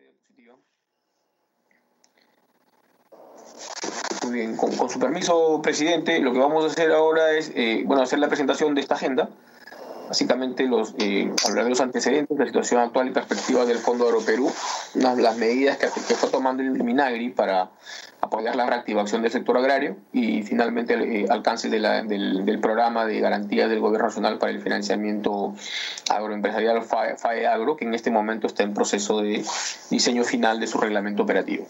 diapositiva. Muy bien, con, su permiso, presidente, lo que vamos a hacer ahora es, eh, bueno, hacer la presentación de esta agenda. Básicamente, los, eh, hablar de los antecedentes, la situación actual y perspectiva del Fondo Aeroperú, las, las medidas que, que está tomando el Minagri para apoyar la reactivación del sector agrario y finalmente el eh, alcance del, del, programa de garantía del Gobierno Nacional para el financiamiento agroempresarial FAE, FAE Agro, que en este momento está en proceso de diseño final de su reglamento operativo.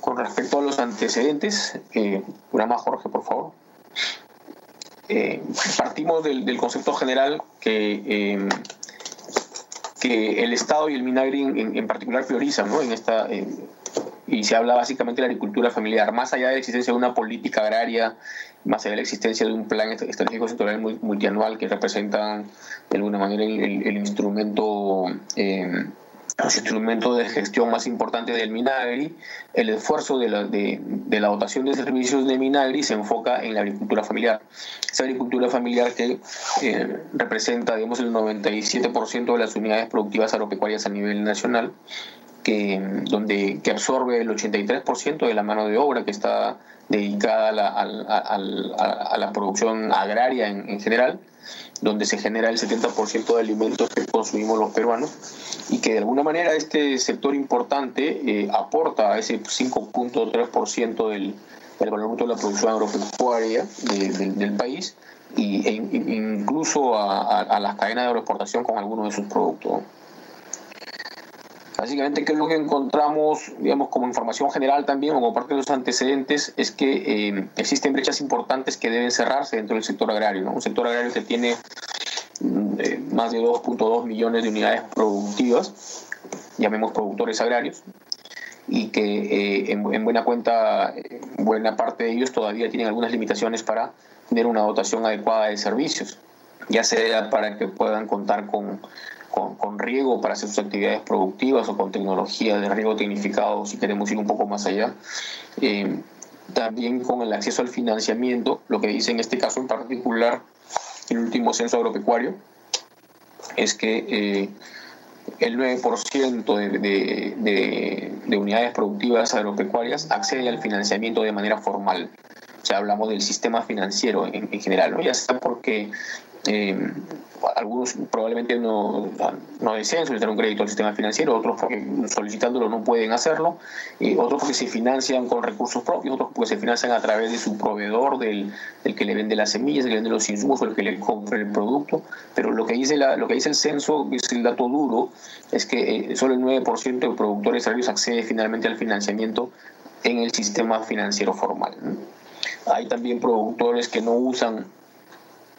Con respecto a los antecedentes, eh, más Jorge, por favor. Eh, partimos del, concepto general que, eh, que el Estado y el Minagri en, particular priorizan ¿no? en esta, y se habla básicamente de la agricultura familiar, más allá de la existencia de una política agraria, más allá de la existencia de un plan estratégico sectorial multianual que representan de alguna manera el, instrumento los instrumentos de gestión más importante del Minagri, el esfuerzo de la, de, de la dotación de servicios de Minagri se enfoca en la agricultura familiar. Esa agricultura familiar que eh, representa digamos, el 97% de las unidades productivas agropecuarias a nivel nacional, donde, que absorbe el 83% de la mano de obra que está dedicada a la, a, a, la producción agraria en, en general donde se genera el 70% de alimentos que consumimos los peruanos y que de alguna manera este sector importante eh, aporta a ese 5.3% del, del valor bruto de la producción agropecuaria de, de, del país y, e incluso a, a, las cadenas de agroexportación con algunos de sus productos. Básicamente, ¿qué es lo que encontramos, digamos, como información general también, o como parte de los antecedentes, es que eh, existen brechas importantes que deben cerrarse dentro del sector agrario, ¿no? Un sector agrario que tiene eh, más de 2.2 millones de unidades productivas, llamemos productores agrarios, y que eh, en, buena cuenta, buena parte de ellos todavía tienen algunas limitaciones para tener una dotación adecuada de servicios, ya sea para que puedan contar con con, con, riego para hacer sus actividades productivas o con tecnología de riego tecnificado, si queremos ir un poco más allá. Eh, también con el acceso al financiamiento, lo que dice en este caso en particular el último censo agropecuario, es que eh, el 9% de, de, de, de, unidades productivas agropecuarias accede al financiamiento de manera formal. O sea, hablamos del sistema financiero en, en general, ¿no? ya sea porque eh, algunos probablemente no, no desean solicitar un crédito al sistema financiero, otros porque solicitándolo no pueden hacerlo, y otros porque se financian con recursos propios, otros porque se financian a través de su proveedor, del, del que le vende las semillas, del que le vende los insumos el que le compra el producto. Pero lo que dice, la, lo que dice el censo, que es el dato duro, es que eh, solo el 9% de productores agrarios accede finalmente al financiamiento en el sistema financiero formal. Hay también productores que no usan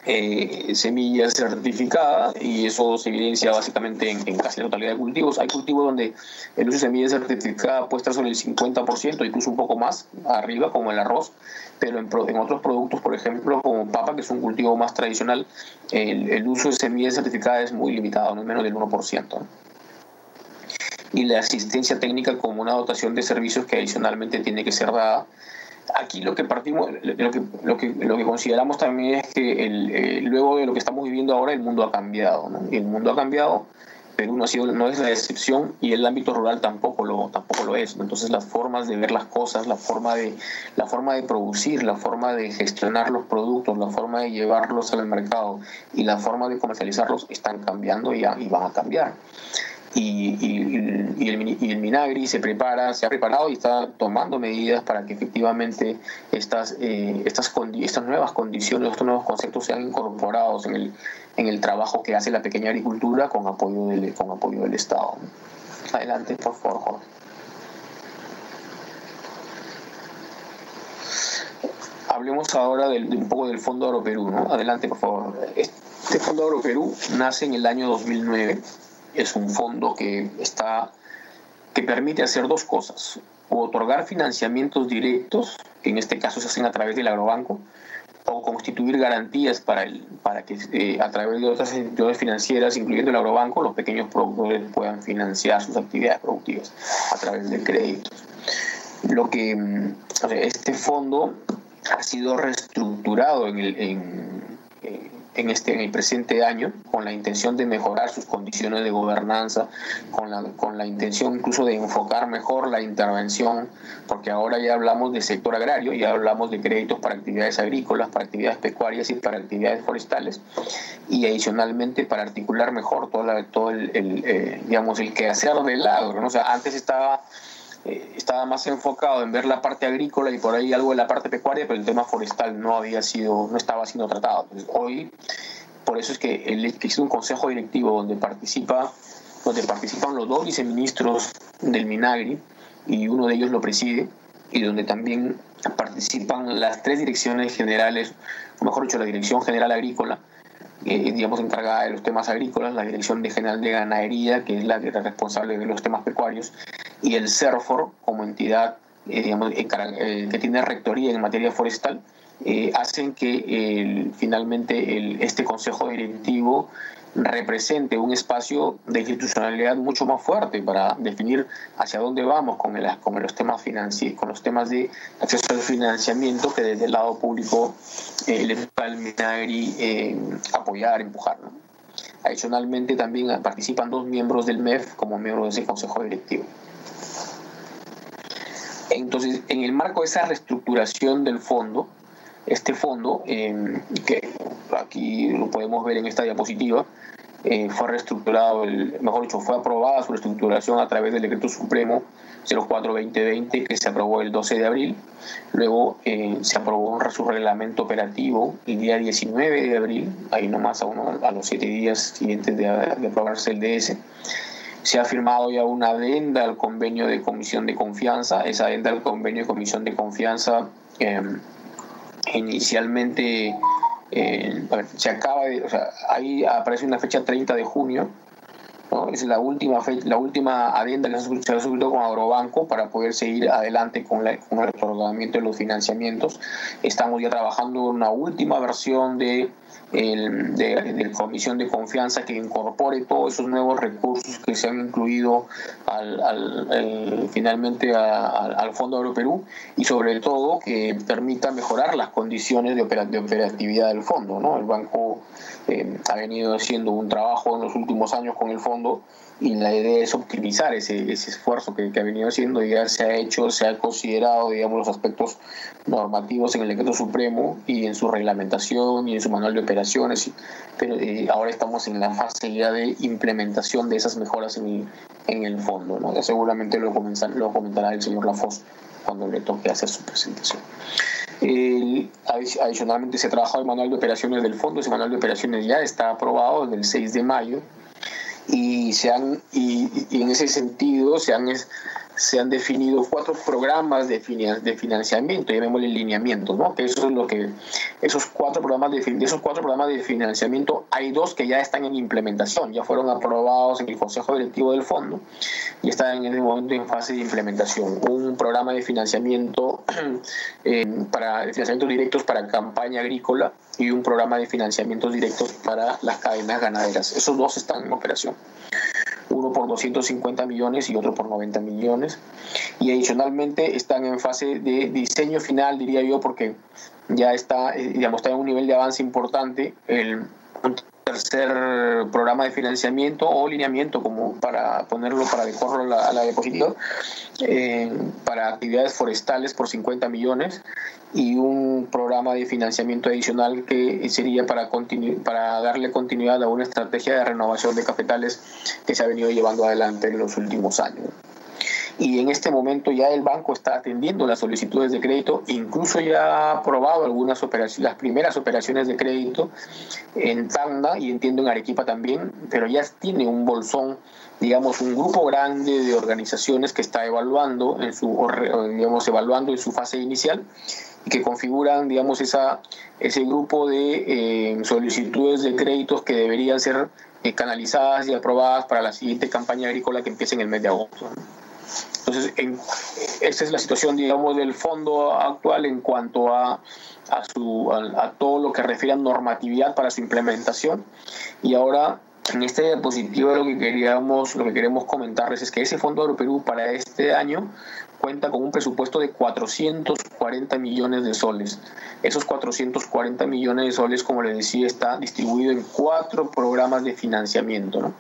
eh, semillas certificadas y eso se evidencia básicamente en, casi la totalidad de cultivos. Hay cultivos donde el uso de semillas certificadas puede estar sobre el 50%, incluso un poco más arriba, como el arroz, pero en, otros productos, por ejemplo, como papa, que es un cultivo más tradicional, el, el uso de semillas certificadas es muy limitado, no menos del 1%. Y la asistencia técnica como una dotación de servicios que adicionalmente tiene que ser dada aquí lo que partimos, lo que, lo que, lo que consideramos también es que el, eh, luego de lo que estamos viviendo ahora, el mundo ha cambiado. ¿no? El mundo ha cambiado, Perú no, ha sido, no es la excepción y el ámbito rural tampoco lo, tampoco lo es. Entonces las formas de ver las cosas, la forma, de, la forma de producir, la forma de gestionar los productos, la forma de llevarlos al mercado y la forma de comercializarlos están cambiando y van a cambiar y, y, y, el, y, el, Minagri se prepara, se ha preparado y está tomando medidas para que efectivamente estas, eh, estas, estas nuevas condiciones, estos nuevos conceptos sean incorporados en el, en el trabajo que hace la pequeña agricultura con apoyo del, con apoyo del Estado. Adelante, por favor. Hablemos ahora del, de un poco del Fondo Agroperú, ¿no? Adelante, por favor. Este Fondo Agroperú nace en el año 2009 es un fondo que está que permite hacer dos cosas. O otorgar financiamientos directos que en este caso se hacen a través del agrobanco o constituir garantías para el para que eh, a través de otras instituciones financieras incluyendo el agrobanco los pequeños productores puedan financiar sus actividades productivas a través de créditos. Lo que sea, este fondo ha sido reestructurado en el en, eh, en, este, en el presente año con la intención de mejorar sus condiciones de gobernanza, con la, con la intención incluso de enfocar mejor la intervención, porque ahora ya hablamos de sector agrario, ya hablamos de créditos para actividades agrícolas, para actividades pecuarias y para actividades forestales, y adicionalmente para articular mejor todo, todo el, eh, digamos, el quehacer del lado. ¿no? Sea, antes estaba eh, estaba más enfocado en ver la parte agrícola y por ahí algo de la parte pecuaria, pero el tema forestal no había sido, no estaba siendo tratado. hoy, por eso es que existe un consejo directivo donde participa, donde participan los dos viceministros del Minagri y uno de ellos lo preside y donde también participan las tres direcciones generales, o mejor dicho, la Dirección General Agrícola, eh, digamos, encargada de los temas agrícolas, la Dirección General de Ganadería, que es la, que responsable de los temas pecuarios, y el CERFOR como entidad eh, eh, que tiene rectoría en materia forestal, hacen que finalmente este Consejo Directivo represente un espacio de institucionalidad mucho más fuerte para definir hacia dónde vamos con, los temas con los temas de acceso al financiamiento que desde el lado público eh, le toca al Minagri eh, apoyar, empujar. Adicionalmente también participan dos miembros del MEF como miembros de ese consejo directivo. Entonces, en el marco de esa reestructuración del fondo, este fondo, eh, que aquí lo podemos ver en esta diapositiva, eh, fue reestructurado, mejor dicho, fue aprobada su reestructuración a través del decreto supremo 04-2020 que se aprobó el 12 de abril. Luego eh, se aprobó su reglamento operativo el día 19 de abril, ahí nomás a, uno, a los siete días siguientes de, de aprobarse el DS. Se ha firmado ya una adenda al convenio de comisión de confianza. Esa adenda al convenio de comisión de confianza inicialmente eh, se acaba de, o sea, ahí aparece una fecha 30 de junio, ¿no? es la última la última adenda que se ha suscrito con Agrobanco para poder seguir adelante con, con el otorgamiento de los financiamientos. Estamos ya trabajando en una última versión de el, de, comisión de confianza que incorpore todos esos nuevos recursos que se han incluido al, finalmente al Fondo Agroperú y sobre todo que permita mejorar las condiciones de, operatividad del fondo. ¿no? El banco ha venido haciendo un trabajo en los últimos años con el fondo y la idea es optimizar ese, ese esfuerzo que, ha venido haciendo ya se ha hecho, se ha considerado, digamos, los aspectos normativos en el decreto supremo y en su reglamentación y en su manual de operaciones, pero eh, ahora estamos en la fase ya de implementación de esas mejoras en en el fondo, ¿no? Ya seguramente lo, comenzar, lo comentará el señor Lafos cuando le toque hacer su presentación. Adicionalmente se ha trabajado el manual de operaciones del fondo, ese manual de operaciones ya está aprobado desde el 6 de mayo y, se han, y, en ese sentido se han, se han definido cuatro programas de, de financiamiento, llamémosle lineamientos, ¿no? que eso es lo que esos cuatro programas de, esos cuatro programas de financiamiento hay dos que ya están en implementación, ya fueron aprobados en el Consejo Directivo del Fondo y están en este momento en fase de implementación. Un programa de financiamiento eh, para financiamientos directos para campaña agrícola y un programa de financiamientos directos para las cadenas ganaderas. Esos dos están en operación uno por 250 millones y otro por 90 millones. Y adicionalmente están en fase de diseño final, diría yo, porque ya está, eh, digamos, está en un nivel de avance importante el tercer programa de financiamiento o lineamiento, como para ponerlo para dejarlo a la, diapositiva, eh, para actividades forestales por 50 millones y un programa de financiamiento adicional que sería para, para darle continuidad a una estrategia de renovación de capitales que se ha venido llevando adelante en los últimos años y en este momento ya el banco está atendiendo las solicitudes de crédito, incluso ya ha aprobado algunas operaciones, las primeras operaciones de crédito en Tanda y entiendo en Arequipa también, pero ya tiene un bolsón, digamos, un grupo grande de organizaciones que está evaluando en su, digamos, evaluando en su fase inicial y que configuran, digamos, esa, ese grupo de eh, solicitudes de créditos que deberían ser eh, canalizadas y aprobadas para la siguiente campaña agrícola que empiece en el mes de agosto. Entonces, en, esta es la situación, digamos, del fondo actual en cuanto a, a, su, a, todo lo que refiere a normatividad para su implementación. Y ahora En esta diapositiva lo que queríamos, lo que queremos comentarles es que ese Fondo Agroperú para este año cuenta con un presupuesto de 440 millones de soles. Esos 440 millones de soles, como les decía, está distribuido en cuatro programas de financiamiento.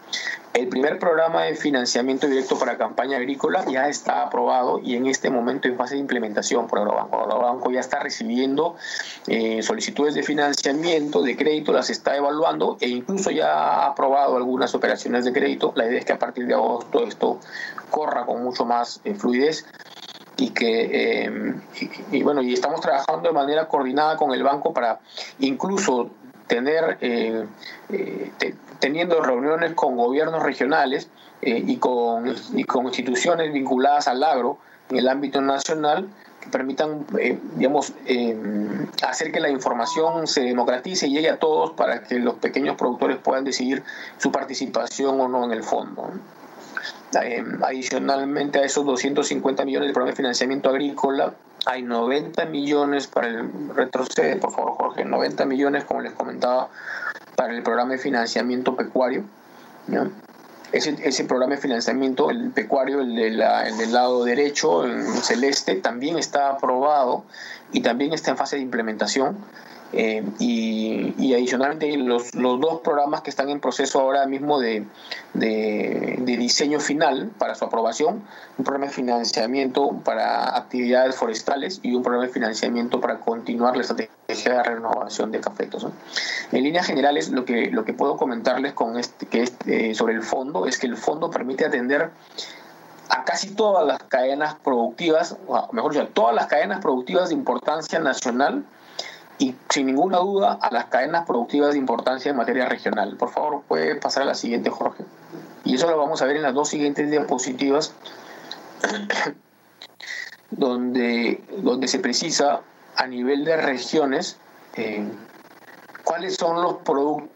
El primer programa de financiamiento directo para campaña agrícola ya está aprobado y en este momento en fase de implementación por Agrobanco. Agrobanco ya está recibiendo eh, solicitudes de financiamiento, de crédito, las está evaluando e incluso ya ha aprobado algunas operaciones de crédito. La idea es que a partir de agosto esto corra con mucho más eh, fluidez y que eh, y, bueno y estamos trabajando de manera coordinada con el banco para incluso tener eh, eh, teniendo reuniones con gobiernos regionales y con y con instituciones vinculadas al agro en el ámbito nacional que permitan digamos hacer que la información se democratice y llegue a todos para que los pequeños productores puedan decidir su participación o no en el fondo. Eh, adicionalmente a esos 250 millones de programa de financiamiento agrícola, hay 90 millones para el retrocede, por favor Jorge, 90 millones, como les comentaba, para el programa de financiamiento pecuario. Ese, ese, programa de financiamiento, el pecuario, el, de la, el del lado derecho, en celeste, también está aprobado y también está en fase de implementación. Eh, y, adicionalmente los, los, dos programas que están en proceso ahora mismo de, de, diseño final para su aprobación, un programa de financiamiento para actividades forestales y un programa de financiamiento para continuar la estrategia de renovación de cafetos. En líneas generales, lo que, lo que puedo comentarles con este, que este, sobre el fondo es que el fondo permite atender a casi todas las cadenas productivas, o mejor dicho, todas las cadenas productivas de importancia nacional, y sin ninguna duda a las cadenas productivas de importancia en materia regional. Por favor, puede pasar a la siguiente, Jorge. Y eso lo vamos a ver en las dos siguientes diapositivas, donde, donde se precisa a nivel de regiones eh, cuáles son los productos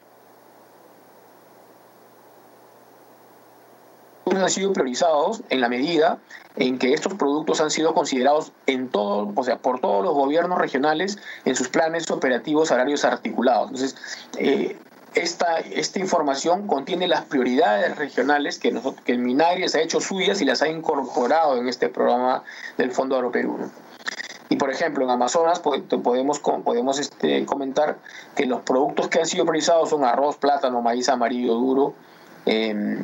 han sido priorizados en la medida en que estos productos han sido considerados en todo, o sea, por todos los gobiernos regionales en sus planes operativos horarios articulados. Entonces, eh, esta, esta información contiene las prioridades regionales que, nosotros, que ha hecho suyas y las ha incorporado en este programa del Fondo Agroperú. Y por ejemplo, en Amazonas podemos, podemos este, comentar que los productos que han sido priorizados son arroz, plátano, maíz amarillo duro, eh,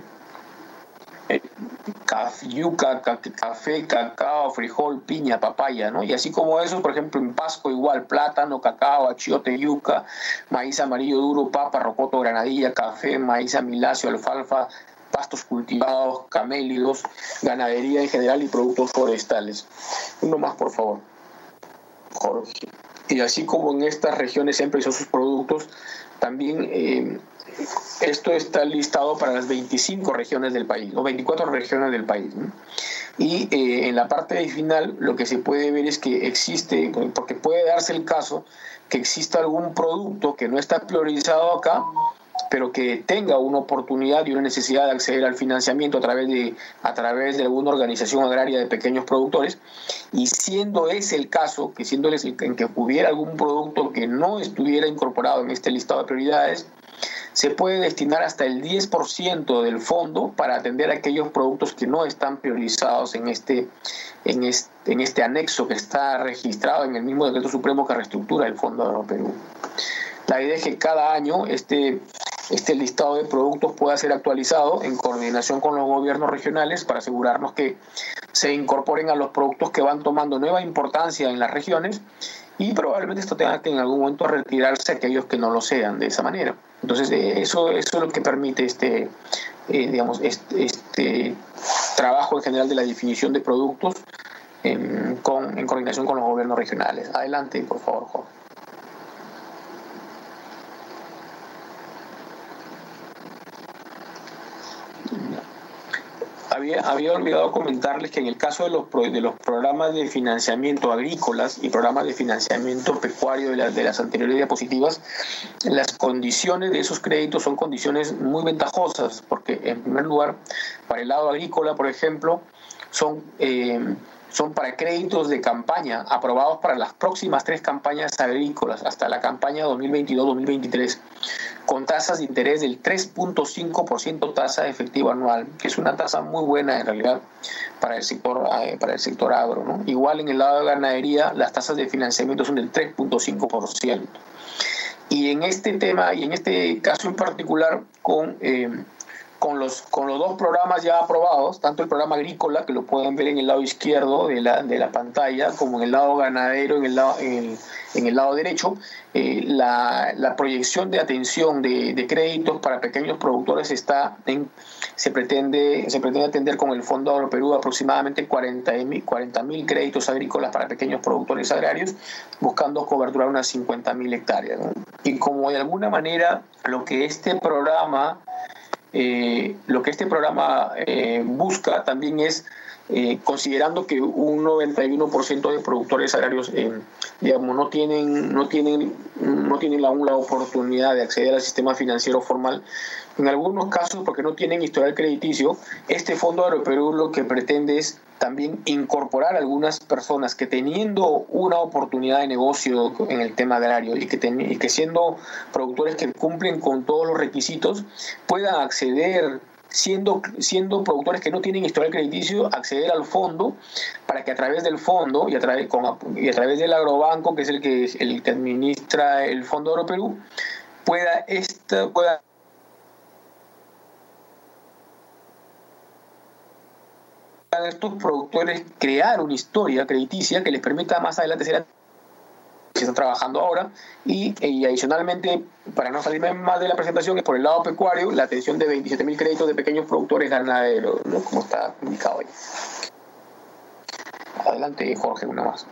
yuca, café, cacao, frijol, piña, papaya, ¿no? Y así como eso, por ejemplo, en Pasco igual, plátano, cacao, achiote, yuca, maíz amarillo duro, papa, rocoto, granadilla, café, maíz amiláceo, alfalfa, pastos cultivados, camélidos, ganadería en general y productos forestales. Uno más, por favor. Jorge. Y así como en estas regiones siempre hizo sus productos, también eh, esto está listado para las 25 regiones del país, o 24 regiones del país. Y eh, en la parte final lo que se puede ver es que existe, porque puede darse el caso que exista algún producto que no está priorizado acá, pero que tenga una oportunidad y una necesidad de acceder al financiamiento a través de, a través de alguna organización agraria de pequeños productores, y siendo ese el caso, que siendo en que hubiera algún producto que no estuviera incorporado en este listado de prioridades, se puede destinar hasta el 10% del fondo para atender aquellos productos que no están priorizados en este, en en este anexo que está registrado en el mismo decreto supremo que reestructura el Fondo Agroperú. La idea es que cada año este, este listado de productos pueda ser actualizado en coordinación con los gobiernos regionales para asegurarnos que se incorporen a los productos que van tomando nueva importancia en las regiones y probablemente esto tenga que en algún momento retirarse aquellos que no lo sean de esa manera. Entonces, eh, eso, eso es lo que permite este, eh, digamos, este, trabajo en general de la definición de productos con, en coordinación con los gobiernos regionales. Adelante, por favor, Jorge. Había, olvidado comentarles que en el caso de los, de los programas de financiamiento agrícolas y programas de financiamiento pecuario de, las de las anteriores diapositivas, las condiciones de esos créditos son condiciones muy ventajosas, porque en primer lugar, para el lado agrícola, por ejemplo, son... Eh, son para créditos de campaña aprobados para las próximas tres campañas agrícolas hasta la campaña 2022-2023 con tasas de interés del 3.5% tasa efectiva anual, que es una tasa muy buena en realidad para el sector, eh, para el sector agro. ¿no? Igual en el lado de ganadería, las tasas de financiamiento son del 3.5%. Y en este tema, y en este caso en particular, con eh, con los, con los dos programas ya aprobados, tanto el programa agrícola, que lo pueden ver en el lado izquierdo de la, de la pantalla, como en el lado ganadero, en el lado, en el, lado derecho, eh, la, la, proyección de atención de, de, créditos para pequeños productores está en, se pretende, se pretende atender con el Fondo Agro Perú aproximadamente 40 mil 40, créditos agrícolas para pequeños productores agrarios, buscando coberturar unas 50 mil hectáreas. Y como de alguna manera lo que este programa eh, lo que este programa eh, busca también es, eh, considerando que un 91% de productores agrarios digamos, no tienen, no tienen, no tienen aún la oportunidad de acceder al sistema financiero formal, en algunos casos, porque no tienen historial crediticio, este Fondo Agroperú lo que pretende es también incorporar algunas personas que teniendo una oportunidad de negocio en el tema agrario y que, y que siendo productores que cumplen con todos los requisitos, puedan acceder siendo, siendo productores que no tienen historial crediticio, acceder al fondo para que a través del fondo y a través, y a través del agrobanco, que es el que, el que administra el Fondo Agroperú, pueda, esta, pueda estos productores crear una historia crediticia que les permita más adelante ser que están trabajando ahora. Y, adicionalmente para no salirme más de la presentación es por el lado pecuario la atención de 27 mil créditos de pequeños productores ganaderos como está indicado ahí. Adelante Jorge una más.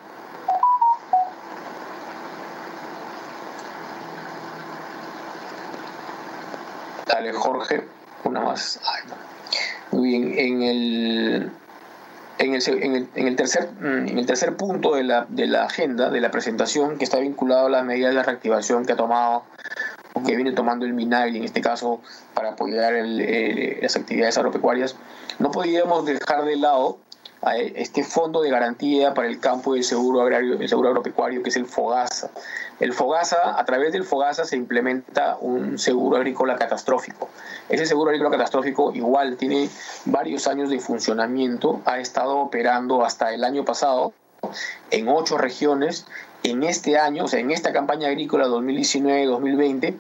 Dale Jorge una más. Muy bien en el en el, tercer, mm, en el tercer punto de la, de la agenda, de la presentación, que está vinculado a las medidas de reactivación que ha tomado o que viene tomando el MINAGRI, en este caso, para apoyar las actividades agropecuarias, no podíamos dejar de lado este fondo de garantía para el campo del seguro agrario, el seguro agropecuario, que es el FOGASA. El FOGASA, a través del FOGASA se implementa un seguro agrícola catastrófico. Ese seguro agrícola catastrófico igual tiene varios años de funcionamiento, ha estado operando hasta el año pasado en ocho regiones en este año, o sea, en esta campaña agrícola 2019-2020,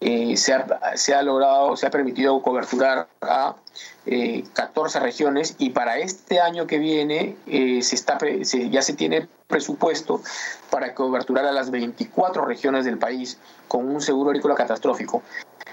eh, se, ha, se, ha, logrado, se ha permitido coberturar a 14 eh, regiones y para este año que viene eh, se está, ya se tiene presupuesto para coberturar a las 24 regiones del país con un seguro agrícola catastrófico.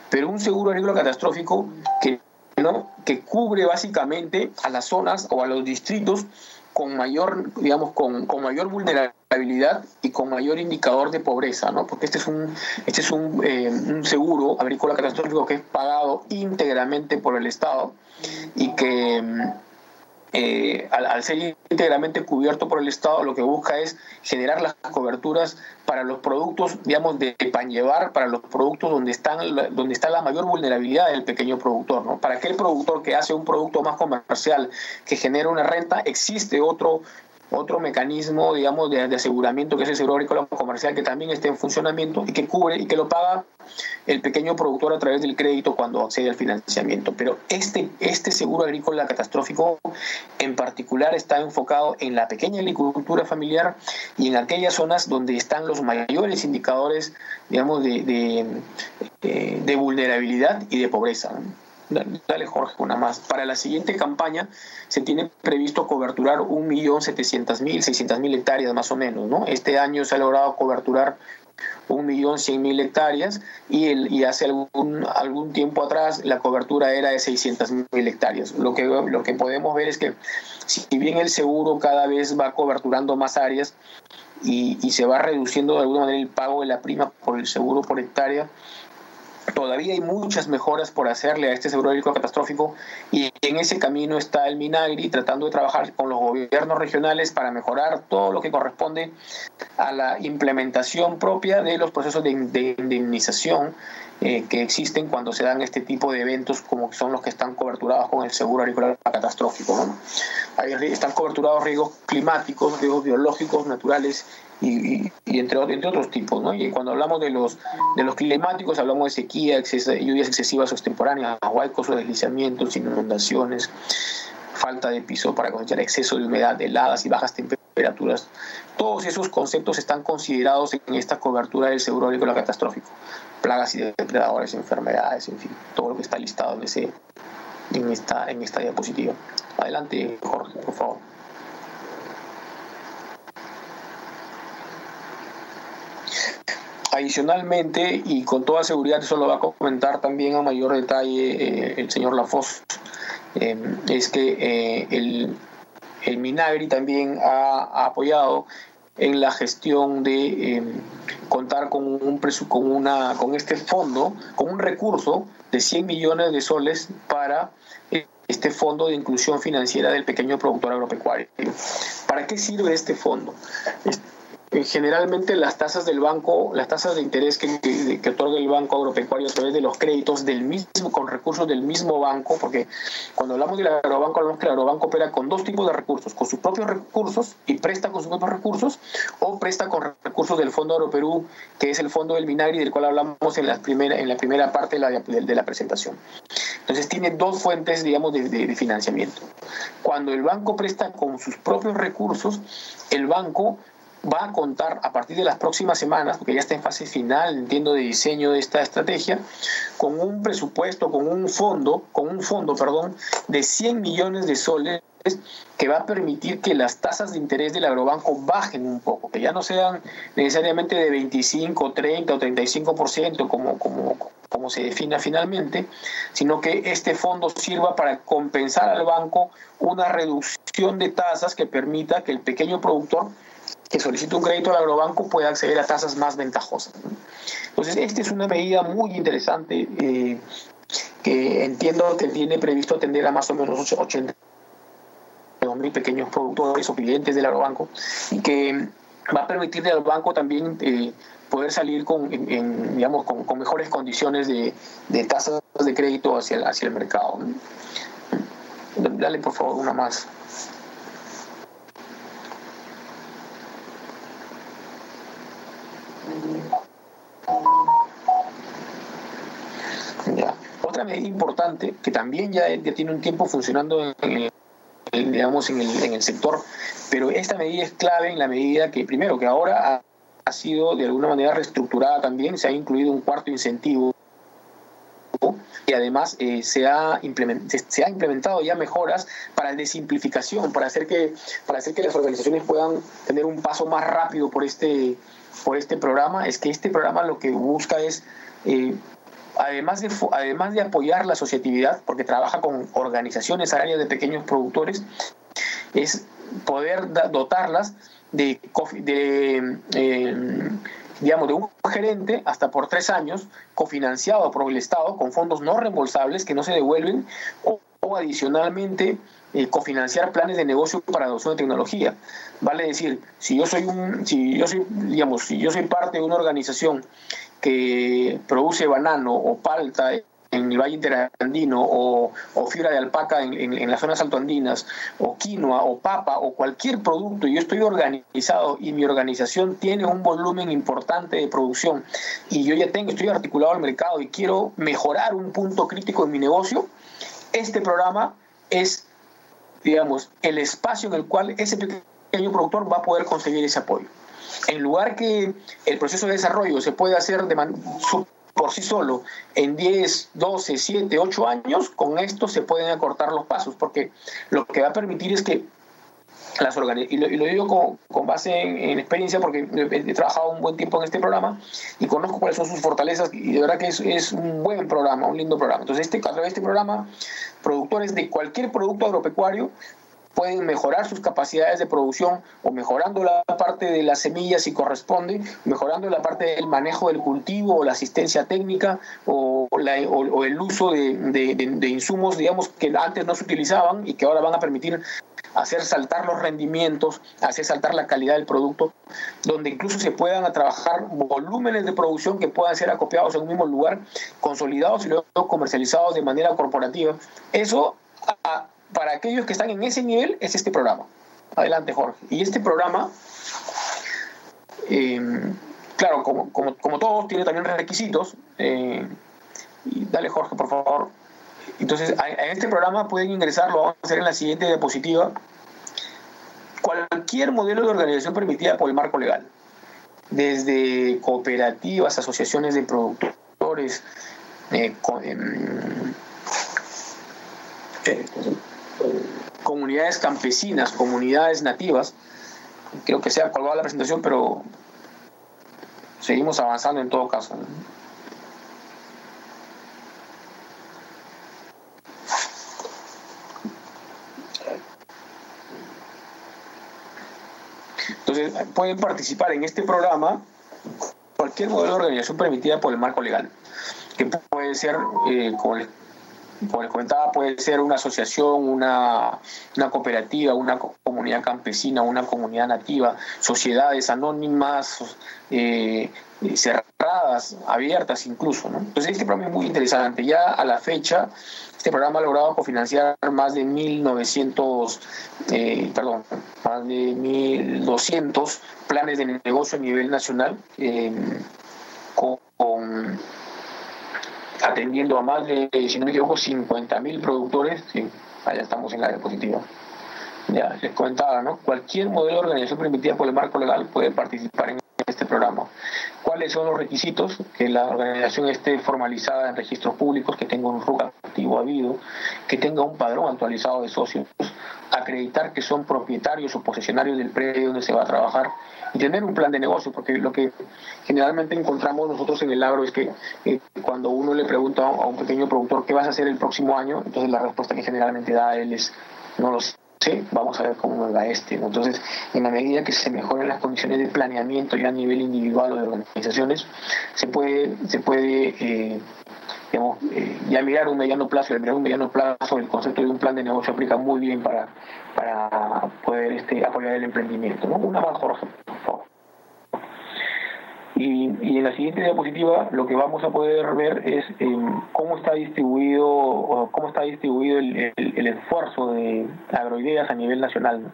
Pero un seguro agrícola catastrófico que, ¿no? que cubre básicamente a las zonas o a los distritos con mayor, digamos, con, con, mayor vulnerabilidad y con mayor indicador de pobreza, ¿no? Porque este es un, este es un, eh, un seguro agrícola catastrófico que es pagado íntegramente por el Estado y que eh, al, ser íntegramente cubierto por el Estado, lo que busca es generar las coberturas para los productos, digamos, de pan llevar, para los productos donde, están, donde está la mayor vulnerabilidad del pequeño productor. ¿no? Para aquel productor que hace un producto más comercial, que genera una renta, existe otro otro mecanismo, digamos, de, aseguramiento que es el seguro agrícola comercial que también está en funcionamiento y que cubre y que lo paga el pequeño productor a través del crédito cuando accede al financiamiento. Pero este, este seguro agrícola catastrófico en particular está enfocado en la pequeña agricultura familiar y en aquellas zonas donde están los mayores indicadores, digamos, de, de, de vulnerabilidad y de pobreza. Dale, Jorge, una más. Para la siguiente campaña se tiene previsto coberturar 1.700.000, 600.000 hectáreas más o menos, ¿no? Este año se ha logrado coberturar 1.100.000 hectáreas y, el, y hace algún, algún tiempo atrás la cobertura era de 600.000 hectáreas. Lo que, lo que podemos ver es que si bien el seguro cada vez va coberturando más áreas y, y se va reduciendo de alguna manera el pago de la prima por el seguro por hectárea, Todavía hay muchas mejoras por hacerle a este seguro agrícola catastrófico y en ese camino está el Minagri tratando de trabajar con los gobiernos regionales para mejorar todo lo que corresponde a la implementación propia de los procesos de, indemnización eh, que existen cuando se dan este tipo de eventos como son los que están coberturados con el seguro agrícola catastrófico. ¿no? Están coberturados riesgos climáticos, riesgos biológicos, naturales y, entre, entre, otros tipos. ¿no? Y cuando hablamos de los, de los climáticos, hablamos de sequía, lluvias excesivas o extemporáneas, huaicos o deslizamientos, inundaciones, falta de piso para cosechar, exceso de humedad, heladas y bajas temperaturas. Todos esos conceptos están considerados en esta cobertura del seguro agrícola catastrófico. Plagas y depredadores, enfermedades, en fin, todo lo que está listado en, ese, en, esta, en esta diapositiva. Adelante, Jorge, por favor. Adicionalmente, y con toda seguridad, eso lo va a comentar también a mayor detalle eh, el señor Lafos, eh, es que eh, el, Minagri también ha, apoyado en la gestión de contar con, un con, con este fondo, con un recurso de 100 millones de soles para este fondo de inclusión financiera del pequeño productor agropecuario. ¿Para qué sirve este fondo? Generalmente las tasas del banco, las tasas de interés que, que, otorga el banco agropecuario a través de los créditos del mismo, con recursos del mismo banco, porque cuando hablamos del agrobanco, hablamos que el agrobanco opera con dos tipos de recursos, con sus propios recursos y presta con sus propios recursos, o presta con recursos del Fondo Agroperú, que es el fondo del Minagri, del cual hablamos en la primera, en la primera parte de la, de, la presentación. Entonces tiene dos fuentes, digamos, de financiamiento. Cuando el banco presta con sus propios recursos, el banco va a contar a partir de las próximas semanas, porque ya está en fase final, entiendo, de diseño de esta estrategia, con un presupuesto, con un fondo, con un fondo, perdón, de 100 millones de soles que va a permitir que las tasas de interés del agrobanco bajen un poco, que ya no sean necesariamente de 25, 30 o 35% como, como, como se defina finalmente, sino que este fondo sirva para compensar al banco una reducción de tasas que permita que el pequeño productor que solicite un crédito al agrobanco pueda acceder a tasas más ventajosas. Entonces, esta es una medida muy interesante eh, que entiendo que tiene previsto atender a más o menos 80 mil pequeños productores o clientes del agrobanco y que va a permitirle al banco también eh, poder salir con, digamos, con, mejores condiciones de, tasas de crédito hacia hacia el mercado. Dale por favor una más. Otra medida importante que también ya, tiene un tiempo funcionando en el, digamos, en el, sector, pero esta medida es clave en la medida que, primero, que ahora ha, sido de alguna manera reestructurada también, se ha incluido un cuarto incentivo y además eh, se, ha se ha implementado ya mejoras para la simplificación, para hacer, que, para hacer que las organizaciones puedan tener un paso más rápido por este, por este programa, es que este programa lo que busca es eh, además de, además de apoyar la asociatividad, porque trabaja con organizaciones agrarias de pequeños productores, es poder dotarlas de, de eh, digamos, de un gerente hasta por tres años, cofinanciado por el Estado, con fondos no reembolsables que no se devuelven, o, adicionalmente eh, cofinanciar planes de negocio para adopción de tecnología. Vale decir, si yo soy un, si yo soy, digamos, si yo soy parte de una organización que produce banano o palta en el Valle Interandino o, o fibra de alpaca en, en, las zonas altoandinas o quinoa o papa o cualquier producto y yo estoy organizado y mi organización tiene un volumen importante de producción y yo ya tengo, estoy articulado al mercado y quiero mejorar un punto crítico en mi negocio, este programa es, digamos, el espacio en el cual ese pequeño productor va a poder conseguir ese apoyo. En lugar que el proceso de desarrollo se pueda hacer por sí solo en 10, 12, 7, 8 años, con esto se pueden acortar los pasos, porque lo que va a permitir es que las organizaciones, y, lo, digo con, base en, experiencia porque he, trabajado un buen tiempo en este programa y conozco cuáles son sus fortalezas y de verdad que es, es un buen programa, un lindo programa. Entonces, este, a través de este programa, productores de cualquier producto agropecuario pueden mejorar sus capacidades de producción o mejorando la parte de las semillas si corresponde, mejorando la parte del manejo del cultivo o la asistencia técnica o, el uso de, insumos, digamos, que antes no se utilizaban y que ahora van a permitir hacer saltar los rendimientos, hacer saltar la calidad del producto, donde incluso se puedan trabajar volúmenes de producción que puedan ser acopiados en un mismo lugar, consolidados y luego comercializados de manera corporativa. Eso para aquellos que están en ese nivel es este programa. Adelante, Jorge. Y este programa, em, claro, como, como, todos, tiene también requisitos. Eh, dale, Jorge, por favor. Entonces, en este programa pueden ingresar, lo vamos a hacer en la siguiente diapositiva, cualquier modelo de organización permitida por el marco legal, desde cooperativas, asociaciones de productores, eh, em, eh, comunidades campesinas, comunidades nativas. Creo que se ha colgado la presentación, pero seguimos avanzando en todo caso. Entonces, pueden participar en este programa cualquier modelo de organización permitida por el marco legal, que puede ser, eh, como les comentaba, puede ser una asociación, una, cooperativa, una comunidad campesina, una comunidad nativa, sociedades anónimas, eh, cerradas, abiertas incluso. Entonces este programa es muy interesante. Ya a la fecha, este programa ha logrado cofinanciar más de 1.900, eh, perdón, más de 1.200 planes de negocio a nivel nacional eh, con atendiendo a más de, si no me equivoco, 50.000 productores, sí, allá estamos en la diapositiva. Ya les comentaba, ¿no? Cualquier modelo de organización permitida por el marco legal puede participar en este programa. ¿Cuáles son los requisitos? Que la organización esté formalizada en registros públicos, que tenga un RUC activo habido, que tenga un padrón actualizado de socios, acreditar que son propietarios o posesionarios del predio donde se va a trabajar y tener un plan de negocio, porque lo que generalmente encontramos nosotros en el agro es que eh, cuando uno le pregunta a un pequeño productor qué vas a hacer el próximo año, entonces la respuesta que generalmente da él es no lo sé, vamos a ver cómo nos va este. Entonces, en la medida que se mejoren las condiciones de planeamiento ya a nivel individual o de organizaciones, se puede, se puede eh, digamos, eh, ya mirar un mediano plazo, el mirar un mediano plazo, el concepto de un plan de negocio aplica muy bien para, para poder este, apoyar el emprendimiento. ¿no? Una más, Jorge, por favor. Y, y, en la siguiente diapositiva lo que vamos a poder ver es em, cómo está distribuido cómo está distribuido el, el, esfuerzo de agroideas a nivel nacional.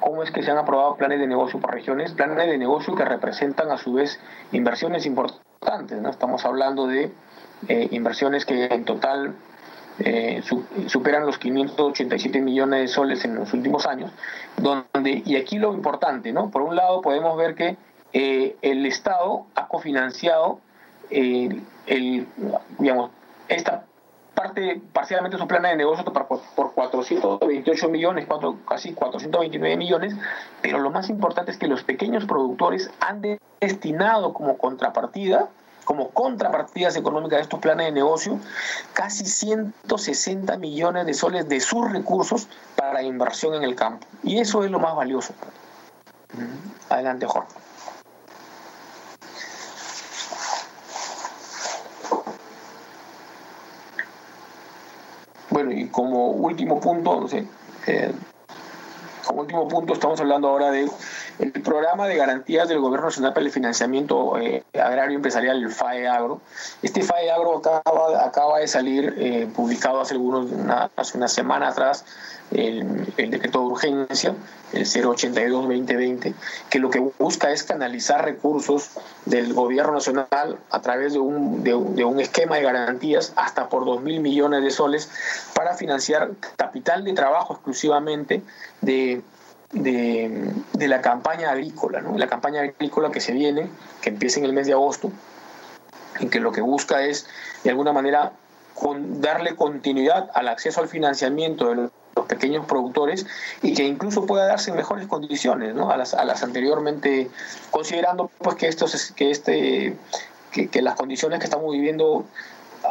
¿Cómo es que se han aprobado planes de negocio por regiones? Planes de negocio que representan a su vez inversiones importantes. ¿no? Estamos hablando de eh, inversiones que en total eh, superan los 587 millones de soles en los últimos años, donde, y aquí lo importante, ¿no? Por un lado podemos ver que eh, el Estado ha cofinanciado digamos, esta parte parcialmente su plan de negocio por, por 428 millones, cuatro, casi 429 millones, pero lo más importante es que los pequeños productores han destinado como contrapartida como contrapartidas económicas de estos planes de negocio, casi 160 millones de soles de sus recursos para inversión en el campo. Y eso es lo más valioso. Adelante, Jorge. Y como último punto, no sé, eh, como último punto estamos hablando ahora de el programa de garantías del Gobierno Nacional para el Financiamiento eh, Agrario Empresarial, el FAE Agro. Este FAE Agro acaba, acaba de salir eh, publicado hace, algunos, una, hace una semana atrás el, decreto de urgencia, el 082-2020, que lo que busca es canalizar recursos del gobierno nacional a través de un, de, un esquema de garantías hasta por 2 mil millones de soles para financiar capital de trabajo exclusivamente de de, la campaña agrícola, ¿no? la campaña agrícola que se viene, que empieza en el mes de agosto, y que lo que busca es, de alguna manera, darle continuidad al acceso al financiamiento de los, pequeños productores y que incluso pueda darse en mejores condiciones ¿no? a, las, a las anteriormente, considerando pues que, estos, que, este, que, que las condiciones que estamos viviendo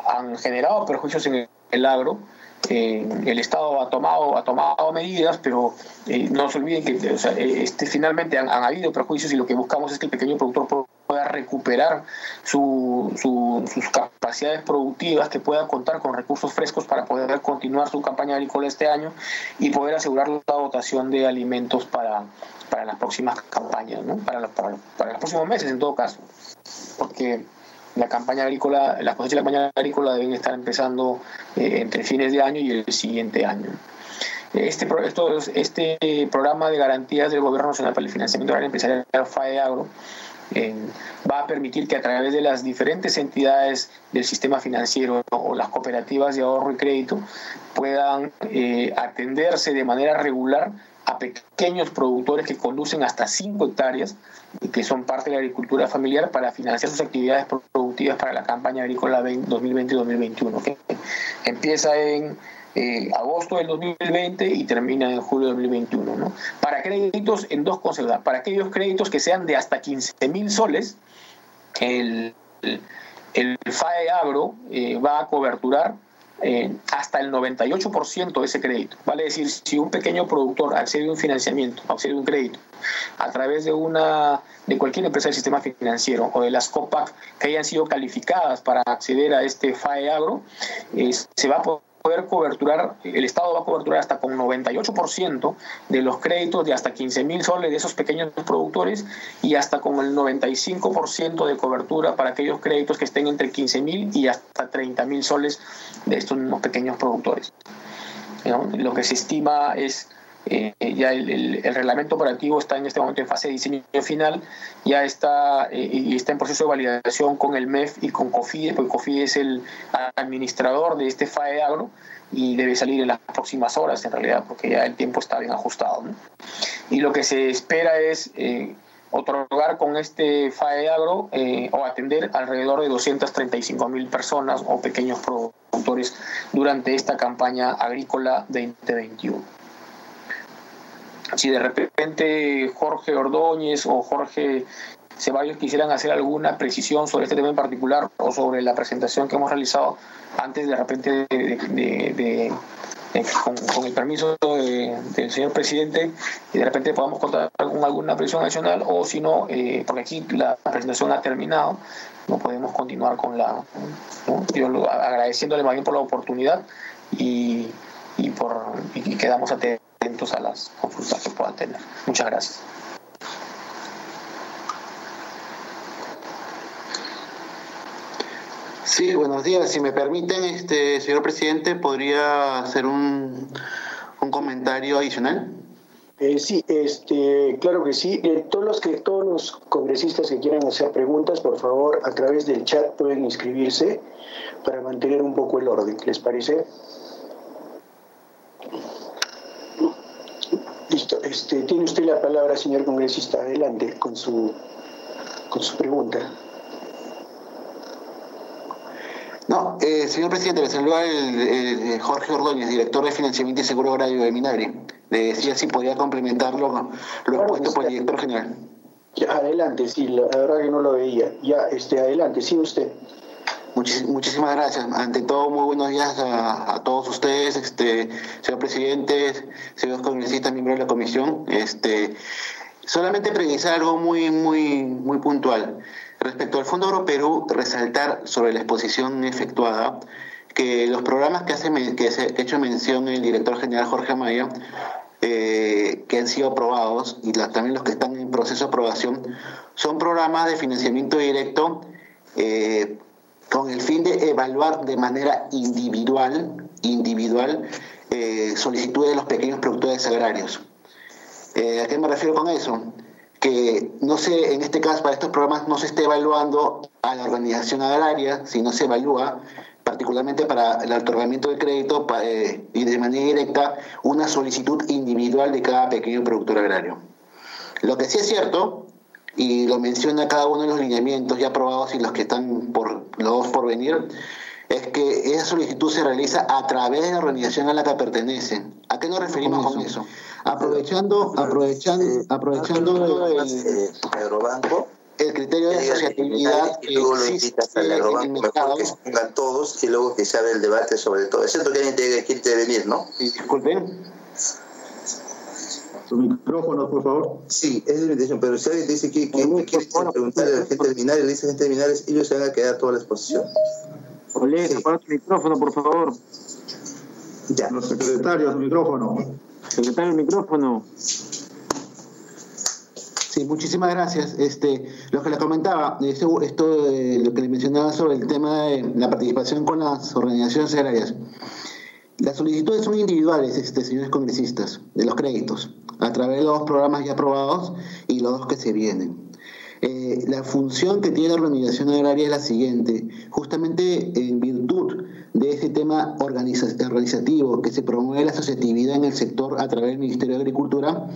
han generado perjuicios en el agro eh, el Estado ha tomado, ha tomado medidas, pero eh, no se olviden que eh, este, finalmente han, habido perjuicios y lo que buscamos es que el pequeño productor pueda recuperar sus capacidades productivas, que pueda contar con recursos frescos para poder continuar su campaña agrícola este año y poder asegurar la dotación de alimentos para, para las próximas campañas, ¿no? para, para, para los próximos meses en todo caso. Porque la campaña agrícola, las cosechas de la campaña agrícola deben estar empezando eh, entre fines de año y el siguiente año. Este, esto, este programa de garantías del Gobierno Nacional para el Financiamiento Agrario Empresarial FAE Agro eh, va a permitir que a través de las diferentes entidades del sistema financiero o las cooperativas de ahorro y crédito puedan eh, atenderse de manera regular a pequeños productores que conducen hasta 5 hectáreas y que son parte de la agricultura familiar para financiar sus actividades productivas para la campaña agrícola 2020-2021, que empieza en eh, agosto del 2020 y termina en julio del 2021. ¿no? Para créditos en dos conceptos, para aquellos créditos que sean de hasta 15 mil soles, el, el, FAE Agro eh, va a coberturar eh, hasta el 98% de ese crédito. Vale decir, si un pequeño productor accede a un financiamiento, accede a un crédito, a través de una de cualquier empresa del sistema financiero o de las COPAC que hayan sido calificadas para acceder a este FAE Agro, eh, se va a poder poder coberturar, el Estado va a coberturar hasta con 98% de los créditos de hasta 15 mil soles de esos pequeños productores y hasta con el 95% de cobertura para aquellos créditos que estén entre 15 mil y hasta 30 mil soles de estos mismos pequeños productores. Lo que se estima es eh, ya el, reglamento operativo está en este momento en fase de diseño final, ya está, eh, y está en proceso de validación con el MEF y con COFIDE, porque COFIDE es el administrador de este FAE Agro y debe salir en las próximas horas en realidad, porque ya el tiempo está bien ajustado. Y lo que se espera es eh, otorgar con este FAE Agro o atender alrededor de 235 mil personas o pequeños productores durante esta campaña agrícola 2021 si de repente Jorge Ordóñez o Jorge Ceballos quisieran hacer alguna precisión sobre este tema en particular o sobre la presentación que hemos realizado antes de repente con, el permiso del señor presidente y de repente podamos contar con alguna presión adicional o si no, eh, porque aquí la presentación ha terminado, no podemos continuar con la... Yo agradeciéndole más bien por la oportunidad y, y, por, y quedamos atentos a las consultas que puedan tener. Muchas gracias. Sí, buenos días. Si me permiten, este señor presidente, ¿podría hacer un, un comentario adicional? Eh, sí, este, claro que sí. Eh, todos los que todos los congresistas que quieran hacer preguntas, por favor, a través del chat pueden inscribirse para mantener un poco el orden. ¿Les parece? Listo. Este, tiene usted la palabra, señor congresista. Adelante con su, con su pregunta. No, eh, señor presidente, le saluda el, Jorge Ordóñez, director de Financiamiento y Seguro Agrario de Minagri. Le decía si podía complementarlo lo expuesto por el director general. Ya, adelante, sí, la verdad que no lo veía. Ya, este, adelante, sí, usted muchísimas gracias. Ante todo, muy buenos días a, todos ustedes, este, señor presidente, señor congresistas, miembros de la comisión. Este, solamente precisar algo muy, muy, muy puntual. Respecto al Fondo Agroperú, resaltar sobre la exposición efectuada que los programas que, hace, que, ha hecho mención el director general Jorge Amaya, eh, que han sido aprobados y también los que están en proceso de aprobación, son programas de financiamiento directo eh, con el fin de evaluar de manera individual, individual eh, solicitudes de los pequeños productores agrarios. Eh, ¿A qué me refiero con eso? Que no sé, en este caso, para estos programas no se esté evaluando a la organización agraria, sino se evalúa particularmente para el otorgamiento de crédito eh, y de manera directa una solicitud individual de cada pequeño productor agrario. Lo que sí es cierto y lo menciona cada uno de los lineamientos ya aprobados y los que están por los por venir, es que esa solicitud se realiza a través de la organización a la que pertenece. ¿A qué nos referimos con eso? Aprovechando, aprovechando, aprovechando el el criterio de asociatividad lo invitas al agrobanco, mejor que todos y luego que se abra el debate sobre todo. Excepto que alguien quiere intervenir, ¿no? Disculpen. Su micrófono, por favor. Sí, es la invitación, pero si alguien te dice que, que, que quiere preguntarle a la gente de le dice gente de ellos se van a quedar toda la exposición. Olé, sí. apaga su micrófono, por favor. Ya. Los secretarios, micrófono. Secretario, micrófono. Sí, muchísimas gracias. Este, lo que les comentaba, esto, esto eh, lo que le mencionaba sobre el tema de la participación con las organizaciones agrarias. Las solicitudes son individuales, este, señores congresistas, de los créditos, a través de los programas ya aprobados y los dos que se vienen. Eh, la función que tiene la organización agraria es la siguiente, justamente en virtud de ese tema organizativo que se promueve la asociatividad en el sector a través del Ministerio de Agricultura,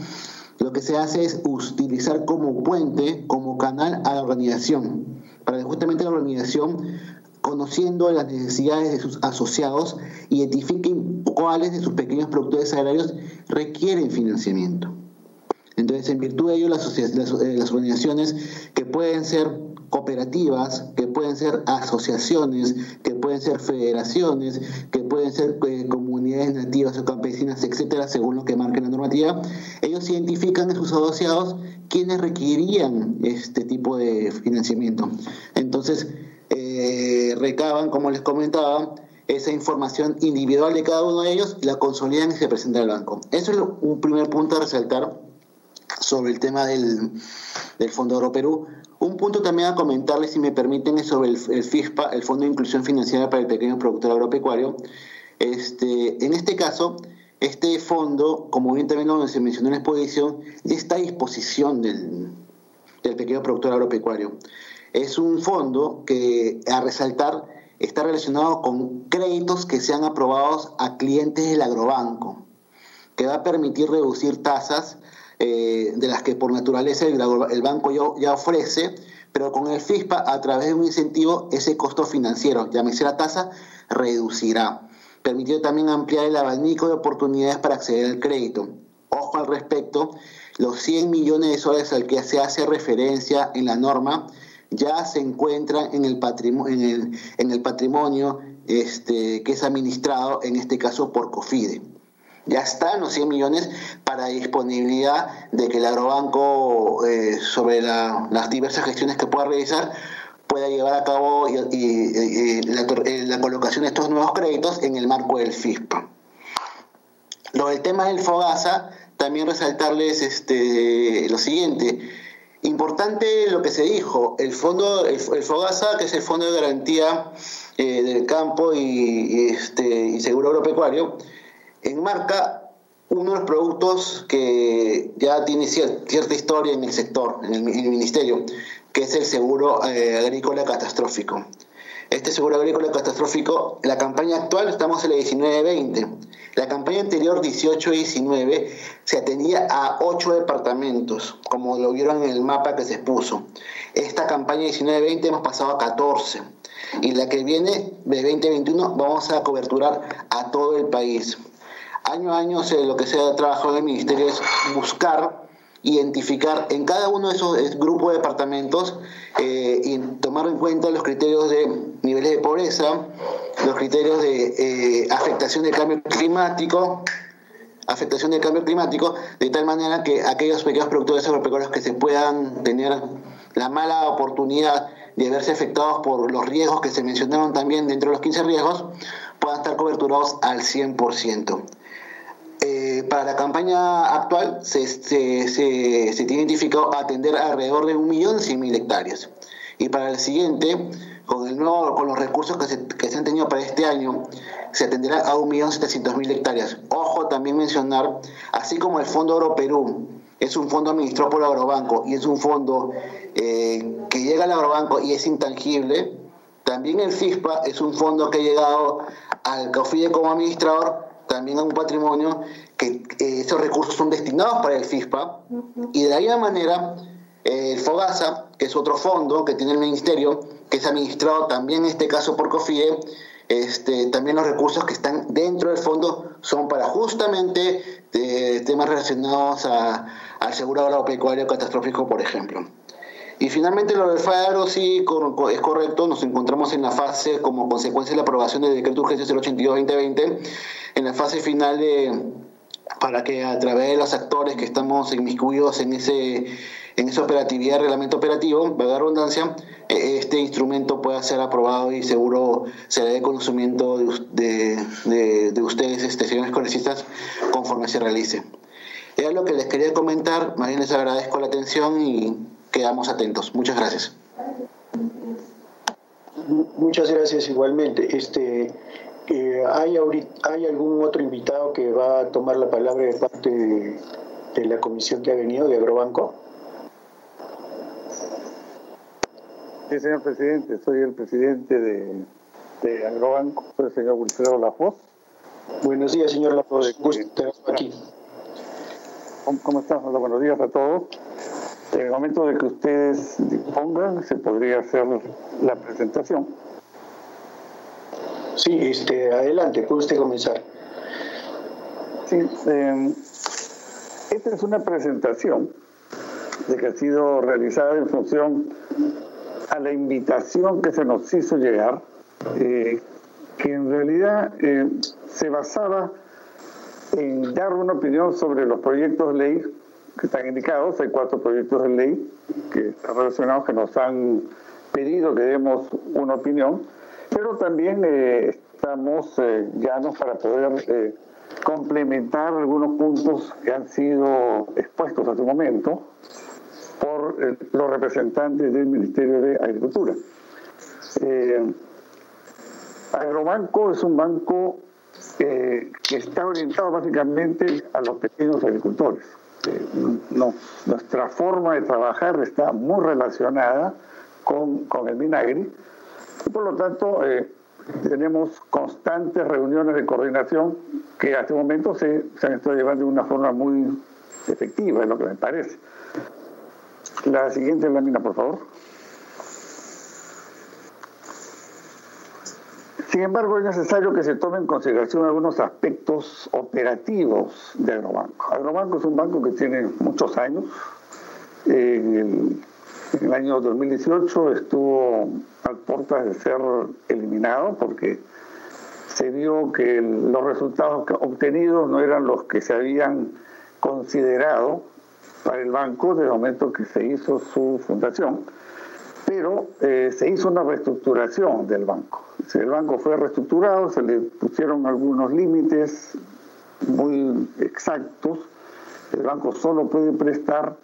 lo que se hace es utilizar como puente, como canal a la organización, para que justamente la organización, conociendo las necesidades de sus asociados, identifiquen cuáles de sus pequeños productores agrarios requieren financiamiento. Entonces, en virtud de ello, las, eh, las organizaciones que pueden ser cooperativas, que pueden ser asociaciones, que pueden ser federaciones, que pueden ser eh, comunidades nativas o campesinas, etcétera, según lo que marque la normativa, ellos identifican en sus asociados quienes requerirían este tipo de financiamiento. Entonces, eh, recaban, como les comentaba, esa información individual de cada uno de ellos la consolidan y se presenta al banco. Eso es un primer punto a resaltar sobre el tema del, del Fondo Oro Perú. Un punto también a comentarles, si me permiten, es sobre el, FISPA, el Fondo de Inclusión Financiera para el Pequeño Productor Agropecuario. Este, en este caso, este fondo, como bien también lo se mencionó en la exposición, ya está a disposición del, del pequeño productor agropecuario. Es un fondo que, a resaltar, está relacionado con créditos que sean aprobados a clientes del agrobanco, que va a permitir reducir tasas eh, de las que por naturaleza el, banco ya, ofrece, pero con el FISPA, a través de un incentivo, ese costo financiero, llámese la tasa, reducirá. Permitió también ampliar el abanico de oportunidades para acceder al crédito. Ojo al respecto, los 100 millones de soles al que se hace referencia en la norma ya se encuentran en el patrimonio, en el, en el patrimonio este, que es administrado, en este caso por COFIDE. Ya están los 100 millones para disponibilidad de que el agrobanco, eh, sobre las diversas gestiones que pueda realizar, pueda llevar a cabo y, la, colocación de estos nuevos créditos en el marco del FISPA. Lo del tema del FOGASA, también resaltarles este, lo siguiente. Importante lo que se dijo, el fondo, el, FOGASA, que es el Fondo de Garantía eh, del Campo y, este, y Seguro Agropecuario, enmarca uno de los productos que ya tiene cierta historia en el sector, en el, ministerio, que es el seguro eh, agrícola catastrófico. Este seguro agrícola catastrófico, la campaña actual estamos en la 19-20. La campaña anterior, 18-19, se atendía a 8 departamentos, como lo vieron en el mapa que se expuso. Esta campaña 19-20 hemos pasado a 14. Y la que viene de 2021 vamos a coberturar a todo el país año a año lo que se ha trabajado en el ministerio es buscar, identificar en cada uno de esos grupos de departamentos eh, y tomar en cuenta los criterios de niveles de pobreza, los criterios de eh, afectación del cambio climático, afectación del cambio climático, de tal manera que aquellos pequeños productores agropecuarios que se puedan tener la mala oportunidad de verse afectados por los riesgos que se mencionaron también dentro de los 15 riesgos, puedan estar coberturados al 100%. Eh, para la campaña actual se, se, se, tiene identificado atender alrededor de 1.100.000 hectáreas. Y para el siguiente, con, el nuevo, con los recursos que se, que se han tenido para este año, se atenderá a 1.700.000 hectáreas. Ojo también mencionar, así como el Fondo Oro Perú es un fondo administrado por Agrobanco y es un fondo eh, que llega al Agrobanco y es intangible, también el FISPA es un fondo que ha llegado al COFIDE como administrador también a un patrimonio que esos recursos son destinados para el FISPA y de la misma manera el FOGASA, que es otro fondo que tiene el ministerio, que es administrado también en este caso por COFIE, este, también los recursos que están dentro del fondo son para justamente eh, temas relacionados a, al seguro agropecuario catastrófico, por ejemplo. Y finalmente lo del FARO sí es correcto, nos encontramos en la fase como consecuencia de la aprobación del decreto de urgencia 082-2020, en la fase final de, para que a través de los actores que estamos inmiscuidos en ese en esa operatividad, reglamento operativo, la redundancia, e, este instrumento pueda ser aprobado y seguro será de conocimiento de, de, de, ustedes, este, señores congresistas, conforme se realice. Era lo que les quería comentar, más bien les agradezco la atención y quedamos atentos. Muchas gracias. Muchas gracias igualmente. Este, eh, ¿hay, ¿Hay algún otro invitado que va a tomar la palabra de parte de, la comisión que ha venido de Agrobanco? Sí, señor presidente, soy el presidente de, de Agrobanco, soy el señor Wilfredo Lafoz. Buenos días, señor Lafoz. Gusto aquí. ¿Cómo, ¿Cómo están? buenos días a todos. En el momento de que ustedes dispongan, se podría hacer la presentación. Sí, este, adelante, puede usted comenzar. Sí, eh, esta es una presentación de que ha sido realizada en función a la invitación que se nos hizo llegar, eh, que en realidad eh, se basaba en dar una opinión sobre los proyectos de ley que están indicados. Hay cuatro proyectos de ley que están relacionados, que nos han pedido que demos una opinión, pero también eh, estamos eh, llanos para poder eh, complementar algunos puntos que han sido expuestos hace un momento por los representantes del Ministerio de Agricultura. Agrobanco es un banco que está orientado básicamente a los pequeños agricultores. Eh, no, nuestra forma de trabajar está muy relacionada con, con el Minagri y por lo tanto eh, tenemos constantes reuniones de coordinación que hasta el momento se, se han estado llevando de una forma muy efectiva, es lo que me parece. La siguiente lámina, por favor. Sin embargo, es necesario que se tomen en consideración algunos aspectos operativos de Agrobanco. Agrobanco es un banco que tiene muchos años. En el, año 2018 estuvo a puertas de ser eliminado porque se vio que los resultados obtenidos no eran los que se habían considerado para el banco desde el momento que se hizo su fundación pero eh, se hizo una reestructuración del banco. El banco fue reestructurado, se le pusieron algunos límites muy exactos. El banco solo puede prestar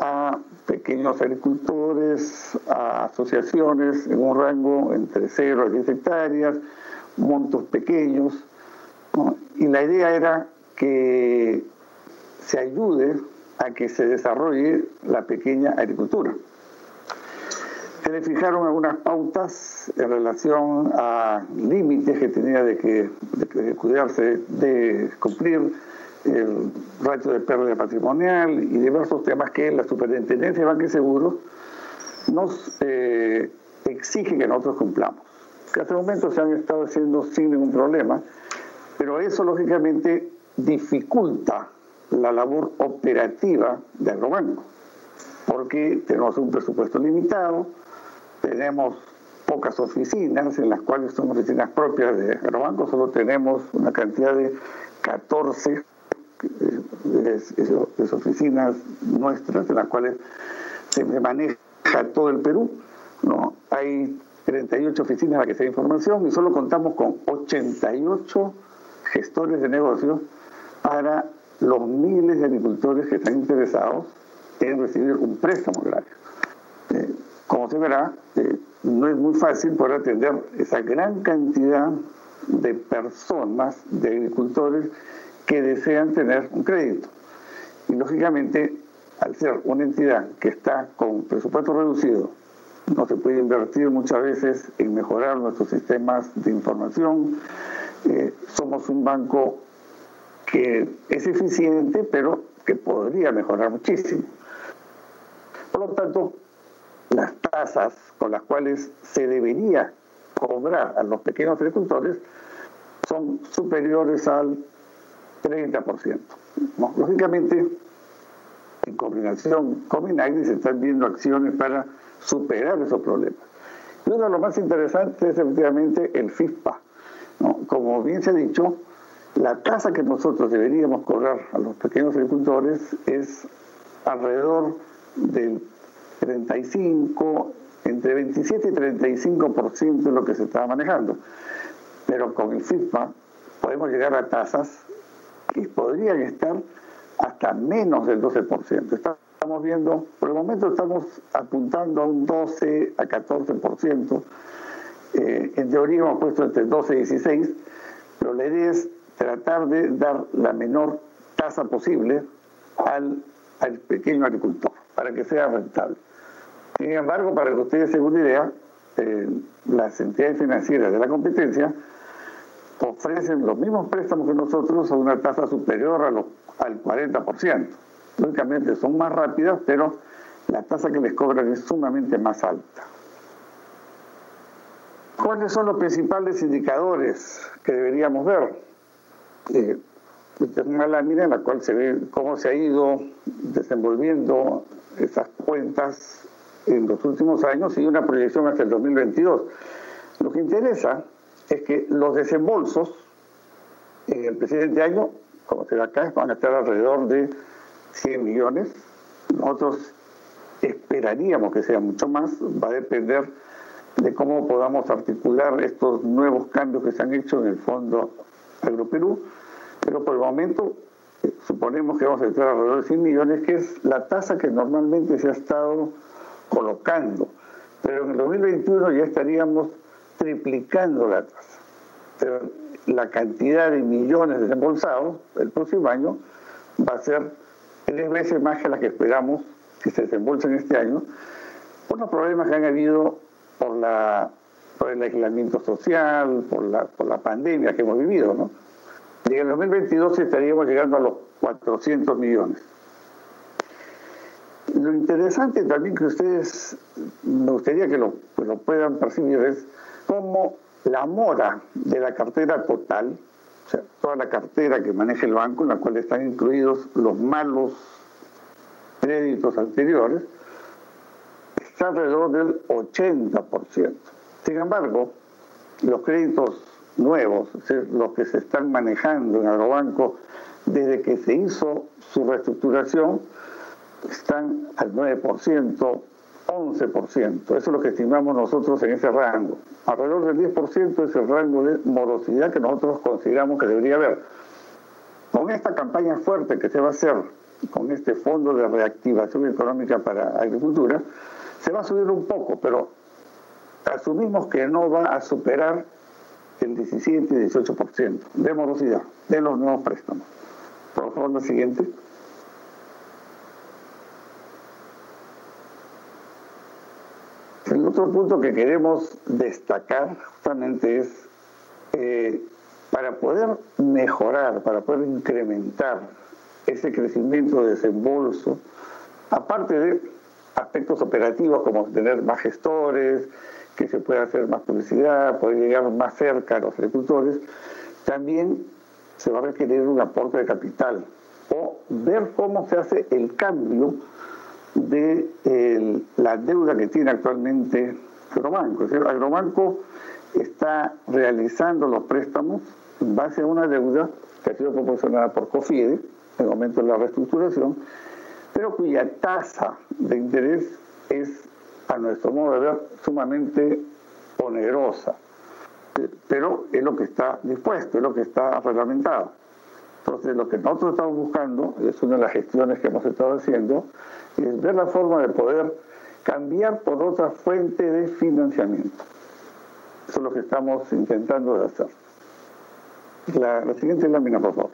a pequeños agricultores, a asociaciones en un rango entre 0 a 10 hectáreas, montos pequeños. Y la idea era que se ayude a que se desarrolle la pequeña agricultura. Se le fijaron algunas pautas en relación a límites que tenía de que, de cuidarse, de cumplir el ratio de pérdida patrimonial y diversos temas que la Superintendencia de Banque y Seguros nos eh, exige que nosotros cumplamos. Que hasta el momento se han estado haciendo sin ningún problema, pero eso lógicamente dificulta la labor operativa de Agrobanco, porque tenemos un presupuesto limitado, tenemos pocas oficinas, en las cuales son oficinas propias de Agrobanco, solo tenemos una cantidad de 14 eh, oficinas nuestras, en las cuales se maneja todo el Perú. ¿no? Hay 38 oficinas en las que se da información y solo contamos con 88 gestores de negocios para los miles de agricultores que están interesados en recibir un préstamo agrario. Eh, como se verá, eh, no es muy fácil poder atender esa gran cantidad de personas, de agricultores que desean tener un crédito. Y lógicamente, al ser una entidad que está con presupuesto reducido, no se puede invertir muchas veces en mejorar nuestros sistemas de información. Eh, somos un banco que es eficiente, pero que podría mejorar muchísimo. Por lo tanto, las tasas con las cuales se debería cobrar a los pequeños agricultores son superiores al 30%. Lógicamente, en coordinación con Minagri se están viendo acciones para superar esos problemas. Y uno de los más interesantes es efectivamente el FISPA. Como bien se ha dicho, la tasa que nosotros deberíamos cobrar a los pequeños agricultores es alrededor del 35, entre 27 y 35% de lo que se estaba manejando. Pero con el FISPA podemos llegar a tasas que podrían estar hasta menos del 12%. Estamos viendo, por el momento estamos apuntando a un 12 a 14%. Eh, en teoría hemos puesto entre 12 y 16, pero la idea es tratar de dar la menor tasa posible al, al pequeño agricultor para que sea rentable. Sin embargo, para que ustedes se una idea, eh, las entidades financieras de la competencia ofrecen los mismos préstamos que nosotros a una tasa superior a los, al 40%. Lógicamente son más rápidas, pero la tasa que les cobran es sumamente más alta. ¿Cuáles son los principales indicadores que deberíamos ver? Eh, esta es una lámina en la cual se ve cómo se ha ido desenvolviendo esas cuentas en los últimos años y una proyección hasta el 2022. Lo que interesa es que los desembolsos en el presente año, como se ve acá, van a estar alrededor de 100 millones. Nosotros esperaríamos que sea mucho más, va a depender de cómo podamos articular estos nuevos cambios que se han hecho en el Fondo Agroperú, pero por el momento eh, suponemos que vamos a entrar alrededor de 100 millones, que es la tasa que normalmente se ha estado colocando. Pero en el 2021 ya estaríamos triplicando la tasa. Pero la cantidad de millones desembolsados el próximo año va a ser tres veces más que la que esperamos que se desembolsen este año, por los problemas que han habido por, por el aislamiento social, por la, por la pandemia que hemos vivido. ¿no? Y en el 2022 estaríamos llegando a los 400 millones. Lo interesante también que ustedes, me gustaría que lo, puedan percibir, es cómo la mora de la cartera total, o sea, toda la cartera que maneja el banco, en la cual están incluidos los malos créditos anteriores, está alrededor del 80%. Sin embargo, los créditos nuevos, los que se están manejando en Agrobanco desde que se hizo su reestructuración, están al 9%, 11%. Eso es lo que estimamos nosotros en ese rango. Alrededor del 10% es el rango de morosidad que nosotros consideramos que debería haber. Con esta campaña fuerte que se va a hacer, con este fondo de reactivación económica para agricultura, se va a subir un poco, pero asumimos que no va a superar el 17 y 18% de morosidad de los nuevos préstamos. Por favor, la siguiente. El otro punto que queremos destacar justamente es eh, para poder mejorar, para poder incrementar ese crecimiento de desembolso, aparte de aspectos operativos como tener más gestores, que se pueda hacer más publicidad, poder llegar más cerca a los agricultores, también se va a requerir un aporte de capital o ver cómo se hace el cambio de la deuda que tiene actualmente Agrobanco. Es decir, Agrobanco está realizando los préstamos en base a una deuda que ha sido proporcionada por COFIDE en el momento de la reestructuración, pero cuya tasa de interés es, a nuestro modo de ver, sumamente onerosa. Pero es lo que está dispuesto, es lo que está reglamentado. Entonces, lo que nosotros estamos buscando, es una de las gestiones que hemos estado haciendo, es ver la forma de poder cambiar por otra fuente de financiamiento. Eso es lo que estamos intentando de hacer. La, la siguiente lámina, por favor.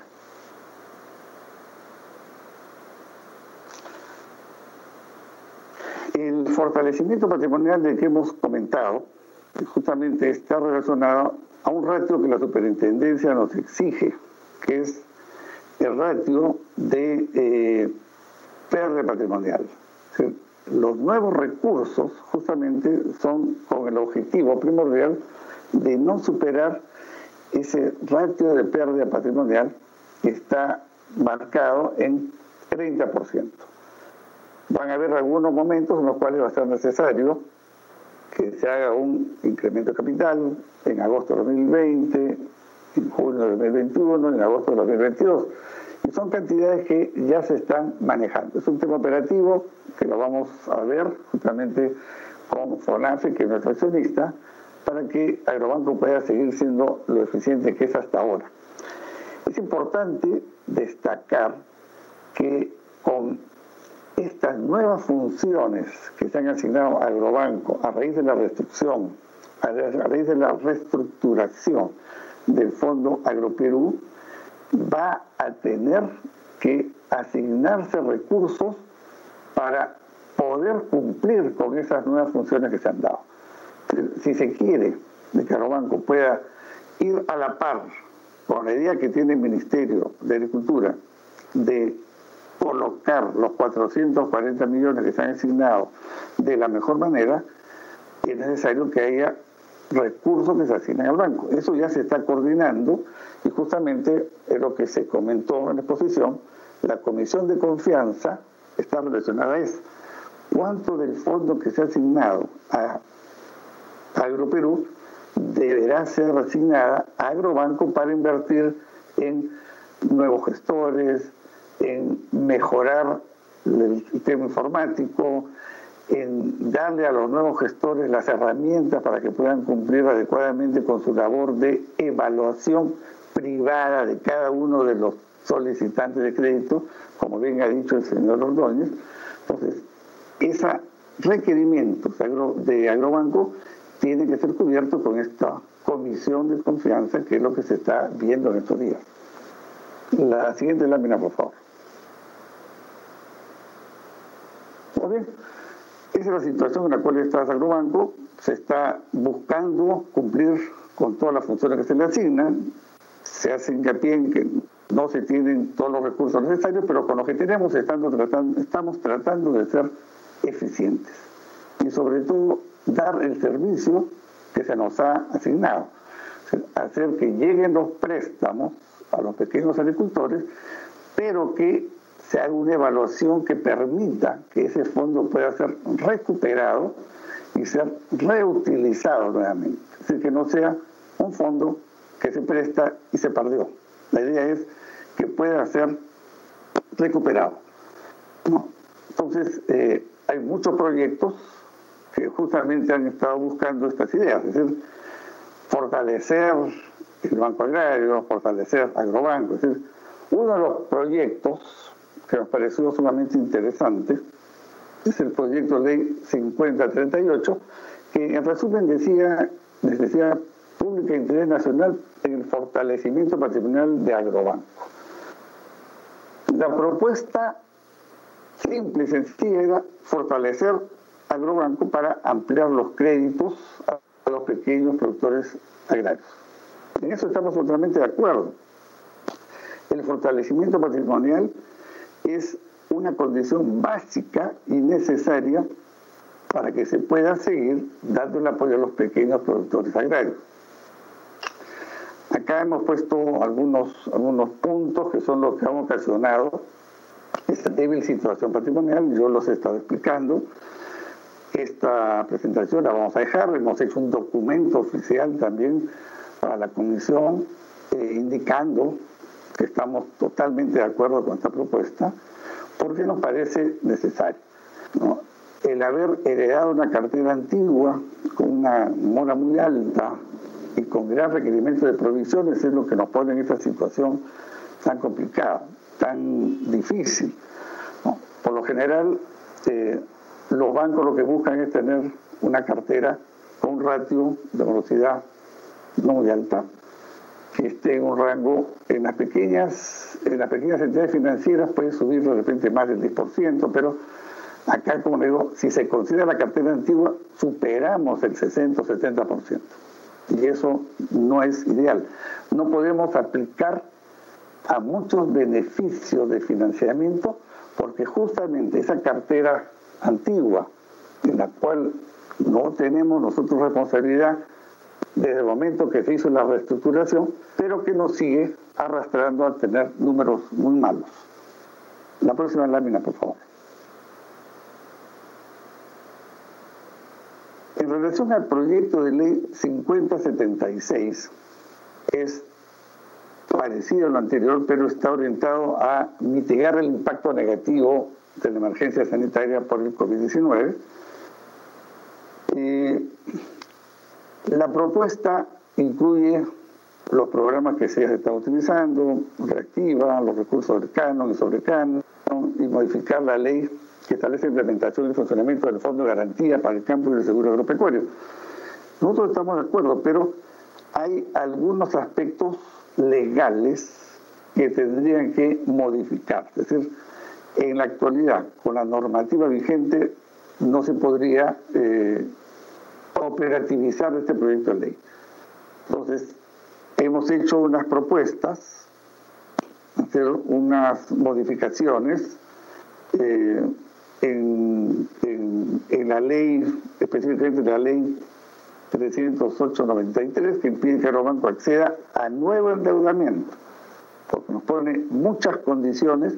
El fortalecimiento patrimonial del que hemos comentado justamente está relacionado a un ratio que la superintendencia nos exige, que es el ratio de eh, patrimonial. Los nuevos recursos justamente son con el objetivo primordial de no superar ese ratio de pérdida patrimonial que está marcado en 30%. van a haber algunos momentos en los cuales va a ser necesario que se haga un incremento capital en agosto de 2020, en junio de 2021, en agosto de 2022. Y son cantidades que ya se están manejando. Es un tema operativo que lo vamos a ver justamente con FONAFE, que es nuestro accionista, para que Agrobanco pueda seguir siendo lo eficiente que es hasta ahora. Es importante destacar que con estas nuevas funciones que se han asignado a Agrobanco a raíz de la restricción, a raíz de la reestructuración del Fondo Agroperú, va a tener que asignarse recursos para poder cumplir con esas nuevas funciones que se han dado. Si se quiere de que Agrobanco pueda ir a la par con la idea que tiene el Ministerio de Agricultura de colocar los 440 millones que se han asignado de la mejor manera, es necesario que haya recursos que se asignen al banco. Eso ya se está coordinando y justamente es lo que se comentó en la exposición, la comisión de confianza está relacionada a. ¿Cuánto del fondo que se ha asignado a Agroperú deberá ser asignada a Agrobanco para invertir en nuevos gestores, en mejorar el sistema informático, en darle a los nuevos gestores las herramientas para que puedan cumplir adecuadamente con su labor de evaluación privada de cada uno de los solicitantes de crédito, como bien ha dicho el señor Ordóñez. Entonces, ese requerimiento de Agrobanco tiene que ser cubierto con esta comisión de confianza, que es lo que se está viendo en estos días. La siguiente lámina, por favor. Muy bien. Esa es la situación en la cual está Agrobanco. Se está buscando cumplir con todas las funciones que se le asignan. Se hace hincapié en que no se tienen todos los recursos necesarios, pero con lo que tenemos estamos tratando de ser eficientes. Y sobre todo dar el servicio que se nos ha asignado. Hacer que lleguen los préstamos a los pequeños agricultores, pero que se haga una evaluación que permita que ese fondo pueda ser recuperado y ser reutilizado nuevamente. Es decir, que no sea un fondo que se presta y se perdió. La idea es que pueda ser recuperado. Entonces, eh, hay muchos proyectos que justamente han estado buscando estas ideas, es decir, fortalecer el Banco Agrario, fortalecer Agrobanco. Es decir, uno de los proyectos que nos pareció sumamente interesante es el proyecto ley 5038, que en resumen decía necesidad pública de interés nacional el fortalecimiento patrimonial de Agrobanco. La propuesta simple y sencilla era fortalecer Agrobanco para ampliar los créditos a los pequeños productores agrarios. En eso estamos totalmente de acuerdo. El fortalecimiento patrimonial es una condición básica y necesaria para que se pueda seguir dando el apoyo a los pequeños productores agrarios. Acá hemos puesto algunos, algunos puntos que son los que han ocasionado esta débil situación patrimonial, yo los he estado explicando. Esta presentación la vamos a dejar, hemos hecho un documento oficial también para la comisión eh, indicando que estamos totalmente de acuerdo con esta propuesta porque nos parece necesario. El haber heredado una cartera antigua con una mora muy alta y con gran requerimiento de provisiones es lo que nos pone en esta situación tan complicada, tan difícil. Por lo general, eh, los bancos lo que buscan es tener una cartera con un ratio de velocidad no muy alta, que esté en un rango, en las pequeñas, en las pequeñas entidades financieras puede subir de repente más del 10%, pero acá, como digo, si se considera la cartera antigua, superamos el 60 o 70%. Y eso no es ideal. No podemos aplicar a muchos beneficios de financiamiento porque justamente esa cartera antigua, en la cual no tenemos nosotros responsabilidad desde el momento que se hizo la reestructuración, pero que nos sigue arrastrando a tener números muy malos. La próxima lámina, por favor. En relación al proyecto de ley 5076, es parecido a lo anterior, pero está orientado a mitigar el impacto negativo de la emergencia sanitaria por el COVID-19. la propuesta incluye los programas que se están utilizando, reactiva los recursos del canon y sobre canon, y modificar la ley que establece implementación y funcionamiento del Fondo de Garantía para el campo y el seguro agropecuario. Nosotros estamos de acuerdo, pero hay algunos aspectos legales que tendrían que modificar. Es decir, en la actualidad, con la normativa vigente, no se podría eh, operativizar este proyecto de ley. Entonces, hemos hecho unas propuestas, hacer unas modificaciones eh, en, la ley, específicamente la ley 308-93, que impide que Agrobanco acceda a nuevo endeudamiento, porque nos pone muchas condiciones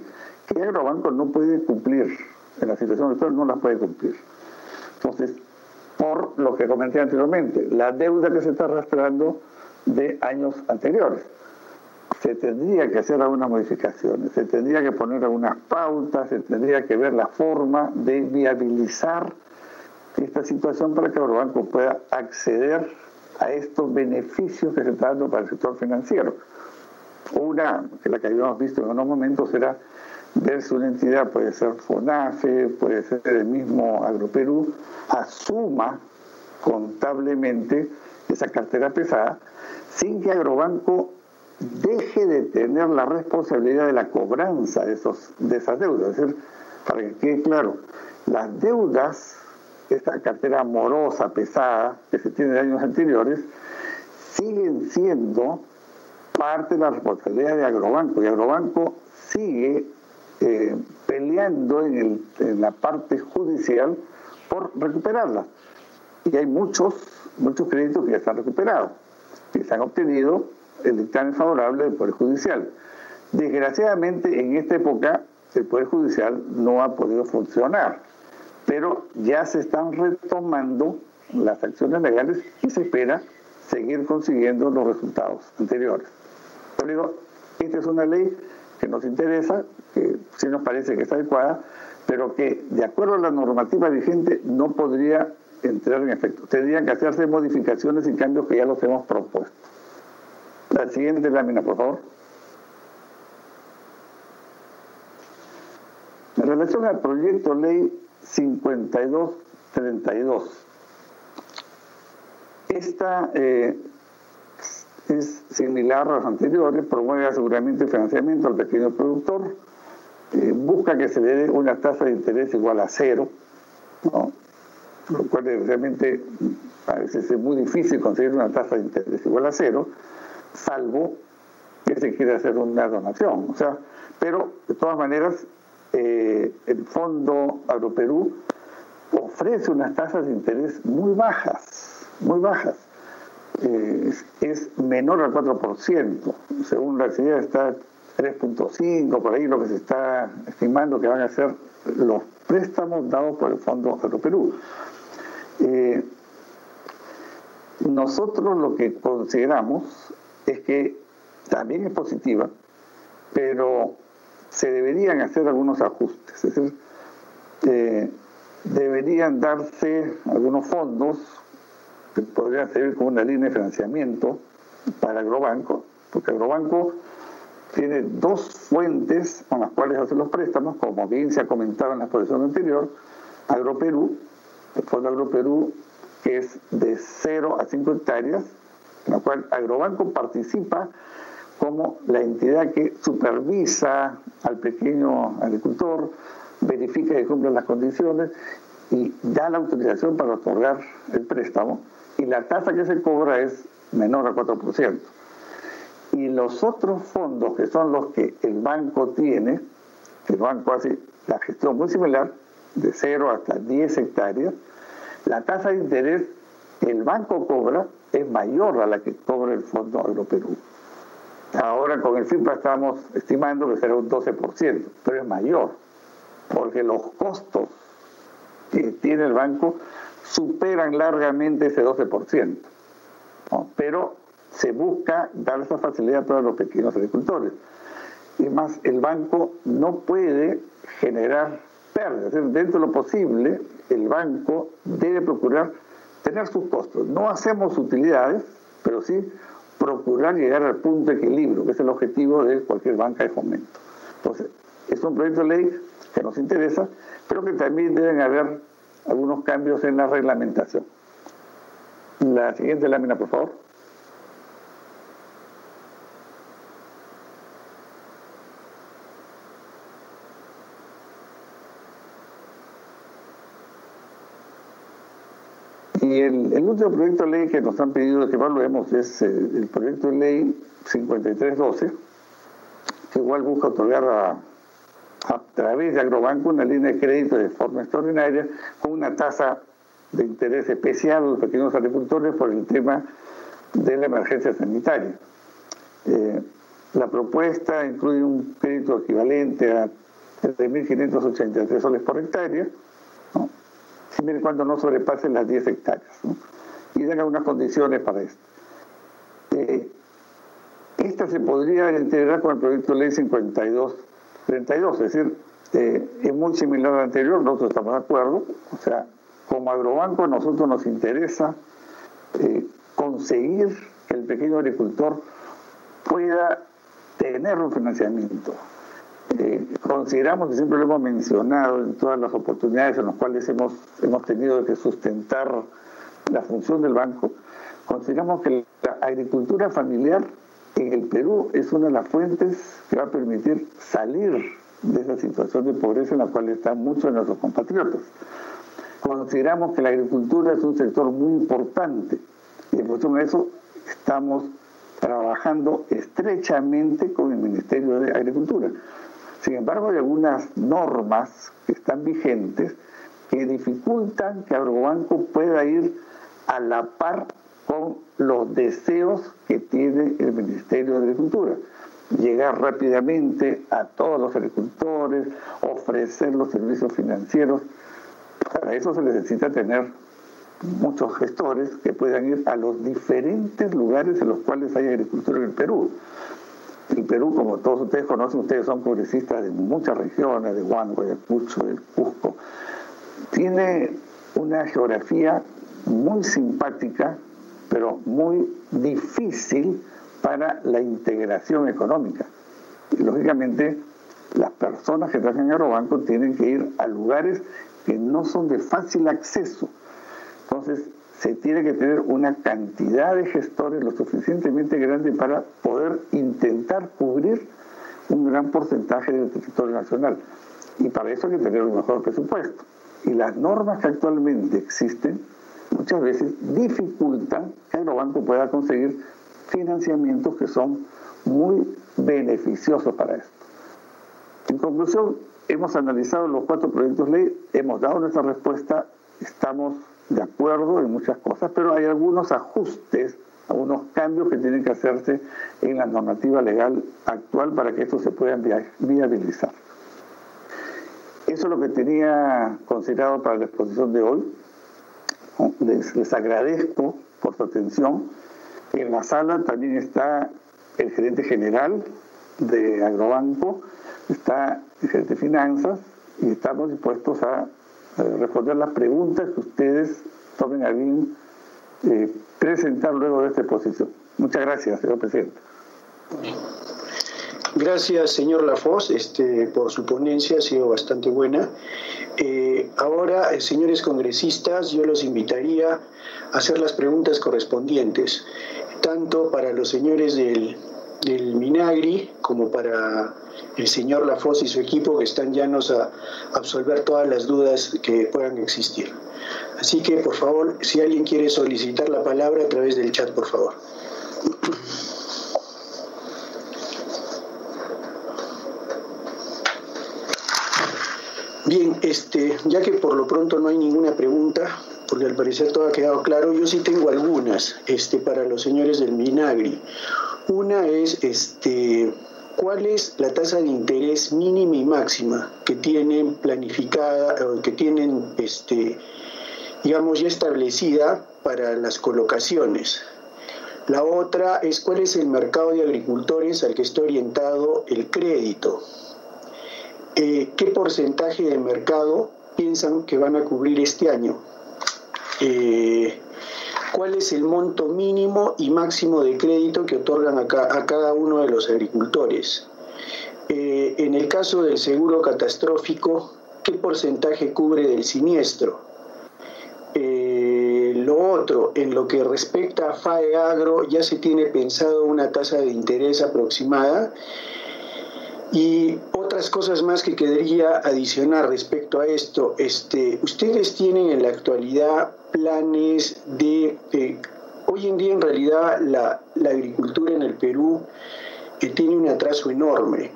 que Agrobanco no puede cumplir. En la situación actual no las puede cumplir. Entonces, por lo que comenté anteriormente, la deuda que se está arrastrando de años anteriores. Se tendría que hacer algunas modificaciones, se tendría que poner algunas pautas, se tendría que ver la forma de viabilizar esta situación para que banco pueda acceder a estos beneficios que se están dando para el sector financiero. Una, que la que habíamos visto en unos momentos, era ver si una entidad, puede ser FONAFE, puede ser el mismo AgroPerú, asuma contablemente esa cartera pesada sin que Agrobanco deje de tener la responsabilidad de la cobranza de, esos, de esas deudas. Es decir, para que quede claro, las deudas, esta cartera morosa, pesada, que se tiene de años anteriores, siguen siendo parte de la responsabilidad de Agrobanco. Y Agrobanco sigue eh, peleando en, en la parte judicial por recuperarlas. Y hay muchos, muchos créditos que ya están recuperados que se han obtenido el dictamen favorable del Poder Judicial. Desgraciadamente, en esta época, el Poder Judicial no ha podido funcionar, pero ya se están retomando las acciones legales y se espera seguir consiguiendo los resultados anteriores. Por digo, esta es una ley que nos interesa, que sí nos parece que está adecuada, pero que de acuerdo a la normativa vigente no podría entrar en efecto. Tendrían que hacerse modificaciones y cambios que ya los hemos propuesto. La siguiente lámina, por favor. En relación al proyecto ley 5232, esta eh, es similar a las anteriores, promueve aseguramiento y financiamiento al pequeño productor, eh, busca que se le dé una tasa de interés igual a cero, ¿no? lo cual realmente parece ser muy difícil conseguir una tasa de interés igual a cero, salvo que se quiera hacer una donación. O sea, pero de todas maneras, eh, el Fondo Agroperú ofrece unas tasas de interés muy bajas, muy bajas. Eh, es, menor al 4%, según la actividad está 3.5, por ahí lo que se está estimando que van a ser los préstamos dados por el Fondo Agroperú. Eh, nosotros lo que consideramos es que también es positiva, pero se deberían hacer algunos ajustes. Es decir, eh, deberían darse algunos fondos que podrían servir como una línea de financiamiento para Agrobanco, porque Agrobanco tiene dos fuentes con las cuales hacer los préstamos, como bien se ha comentado en la exposición anterior, Agroperú el Fondo Agroperú, que es de 0 a 5 hectáreas, en la cual Agrobanco participa como la entidad que supervisa al pequeño agricultor, verifica que cumplen las condiciones y da la autorización para otorgar el préstamo y la tasa que se cobra es menor al 4%. Y los otros fondos, que son los que el banco tiene, el banco hace la gestión muy similar, de 0 hasta 10 hectáreas, la tasa de interés el banco cobra es mayor a la que cobra el Fondo Agroperú. Ahora con el FIPA estamos estimando que será un 12%, pero es mayor, porque los costos que tiene el banco superan largamente ese 12%. Pero se busca dar esa facilidad para los pequeños agricultores. Y más, el banco no puede generar pérdidas. Dentro de lo posible, el banco debe procurar tener sus costos. No hacemos utilidades, pero sí procurar llegar al punto de equilibrio, que es el objetivo de cualquier banca de fomento. Entonces, es un proyecto de ley que nos interesa, pero que también deben haber algunos cambios en la reglamentación. La siguiente lámina, por favor. Y el, último proyecto de ley que nos han pedido que evaluemos es eh, el proyecto de ley 5312, que igual busca otorgar a, a través de Agrobanco una línea de crédito de forma extraordinaria con una tasa de interés especial a los pequeños agricultores por el tema de la emergencia sanitaria. Eh, la propuesta incluye un crédito equivalente a 3.583 soles por hectárea, siempre y cuando no sobrepasen las 10 hectáreas. Y dan algunas condiciones para esto. Eh, esta se podría integrar con el proyecto de ley 5232, es decir, eh, es muy similar al anterior, nosotros estamos de acuerdo, o sea, como agrobanco a nosotros nos interesa eh, conseguir que el pequeño agricultor pueda tener un financiamiento, eh, consideramos, que siempre lo hemos mencionado en todas las oportunidades en las cuales hemos, hemos tenido que sustentar la función del banco, consideramos que la agricultura familiar en el Perú es una de las fuentes que va a permitir salir de esa situación de pobreza en la cual están muchos de nuestros compatriotas. Consideramos que la agricultura es un sector muy importante y en función de eso estamos trabajando estrechamente con el Ministerio de Agricultura. Sin embargo, hay algunas normas que están vigentes que dificultan que Agrobanco pueda ir a la par con los deseos que tiene el Ministerio de Agricultura. Llegar rápidamente a todos los agricultores, ofrecer los servicios financieros. Para eso se necesita tener muchos gestores que puedan ir a los diferentes lugares en los cuales hay agricultura en el Perú. El Perú, como todos ustedes conocen, ustedes son progresistas de muchas regiones, de Huánuco, de Pucho, del Cusco. Tiene una geografía muy simpática, pero muy difícil para la integración económica. Y lógicamente, las personas que trabajan en Aerobanco tienen que ir a lugares que no son de fácil acceso. Entonces, se tiene que tener una cantidad de gestores lo suficientemente grande para poder intentar cubrir un gran porcentaje del territorio nacional. Y para eso hay que tener un mejor presupuesto. Y las normas que actualmente existen muchas veces dificultan que el banco pueda conseguir financiamientos que son muy beneficiosos para esto. En conclusión, hemos analizado los cuatro proyectos de ley, hemos dado nuestra respuesta, estamos de acuerdo en muchas cosas, pero hay algunos ajustes, algunos cambios que tienen que hacerse en la normativa legal actual para que esto se pueda viabilizar. Eso es lo que tenía considerado para la exposición de hoy. Les, les agradezco por su atención. En la sala también está el gerente general de Agrobanco, está el gerente de finanzas y estamos dispuestos a responder las preguntas que ustedes tomen a bien eh, presentar luego de esta exposición. Muchas gracias, señor presidente. Gracias, señor Lafos, este, por su ponencia, ha sido bastante buena. Eh, ahora, eh, señores congresistas, yo los invitaría a hacer las preguntas correspondientes, tanto para los señores del del Minagri como para el señor Lafos y su equipo que están llanos a absolver todas las dudas que puedan existir. Así que, por favor, si alguien quiere solicitar la palabra a través del chat, por favor. Bien, este, ya que por lo pronto no hay ninguna pregunta, porque al parecer todo ha quedado claro, yo sí tengo algunas este, para los señores del Minagri. Una es este, cuál es la tasa de interés mínima y máxima que tienen planificada o que tienen este, digamos, ya establecida para las colocaciones. La otra es cuál es el mercado de agricultores al que está orientado el crédito. Eh, ¿Qué porcentaje de mercado piensan que van a cubrir este año? Eh, ¿Cuál es el monto mínimo y máximo de crédito que otorgan a, cada uno de los agricultores? Eh, en el caso del seguro catastrófico, ¿qué porcentaje cubre del siniestro? lo otro, en lo que respecta a FAE Agro, ya se tiene pensado una tasa de interés aproximada y otras cosas más que quería adicionar respecto a esto, este, ustedes tienen en la actualidad planes de, hoy en día en realidad la, agricultura en el Perú eh, tiene un atraso enorme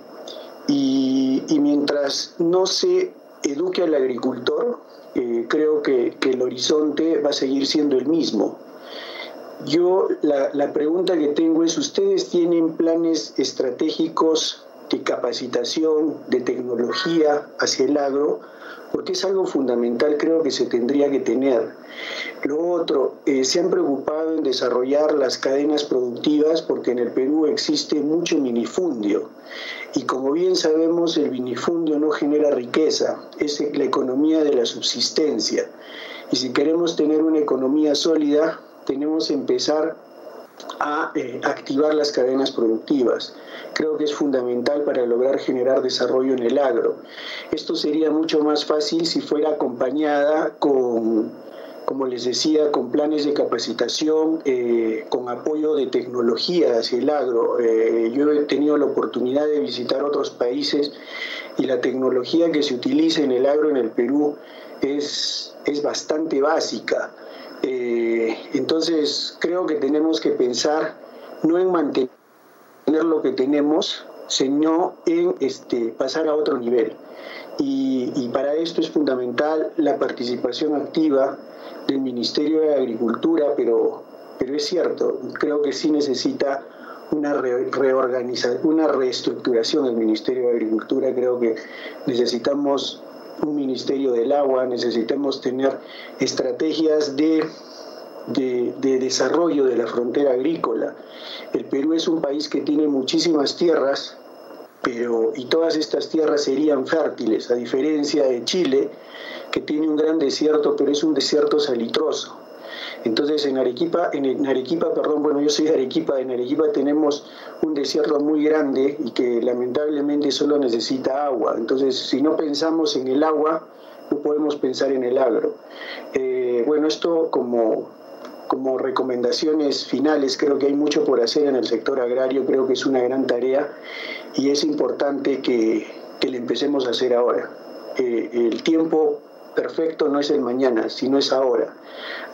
y, mientras no se eduque al agricultor, eh, creo que, el horizonte va a seguir siendo el mismo. Yo la, la pregunta que tengo es, ¿ustedes tienen planes estratégicos de capacitación, de tecnología hacia el agro, porque es algo fundamental creo que se tendría que tener. Lo otro, eh, se han preocupado en desarrollar las cadenas productivas porque en el Perú existe mucho minifundio y como bien sabemos el minifundio no genera riqueza, es la economía de la subsistencia y si queremos tener una economía sólida tenemos que empezar a eh, activar las cadenas productivas. Creo que es fundamental para lograr generar desarrollo en el agro. Esto sería mucho más fácil si fuera acompañada con, como les decía, con planes de capacitación, eh, con apoyo de tecnología hacia el agro. Eh, yo he tenido la oportunidad de visitar otros países y la tecnología que se utiliza en el agro en el Perú es, es bastante básica. Eh, entonces, creo que tenemos que pensar no en mantener lo que tenemos, sino en este, pasar a otro nivel. Y, para esto es fundamental la participación activa del Ministerio de Agricultura, pero, pero es cierto, creo que sí necesita una reorganización, una reestructuración del Ministerio de Agricultura. Creo que necesitamos un Ministerio del Agua, necesitamos tener estrategias de, de, desarrollo de la frontera agrícola. El Perú es un país que tiene muchísimas tierras, pero y todas estas tierras serían fértiles, a diferencia de Chile, que tiene un gran desierto, pero es un desierto salitroso. Entonces en Arequipa, en Arequipa, perdón, bueno, yo soy de Arequipa, en Arequipa tenemos un desierto muy grande y que lamentablemente solo necesita agua. Entonces, si no pensamos en el agua, no podemos pensar en el agro. Eh, bueno, esto como, como recomendaciones finales, creo que hay mucho por hacer en el sector agrario, creo que es una gran tarea y es importante que, que le empecemos a hacer ahora. Eh, el tiempo perfecto no es el mañana, sino es ahora.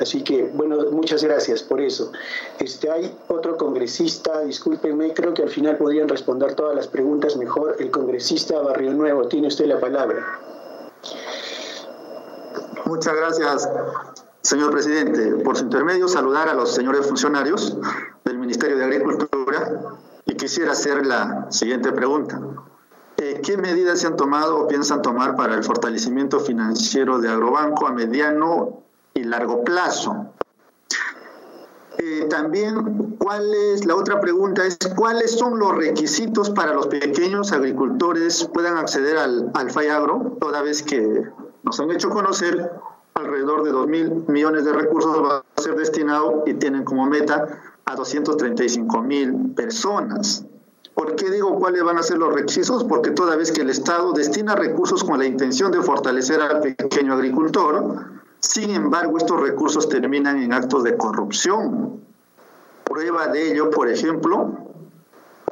Así que, bueno, muchas gracias por eso. Este, hay otro congresista, discúlpenme, creo que al final podrían responder todas las preguntas mejor. El congresista Barrio Nuevo, tiene usted la palabra. Muchas gracias, señor presidente. Por su intermedio, saludar a los señores funcionarios del Ministerio de Agricultura y quisiera hacer la siguiente pregunta. Eh, ¿Qué medidas se han tomado o piensan tomar para el fortalecimiento financiero de Agrobanco a mediano y largo plazo? Eh, también, ¿cuál es, la otra pregunta es, ¿cuáles son los requisitos para los pequeños agricultores puedan acceder al, al FAIAGRO, toda vez que nos han hecho conocer alrededor de 2 mil millones de recursos va a ser destinado y tienen como meta a 235 mil personas. ¿Por qué digo cuáles van a ser los requisitos? Porque toda vez que el Estado destina recursos con la intención de fortalecer al pequeño agricultor, sin embargo estos recursos terminan en actos de corrupción. Prueba de ello, por ejemplo,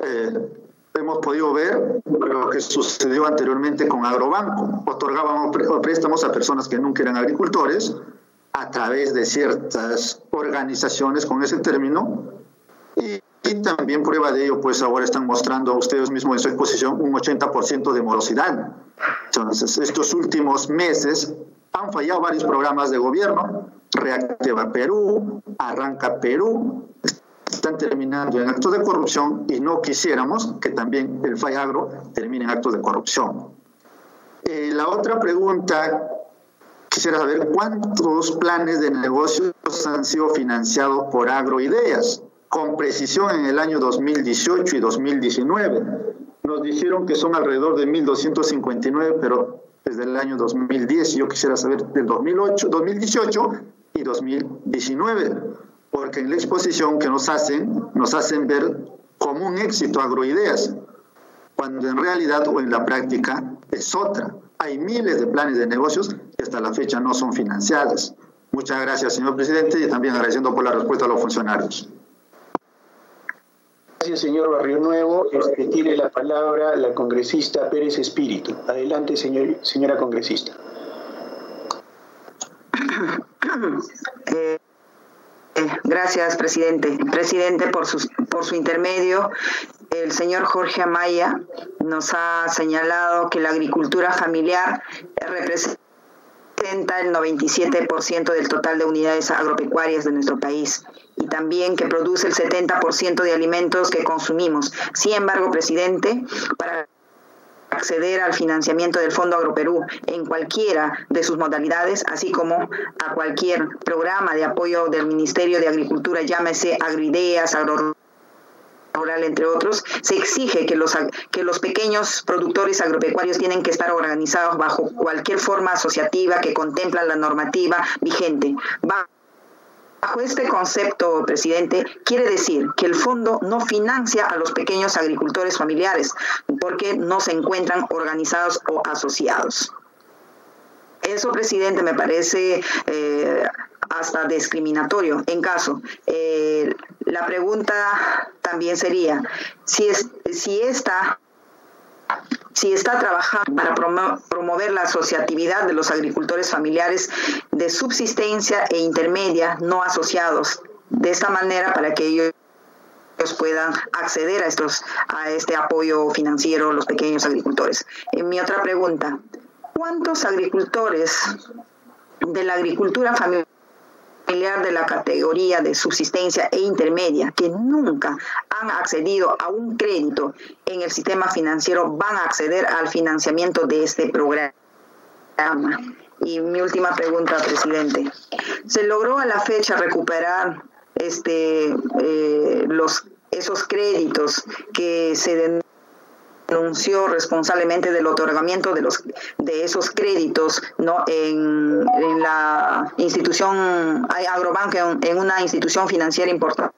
eh, hemos podido ver lo que sucedió anteriormente con Agrobanco. Otorgábamos préstamos a personas que nunca eran agricultores a través de ciertas organizaciones con ese término y también prueba de ello, pues ahora están mostrando a ustedes mismos en su exposición un 80% de morosidad. Entonces, estos últimos meses han fallado varios programas de gobierno, Reactiva Perú, Arranca Perú, están terminando en actos de corrupción y no quisiéramos que también el Fallagro termine en actos de corrupción. Eh, la otra pregunta quisiera saber cuántos planes de negocios han sido financiados por Agroideas, con precisión en el año 2018 y 2019. Nos dijeron que son alrededor de 1.259, pero desde el año 2010, yo quisiera saber del 2008, 2018 y 2019, porque en la exposición que nos hacen, nos hacen ver como un éxito agroideas, cuando en realidad o en la práctica es otra. Hay miles de planes de negocios que hasta la fecha no son financiados. Muchas gracias, señor presidente, y también agradeciendo por la respuesta a los funcionarios. Gracias, señor Barrio Nuevo. Este, tiene la palabra la congresista Pérez Espíritu. Adelante, señor, señora congresista. Eh, eh, gracias, presidente. Presidente, por, por su intermedio, el señor Jorge Amaya nos ha señalado que la agricultura familiar representa el 97% del total de unidades agropecuarias de nuestro país y también que produce el 70% de alimentos que consumimos. Sin embargo, presidente, para acceder al financiamiento del Fondo Agroperú en cualquiera de sus modalidades, así como a cualquier programa de apoyo del Ministerio de Agricultura, llámese Agrideas, Agro rural, entre otros, se exige que los, que los pequeños productores agropecuarios tienen que estar organizados bajo cualquier forma asociativa que contempla la normativa vigente. Bajo este concepto, presidente, quiere decir que el fondo no financia a los pequeños agricultores familiares porque no se encuentran organizados o asociados. Eso, presidente, me parece eh, hasta discriminatorio. En caso, eh, la pregunta también sería, si, es, si esta si está trabajando para promover la asociatividad de los agricultores familiares de subsistencia e intermedia no asociados, de esta manera para que ellos puedan acceder a estos a este apoyo financiero los pequeños agricultores. En mi otra pregunta, ¿cuántos agricultores de la agricultura familiar de la categoría de subsistencia e intermedia que nunca han accedido a un crédito en el sistema financiero van a acceder al financiamiento de este programa. Y mi última pregunta, presidente. ¿Se logró a la fecha recuperar este, eh, los, esos créditos que se denunció responsablemente del otorgamiento de los de esos créditos no en, la institución Agrobank en, una institución financiera importante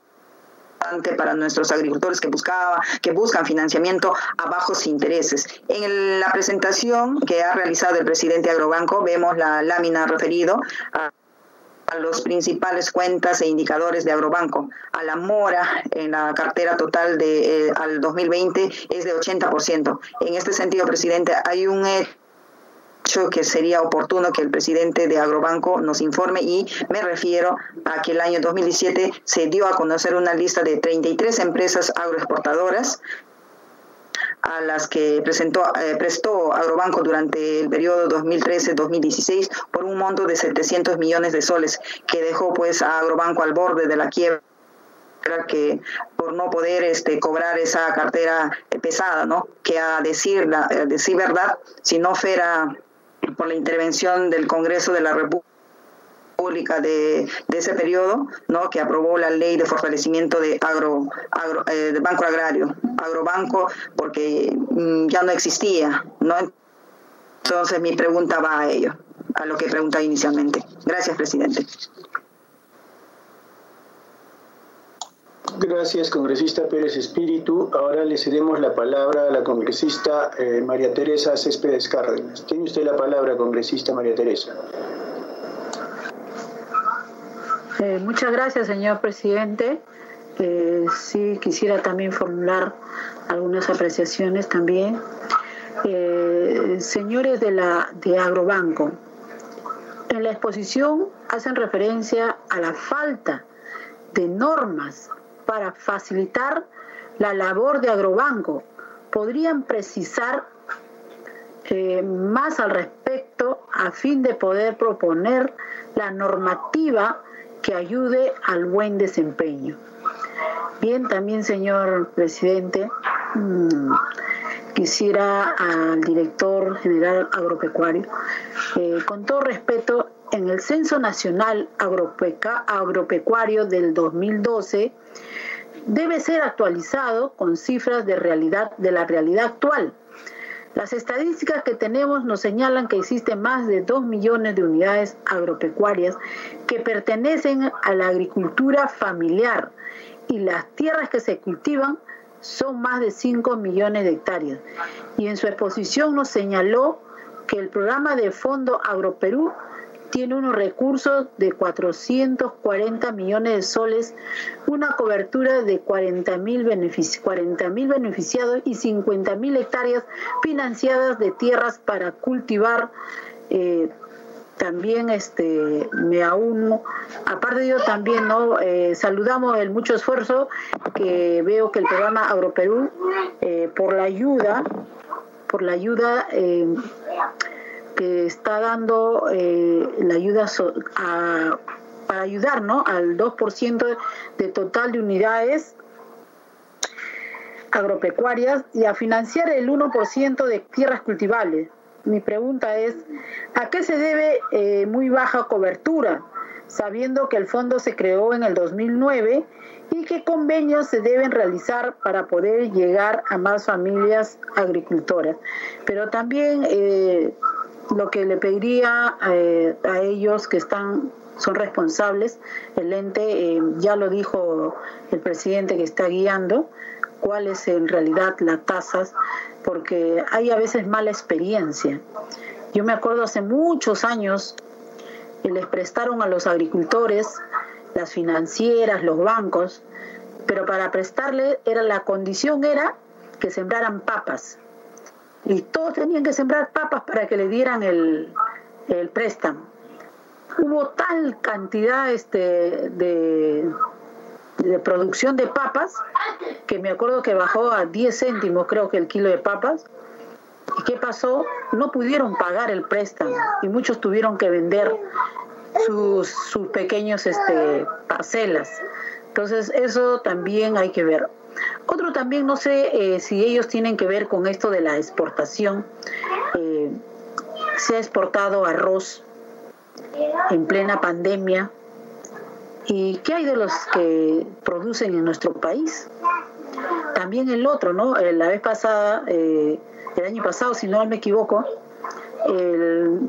para nuestros agricultores que buscaba, que buscan financiamiento a bajos intereses. En la presentación que ha realizado el presidente Agrobanco vemos la lámina referido a a los principales cuentas e indicadores de Agrobanco. A la mora en la cartera total de, eh, al 2020 es de 80%. En este sentido, presidente, hay un hecho que sería oportuno que el presidente de Agrobanco nos informe y me refiero a que el año 2017 se dio a conocer una lista de 33 empresas agroexportadoras a las que presentó, eh, prestó Agrobanco durante el periodo 2013-2016 por un monto de 700 millones de soles, que dejó pues a Agrobanco al borde de la quiebra que por no poder este, cobrar esa cartera pesada, ¿no? Que a decir, a decir verdad, si no fuera por la intervención del Congreso de la República, pública de, ese periodo, ¿no? que aprobó la ley de fortalecimiento de agro, eh, de banco agrario, agrobanco, porque mm, ya no existía, ¿no? Entonces mi pregunta va a ello, a lo que preguntaba inicialmente. Gracias, presidente. Gracias, congresista Pérez Espíritu. Ahora le cedemos la palabra a la congresista eh, María Teresa Céspedes Cárdenas. Tiene usted la palabra, congresista María Teresa. Eh, muchas gracias, señor presidente. Eh, sí, quisiera también formular algunas apreciaciones también. Eh, señores de, la, de Agrobanco, en la exposición hacen referencia a la falta de normas para facilitar la labor de Agrobanco. ¿Podrían precisar más al respecto a fin de poder proponer la normativa que ayude al buen desempeño. Bien, también, señor presidente, mm, quisiera al director general agropecuario, eh, con todo respeto, en el Censo Nacional Agropecuario del 2012 debe ser actualizado con cifras de realidad de la realidad actual. Las estadísticas que tenemos nos señalan que existen más de 2 millones de unidades agropecuarias que pertenecen a la agricultura familiar y las tierras que se cultivan son más de 5 millones de hectáreas. Y en su exposición nos señaló que el programa de Fondo Agroperú tiene unos recursos de 440 millones de soles, una cobertura de 40 mil beneficiados y 50 mil hectáreas financiadas de tierras para cultivar. Eh, también este me aúno aparte de ello también no eh, saludamos el mucho esfuerzo que veo que el programa Agroperú eh, por la ayuda por la ayuda que está dando la ayuda para ayudar al 2% de total de unidades agropecuarias y a financiar el 1% de tierras cultivables mi pregunta es, ¿a qué se debe eh, muy baja cobertura, sabiendo que el fondo se creó en el 2009 y qué convenios se deben realizar para poder llegar a más familias agricultoras? Pero también eh, lo que le pediría eh, a ellos que están son responsables, el ente, ya lo dijo el presidente que está guiando, cuáles en realidad las tasas porque hay a veces mala experiencia. Yo me acuerdo hace muchos años que les prestaron a los agricultores, las financieras, los bancos, pero para prestarle era la condición era que sembraran papas. Y todos tenían que sembrar papas para que le dieran el, el préstamo. Hubo tal cantidad este, de, de producción de papas, que me acuerdo que bajó a 10 céntimos creo que el kilo de papas. ¿Y qué pasó? No pudieron pagar el préstamo y muchos tuvieron que vender sus, sus pequeños este, parcelas. Entonces eso también hay que ver. Otro también, no sé eh, si ellos tienen que ver con esto de la exportación. Eh, se ha exportado arroz en plena pandemia, ¿Y qué hay de los que producen en nuestro país? También el otro, ¿no? Eh, la vez pasada, el año pasado, si no me equivoco, el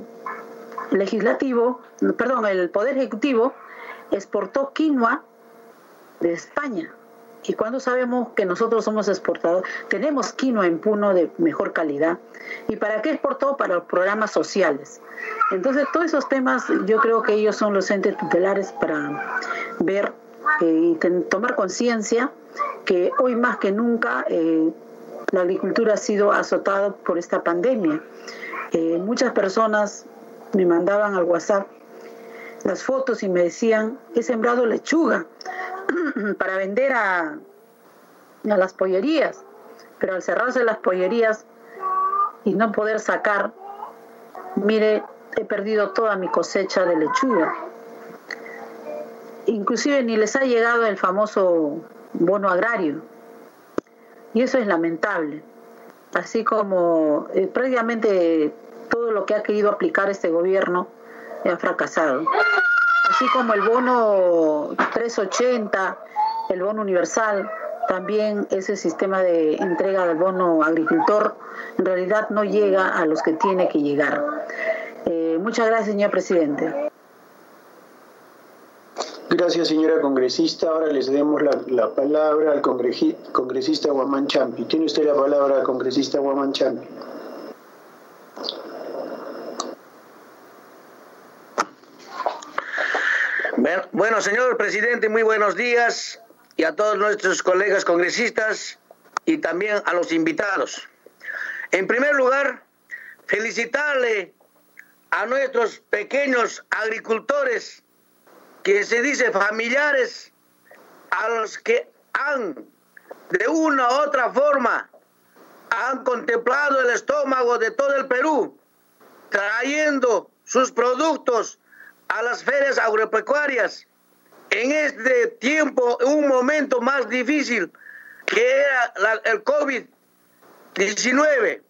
legislativo, perdón, el Poder Ejecutivo exportó quinoa de España. Y cuando sabemos que nosotros somos exportadores, tenemos quinoa en Puno de mejor calidad. ¿Y para qué exportó? Para los programas sociales. Entonces, todos esos temas yo creo que ellos son los entes tutelares para ver eh, y tomar conciencia que hoy más que nunca eh, la agricultura ha sido azotada por esta pandemia. Eh, muchas personas me mandaban al WhatsApp las fotos y me decían, he sembrado lechuga para vender a, a las pollerías, pero al cerrarse las pollerías y no poder sacar, mire, he perdido toda mi cosecha de lechuga. Inclusive ni les ha llegado el famoso bono agrario. Y eso es lamentable. Así como eh, prácticamente todo lo que ha querido aplicar este gobierno ha fracasado. Así como el bono 380, el bono universal, también ese sistema de entrega del bono agricultor en realidad no llega a los que tiene que llegar. Eh, muchas gracias, señor presidente. Gracias, señora congresista. Ahora les demos la, palabra al congresista Guamán Champi. Tiene usted la palabra, congresista Guamán Champi. Bueno, señor presidente, muy buenos días y a todos nuestros colegas congresistas y también a los invitados. En primer lugar, felicitarle a nuestros pequeños agricultores, que se dice familiares, a los que han, de una u otra forma, han contemplado el estómago de todo el Perú, trayendo sus productos a las ferias agropecuarias en este tiempo, un momento más difícil que era el COVID, COVID-19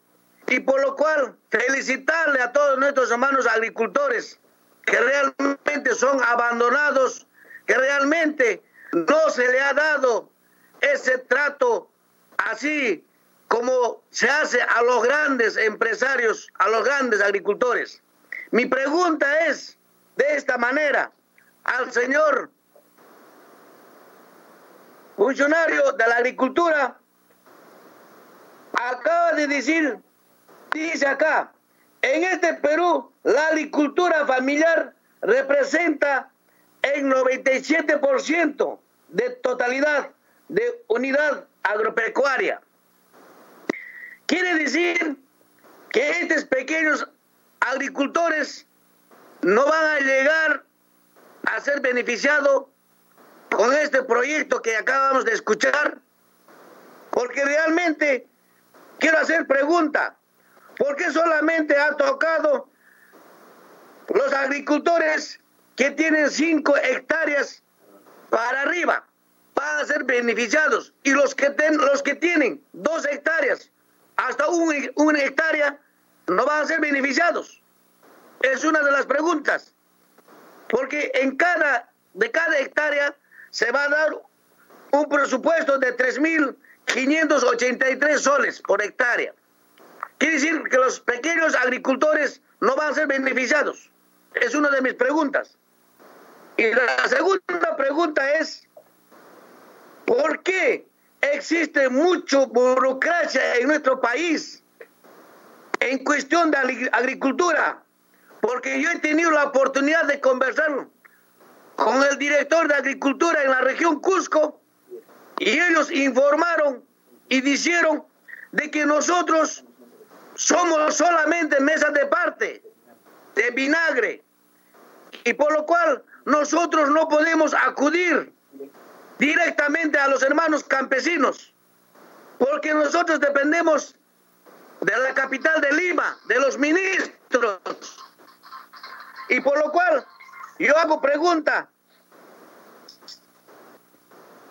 y por lo cual felicitarle a todos nuestros hermanos agricultores que realmente son abandonados, que realmente no se le ha dado ese trato así como se hace a los grandes empresarios, a los grandes agricultores. Mi pregunta es de esta manera al señor funcionario de la agricultura, acaba de decir, dice acá, en este Perú la agricultura familiar representa el 97% de totalidad de unidad agropecuaria. Quiere decir que estos pequeños agricultores no van a llegar a ser beneficiados con este proyecto que acabamos de escuchar, porque realmente quiero hacer pregunta, ¿por qué solamente ha tocado los agricultores que tienen 5 hectáreas para arriba? van a ser beneficiados y los que, ten, los que tienen dos hectáreas hasta un, una hectárea no van a ser beneficiados. Es una de las preguntas. Porque en cada, de cada hectárea se va a dar un presupuesto de 3.583 soles por hectárea. Quiere decir que los pequeños agricultores no van a ser beneficiados. Es una de mis preguntas. Y la segunda pregunta es, ¿por qué existe mucho burocracia en nuestro país en cuestión de agricultura, porque yo he tenido la oportunidad de conversar con el director de agricultura en la región Cusco y ellos informaron y dijeron de que nosotros somos solamente mesas de parte de vinagre y por lo cual nosotros no podemos acudir directamente a los hermanos campesinos, porque nosotros dependemos de la capital de Lima, de los ministros. Y por lo cual yo hago pregunta,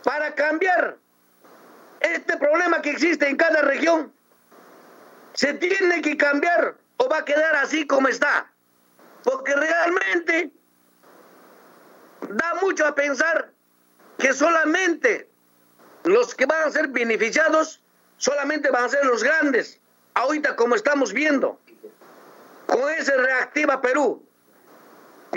para cambiar este problema que existe en cada región, se tiene que cambiar o va a quedar así como está. Porque realmente da mucho a pensar que solamente los que van a ser beneficiados solamente van a ser los grandes. Ahorita como estamos viendo, con ese reactiva Perú,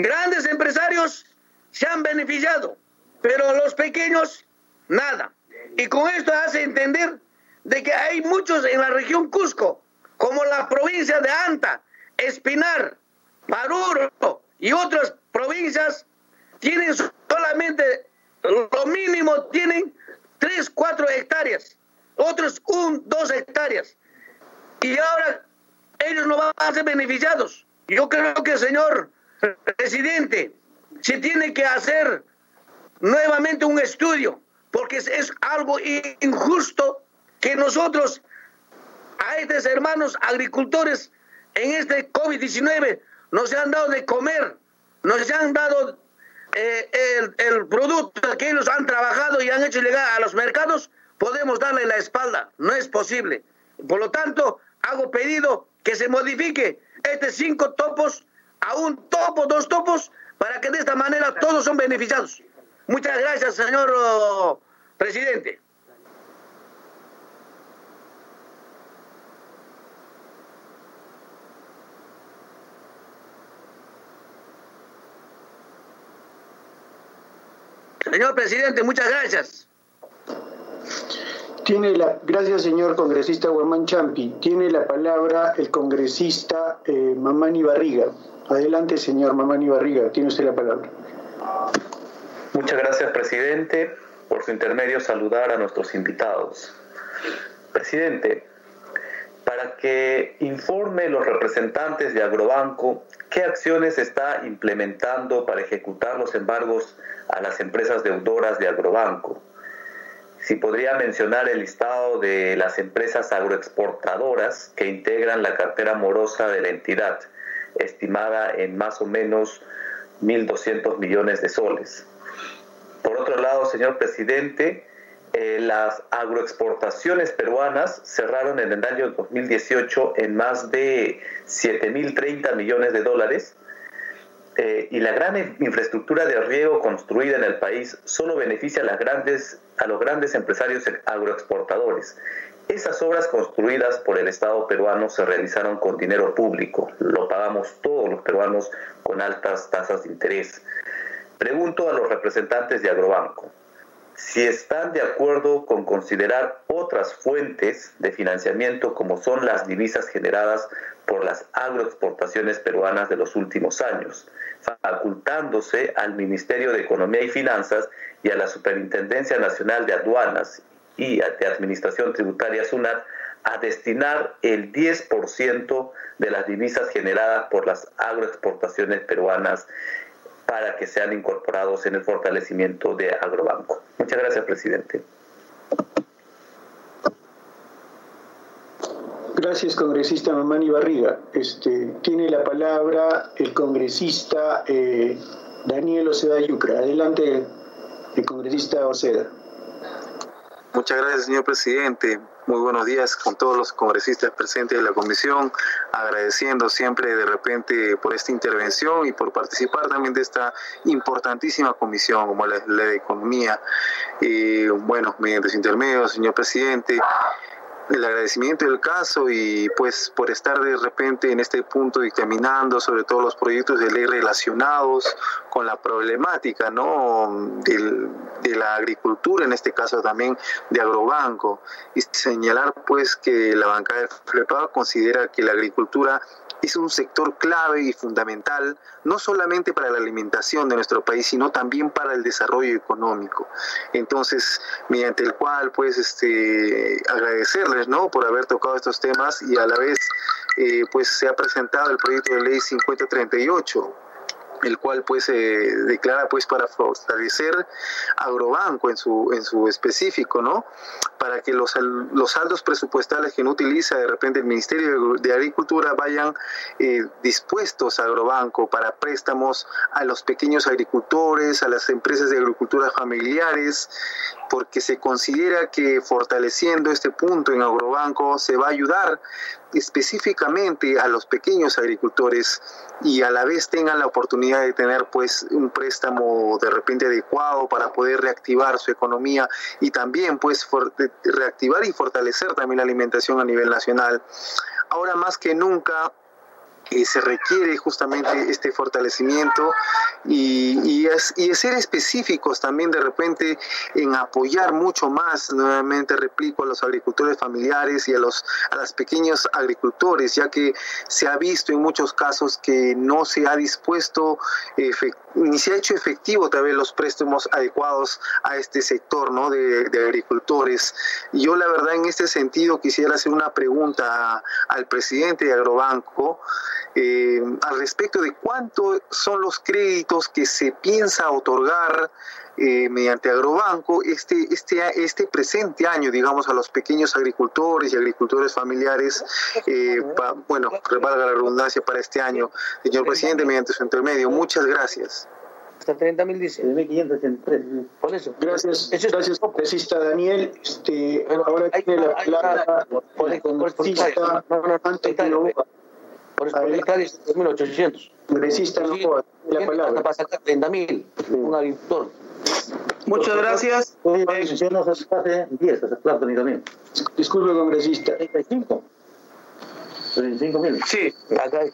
grandes empresarios se han beneficiado, pero los pequeños nada. Y con esto hace entender de que hay muchos en la región Cusco, como la provincia de Anta, Espinar, Paruro y otras provincias, tienen solamente lo mínimo tienen 3, 4 hectáreas, otros 1, 2 hectáreas. Y ahora ellos no van a ser beneficiados. Yo creo que, señor presidente, se tiene que hacer nuevamente un estudio, porque es algo injusto que nosotros, a estos hermanos agricultores, en este COVID-19, nos han dado de comer, nos han dado eh, el, el, producto que ellos han trabajado y han hecho llegar a los mercados, podemos darle la espalda. No es posible. Por lo tanto, hago pedido que se modifique este cinco topos a un topo, dos topos, para que de esta manera todos son beneficiados. Muchas gracias, señor oh, presidente. Señor presidente, muchas gracias. Tiene la, gracias, señor congresista Guamán Champi. Tiene la palabra el congresista eh, Mamani Barriga. Adelante, señor Mamani Barriga. Tiene usted la palabra. Muchas gracias, presidente. Por su intermedio, saludar a nuestros invitados. Presidente, para que informe los representantes de Agrobanco qué acciones está implementando para ejecutar los embargos a las empresas deudoras de Agrobanco. Si podría mencionar el listado de las empresas agroexportadoras que integran la cartera morosa de la entidad, estimada en más o menos 1.200 millones de soles. Por otro lado, señor presidente, eh, las agroexportaciones peruanas cerraron en el año 2018 en más de 7.030 millones de dólares eh, y la gran infraestructura de riego construida en el país solo beneficia a, los grandes empresarios agroexportadores. Esas obras construidas por el Estado peruano se realizaron con dinero público, lo pagamos todos los peruanos con altas tasas de interés. Pregunto a los representantes de Agrobanco, si están de acuerdo con considerar otras fuentes de financiamiento como son las divisas generadas por las agroexportaciones peruanas de los últimos años, facultándose al Ministerio de Economía y Finanzas y a la Superintendencia Nacional de Aduanas y de Administración Tributaria SUNAT a destinar el 10% de las divisas generadas por las agroexportaciones peruanas para que sean incorporados en el fortalecimiento de Agrobanco. Muchas gracias, presidente. Gracias, congresista Mamani Barriga. Este, tiene la palabra el congresista eh, Daniel Oceda Yucra. Adelante, el congresista Oceda. Muchas gracias, señor presidente. Muy buenos días con todos los congresistas presentes de la comisión, agradeciendo siempre de repente por esta intervención y por participar también de esta importantísima comisión como la ley de economía. Y bueno, mediante su intermedio, señor presidente, el agradecimiento del caso y pues por estar de repente en este punto dictaminando sobre todos los proyectos de ley relacionados con la problemática ¿no? de la agricultura, en este caso también de Agrobanco, y señalar pues que la bancada de FLEPA considera que la agricultura es un sector clave y fundamental, no solamente para la alimentación de nuestro país, sino también para el desarrollo económico. Entonces, mediante el cual, pues, este, agradecerles, ¿no?, por haber tocado estos temas y a la vez, eh, pues, se ha presentado el proyecto de ley 5038 el cual pues se declara pues para fortalecer Agrobanco en su en su específico, ¿no? Para que los, los saldos presupuestales que no utiliza de repente el Ministerio de Agricultura vayan eh, dispuestos a Agrobanco para préstamos a los pequeños agricultores, a las empresas de agricultura familiares, porque se considera que fortaleciendo este punto en Agrobanco se va a ayudar específicamente a los pequeños agricultores y a la vez tengan la oportunidad de tener pues un préstamo de repente adecuado para poder reactivar su economía y también pues reactivar y fortalecer también la alimentación a nivel nacional. Ahora más que nunca se requiere justamente este fortalecimiento y, y, es, y ser específicos también de repente en apoyar mucho más, nuevamente replico, a los agricultores familiares y a los a los pequeños agricultores, ya que se ha visto en muchos casos que no se ha dispuesto ni se ha hecho efectivo también los préstamos adecuados a este sector ¿no? de, de agricultores. Yo la verdad en este sentido quisiera hacer una pregunta al presidente de Agrobanco eh, al respecto de cuánto son los créditos que se piensa otorgar eh, mediante Agrobanco este, este, este presente año, digamos, a los pequeños agricultores y agricultores familiares, eh, bueno, valga la redundancia para este año. Señor presidente, mediante su intermedio, muchas gracias. Hasta 30 mil dice. Por eso. Gracias, gracias, congresista Daniel. Este, ahora tiene la palabra el congresista por eso por hectárea es 2.800. Congresista, no la palabra. Para sacar 30.000, un agricultor. Muchas gracias. No se pase 10, se plato ni también. Disculpe, congresista. 35. 35 mil. Sí, acá hay.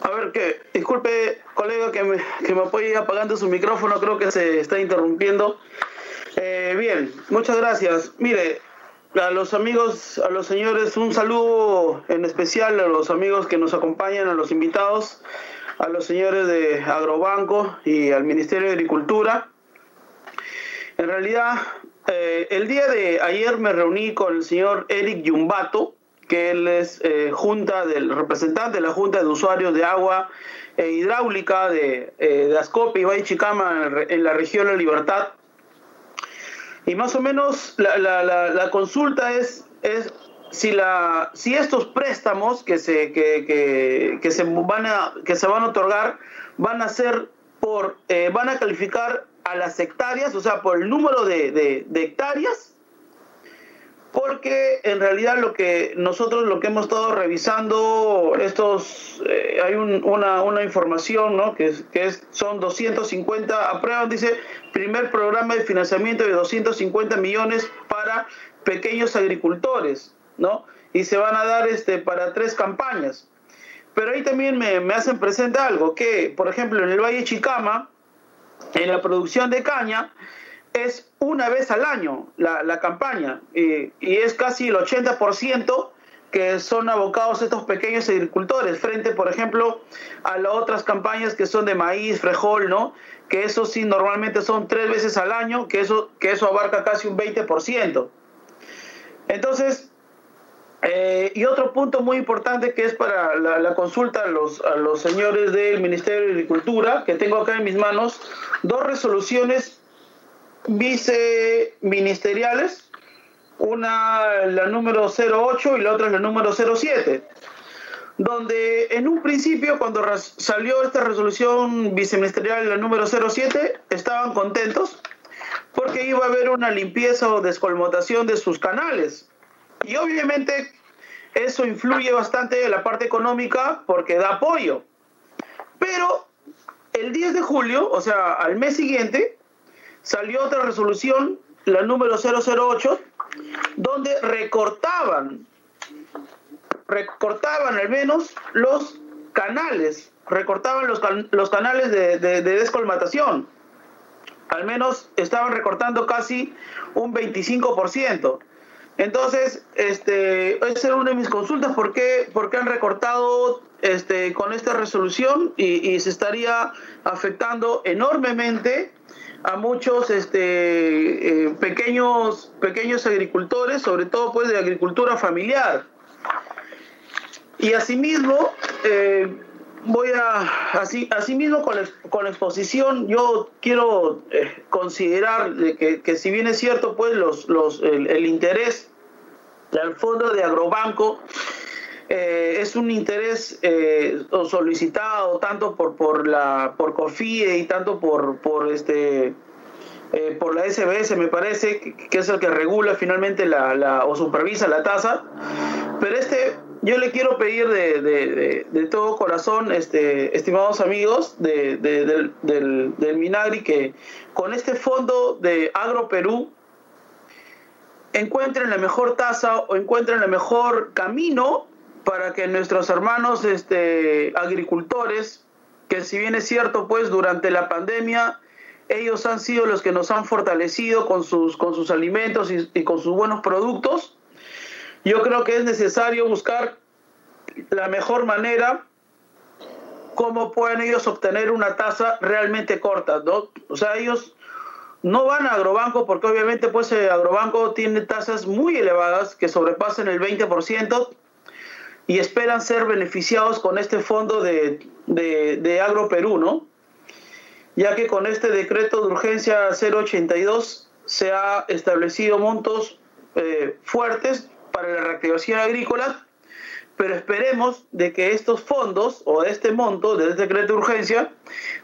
A ver, que disculpe, colega, que me, que me apoye apagando su micrófono, creo que se está interrumpiendo. Eh, bien, muchas gracias. Mire, a los amigos, a los señores, un saludo en especial a los amigos que nos acompañan, a los invitados, a los señores de Agrobanco y al Ministerio de Agricultura. En realidad, eh, el día de ayer me reuní con el señor Eric Yumbato, que él es eh, junta del representante de la Junta de Usuarios de Agua e Hidráulica de, eh, y Baichicama en la región La Libertad. Y más o menos la, la, la, consulta es, es si, la, si estos préstamos que se, que, que, que se, van, a, que se van a otorgar van a ser por, eh, van a calificar a las hectáreas, o sea, por el número de, hectáreas, porque en realidad lo que nosotros lo que hemos estado revisando estos eh, hay una, una, información ¿no? que, que es, son 250 aprueban dice primer programa de financiamiento de 250 millones para pequeños agricultores no y se van a dar este para tres campañas pero ahí también me, me hacen presente algo que por ejemplo en el Valle Chicama en la producción de caña es una vez al año la, campaña y, es casi el 80% que son abocados estos pequeños agricultores frente, por ejemplo, a las otras campañas que son de maíz, frijol, ¿no? Que eso sí normalmente son tres veces al año, que eso, que eso abarca casi un 20%. Entonces, eh, y otro punto muy importante que es para la, consulta a los, a los señores del Ministerio de Agricultura, que tengo acá en mis manos, dos resoluciones viceministeriales, una la número 08 y la otra la número 07, donde en un principio cuando salió esta resolución viceministerial la número 07 estaban contentos porque iba a haber una limpieza o descolmotación de sus canales. Y obviamente eso influye bastante en la parte económica porque da apoyo. Pero el 10 de julio, o sea, al mes siguiente, salió otra resolución, la número 008, donde recortaban, recortaban al menos los canales, recortaban los, los canales de, de, descolmatación. Al menos estaban recortando casi un 25%. Entonces, este, esa era una de mis consultas, ¿por qué, por qué han recortado este, con esta resolución y, se estaría afectando enormemente a muchos este, eh, pequeños, pequeños agricultores, sobre todo pues de agricultura familiar. Y asimismo, eh, voy a, así, asimismo con la, con la exposición, yo quiero eh, considerar que, que, si bien es cierto pues los, los, el, el interés del fondo de Agrobanco eh, es un interés eh, solicitado tanto por, por la por COFIE y tanto por, por este eh, por la SBS me parece que, es el que regula finalmente la, la, o supervisa la tasa. Pero este yo le quiero pedir de, de, todo corazón este estimados amigos del, del, del Minagri que con este fondo de Agro Perú encuentren la mejor tasa o encuentren el mejor camino para que nuestros hermanos este, agricultores, que si bien es cierto, pues durante la pandemia ellos han sido los que nos han fortalecido con sus, con sus alimentos y, y con sus buenos productos, yo creo que es necesario buscar la mejor manera cómo pueden ellos obtener una tasa realmente corta, ¿no? O sea, ellos no van a Agrobanco porque obviamente pues Agrobanco tiene tasas muy elevadas que sobrepasan el 20% y esperan ser beneficiados con este fondo de, de, Agro Perú, ¿no? Ya que con este decreto de urgencia 082 se ha establecido montos eh, fuertes para la reactivación agrícola, pero esperemos de que estos fondos o este monto de este decreto de urgencia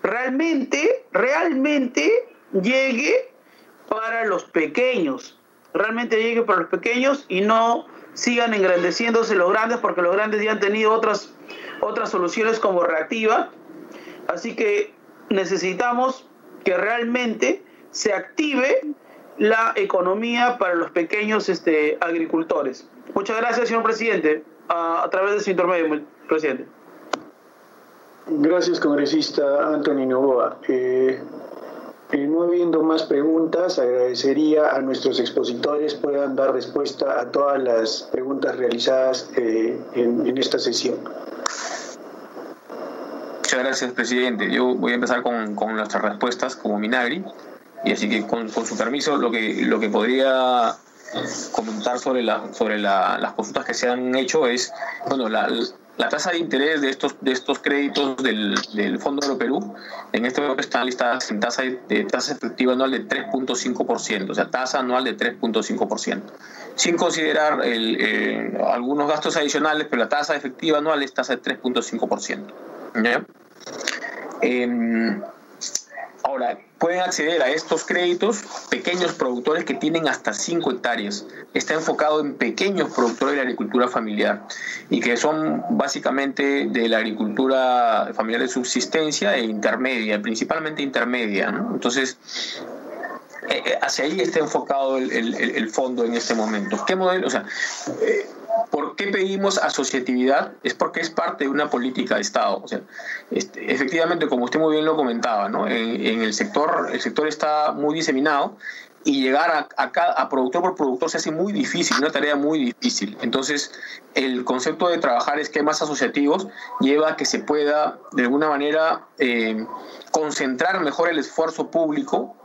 realmente, realmente llegue para los pequeños, realmente llegue para los pequeños y no sigan engrandeciéndose los grandes porque los grandes ya han tenido otras, otras soluciones como reactiva. Así que necesitamos que realmente se active la economía para los pequeños este, agricultores. Muchas gracias, señor presidente, a, través de su intermedio, presidente. Gracias, congresista Antonio Novoa. Eh, no habiendo más preguntas, agradecería a nuestros expositores puedan dar respuesta a todas las preguntas realizadas eh, en, esta sesión. Muchas gracias, presidente. Yo voy a empezar con, nuestras respuestas como Minagri. Y así que con, con, su permiso, lo que, lo que podría comentar sobre, la, sobre la, las consultas que se han hecho es, bueno, la, la tasa de interés de estos, de estos créditos del, del Fondo de Perú en este momento están listadas en tasa, de, tasa efectiva anual de 3.5%, o sea, tasa anual de 3.5%, sin considerar eh, algunos gastos adicionales, pero la tasa efectiva anual es tasa de 3.5%. Eh, Ahora, pueden acceder a estos créditos pequeños productores que tienen hasta 5 hectáreas. Está enfocado en pequeños productores de la agricultura familiar y que son básicamente de la agricultura familiar de subsistencia e intermedia, principalmente intermedia. Entonces, eh, eh, hacia ahí está enfocado el, fondo en este momento. ¿Qué modelo? O sea, eh, ¿Por qué pedimos asociatividad? Es porque es parte de una política de Estado. O sea, este, efectivamente, como usted muy bien lo comentaba, ¿no? en, el sector, el sector está muy diseminado y llegar a, a, productor por productor se hace muy difícil, una tarea muy difícil. Entonces, el concepto de trabajar esquemas asociativos lleva a que se pueda, de alguna manera, eh, concentrar mejor el esfuerzo público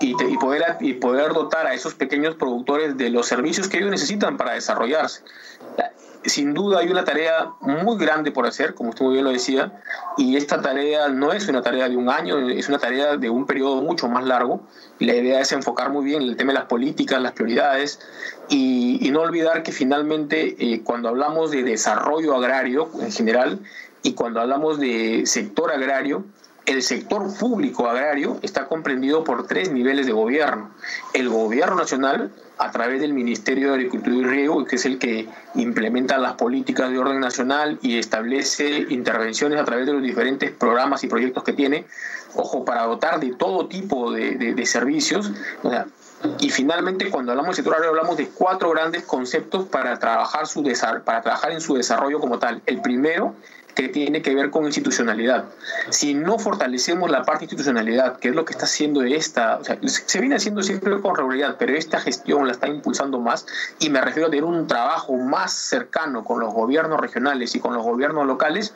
y, y, poder, y poder dotar a esos pequeños productores de los servicios que ellos necesitan para desarrollarse sin duda hay una tarea muy grande por hacer, como usted muy bien lo decía, y esta tarea no es una tarea de un año, es una tarea de un periodo mucho más largo. La idea es enfocar muy bien el tema de las políticas, las prioridades, y, no olvidar que finalmente eh, cuando hablamos de desarrollo agrario en general y cuando hablamos de sector agrario, el sector público agrario está comprendido por tres niveles de gobierno. El gobierno nacional, a través del Ministerio de Agricultura y Riego, que es el que implementa las políticas de orden nacional y establece intervenciones a través de los diferentes programas y proyectos que tiene, ojo, para dotar de todo tipo de, servicios. y finalmente, cuando hablamos del sector agrario, hablamos de cuatro grandes conceptos para trabajar, su para trabajar en su desarrollo como tal. El primero que tiene que ver con institucionalidad. Si no fortalecemos la parte institucionalidad, que es lo que está haciendo esta, se viene haciendo siempre con regularidad, pero esta gestión la está impulsando más y me refiero a tener un trabajo más cercano con los gobiernos regionales y con los gobiernos locales,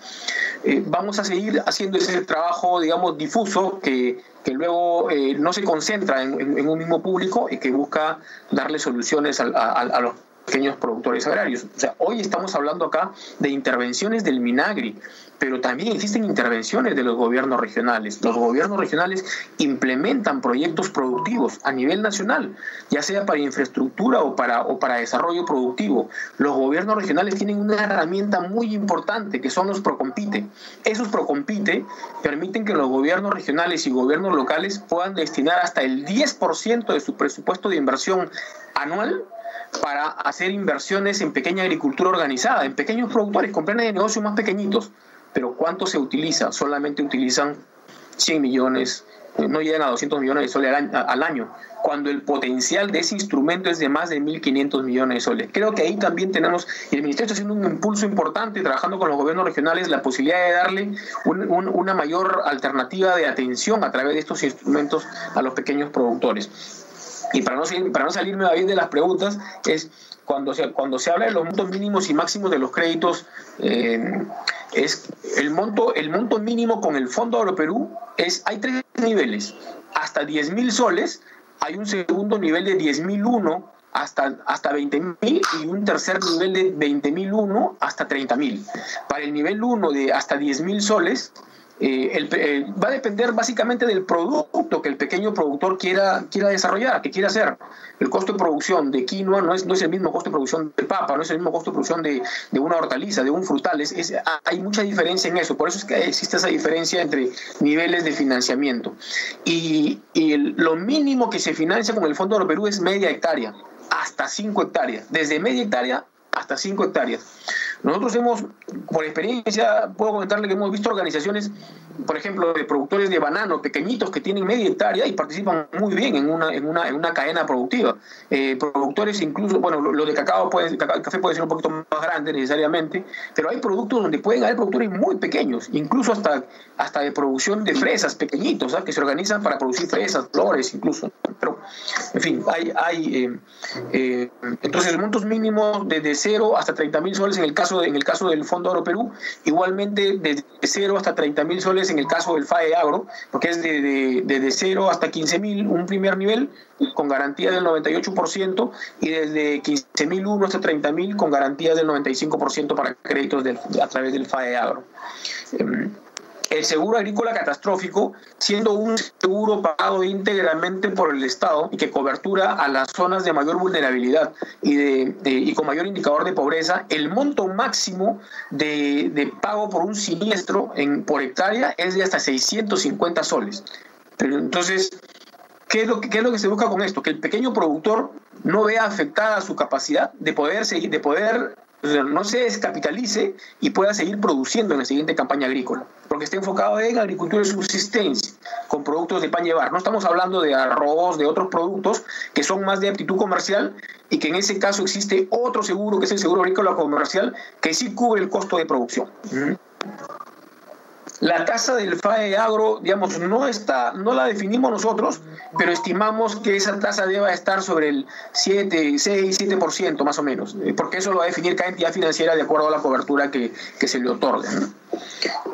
eh, vamos a seguir haciendo ese trabajo, digamos, difuso que, que luego eh, no se concentra en, un mismo público y que busca darle soluciones a los pequeños productores agrarios. O sea, hoy estamos hablando acá de intervenciones del Minagri, pero también existen intervenciones de los gobiernos regionales. Los gobiernos regionales implementan proyectos productivos a nivel nacional, ya sea para infraestructura o para, o para desarrollo productivo. Los gobiernos regionales tienen una herramienta muy importante que son los Procompite. Esos Procompite permiten que los gobiernos regionales y gobiernos locales puedan destinar hasta el 10% de su presupuesto de inversión anual para hacer inversiones en pequeña agricultura organizada, en pequeños productores con planes de negocio más pequeñitos. Pero ¿cuánto se utiliza? Solamente utilizan 100 millones, eh, no llegan a 200 millones de soles al año, cuando el potencial de ese instrumento es de más de 1.500 millones de soles. Creo que ahí también tenemos, y el Ministerio está haciendo un impulso importante, trabajando con los gobiernos regionales, la posibilidad de darle una mayor alternativa de atención a través de estos instrumentos a los pequeños productores. Y para no, para no salirme a de las preguntas, es cuando se, cuando se habla de los montos mínimos y máximos de los créditos, eh, es el monto, el monto mínimo con el Fondo Agroperú es, hay tres niveles, hasta 10 mil soles, hay un segundo nivel de 10 mil uno hasta, hasta 20 mil y un tercer nivel de 20 mil uno hasta 30 mil. Para el nivel 1 de hasta 10 mil soles, eh, el, eh, va a depender básicamente del producto que el pequeño productor quiera, quiera desarrollar, que quiera hacer. El costo de producción de quinoa no es, no es el mismo costo de producción de papa, no es el mismo costo de producción de, de una hortaliza, de un frutal. Es, hay mucha diferencia en eso. Por eso es que existe esa diferencia entre niveles de financiamiento. Y, y lo mínimo que se financia con el Fondo de Perú es media hectárea, hasta 5 hectáreas. Desde media hectárea hasta 5 hectáreas. Nosotros hemos, por experiencia, puedo comentarle que hemos visto organizaciones, por ejemplo, de productores de banano pequeñitos que tienen media hectárea y participan muy bien en una, en una, en una cadena productiva. Eh, productores incluso, bueno, lo, de cacao, puede, café puede ser un poquito más grande necesariamente, pero hay productos donde pueden haber productores muy pequeños, incluso hasta, hasta de producción de fresas pequeñitos, que se organizan para producir fresas, flores incluso. Pero, en fin, hay, hay eh, eh, entonces montos mínimos desde 0 hasta 30 mil soles en el caso en el caso del Fondo Agro Perú, igualmente desde 0 hasta 30 mil soles en el caso del FAE Agro, porque es desde de, 0 hasta 15 mil un primer nivel con garantía del 98% y desde 15 mil uno hasta 30 mil con garantía del 95% para créditos a través del FAE Agro. Em, el seguro agrícola catastrófico, siendo un seguro pagado íntegramente por el Estado y que cobertura a las zonas de mayor vulnerabilidad y, de, y con mayor indicador de pobreza, el monto máximo de, pago por un siniestro en, por hectárea es de hasta 650 soles. Pero entonces, ¿qué es, lo que, ¿qué es lo que se busca con esto? Que el pequeño productor no vea afectada su capacidad de poder seguir, de poder no se descapitalice y pueda seguir produciendo en la siguiente campaña agrícola, porque está enfocado en agricultura de subsistencia, con productos de pan llevar. No estamos hablando de arroz, de otros productos que son más de aptitud comercial y que en ese caso existe otro seguro, que es el seguro agrícola comercial, que sí cubre el costo de producción. La tasa del FAE agro, digamos, no está, no la definimos nosotros, pero estimamos que esa tasa deba estar sobre el 7, 6, 7% más o menos, eh, porque eso lo va a definir cada entidad financiera de acuerdo a la cobertura que, se le otorga.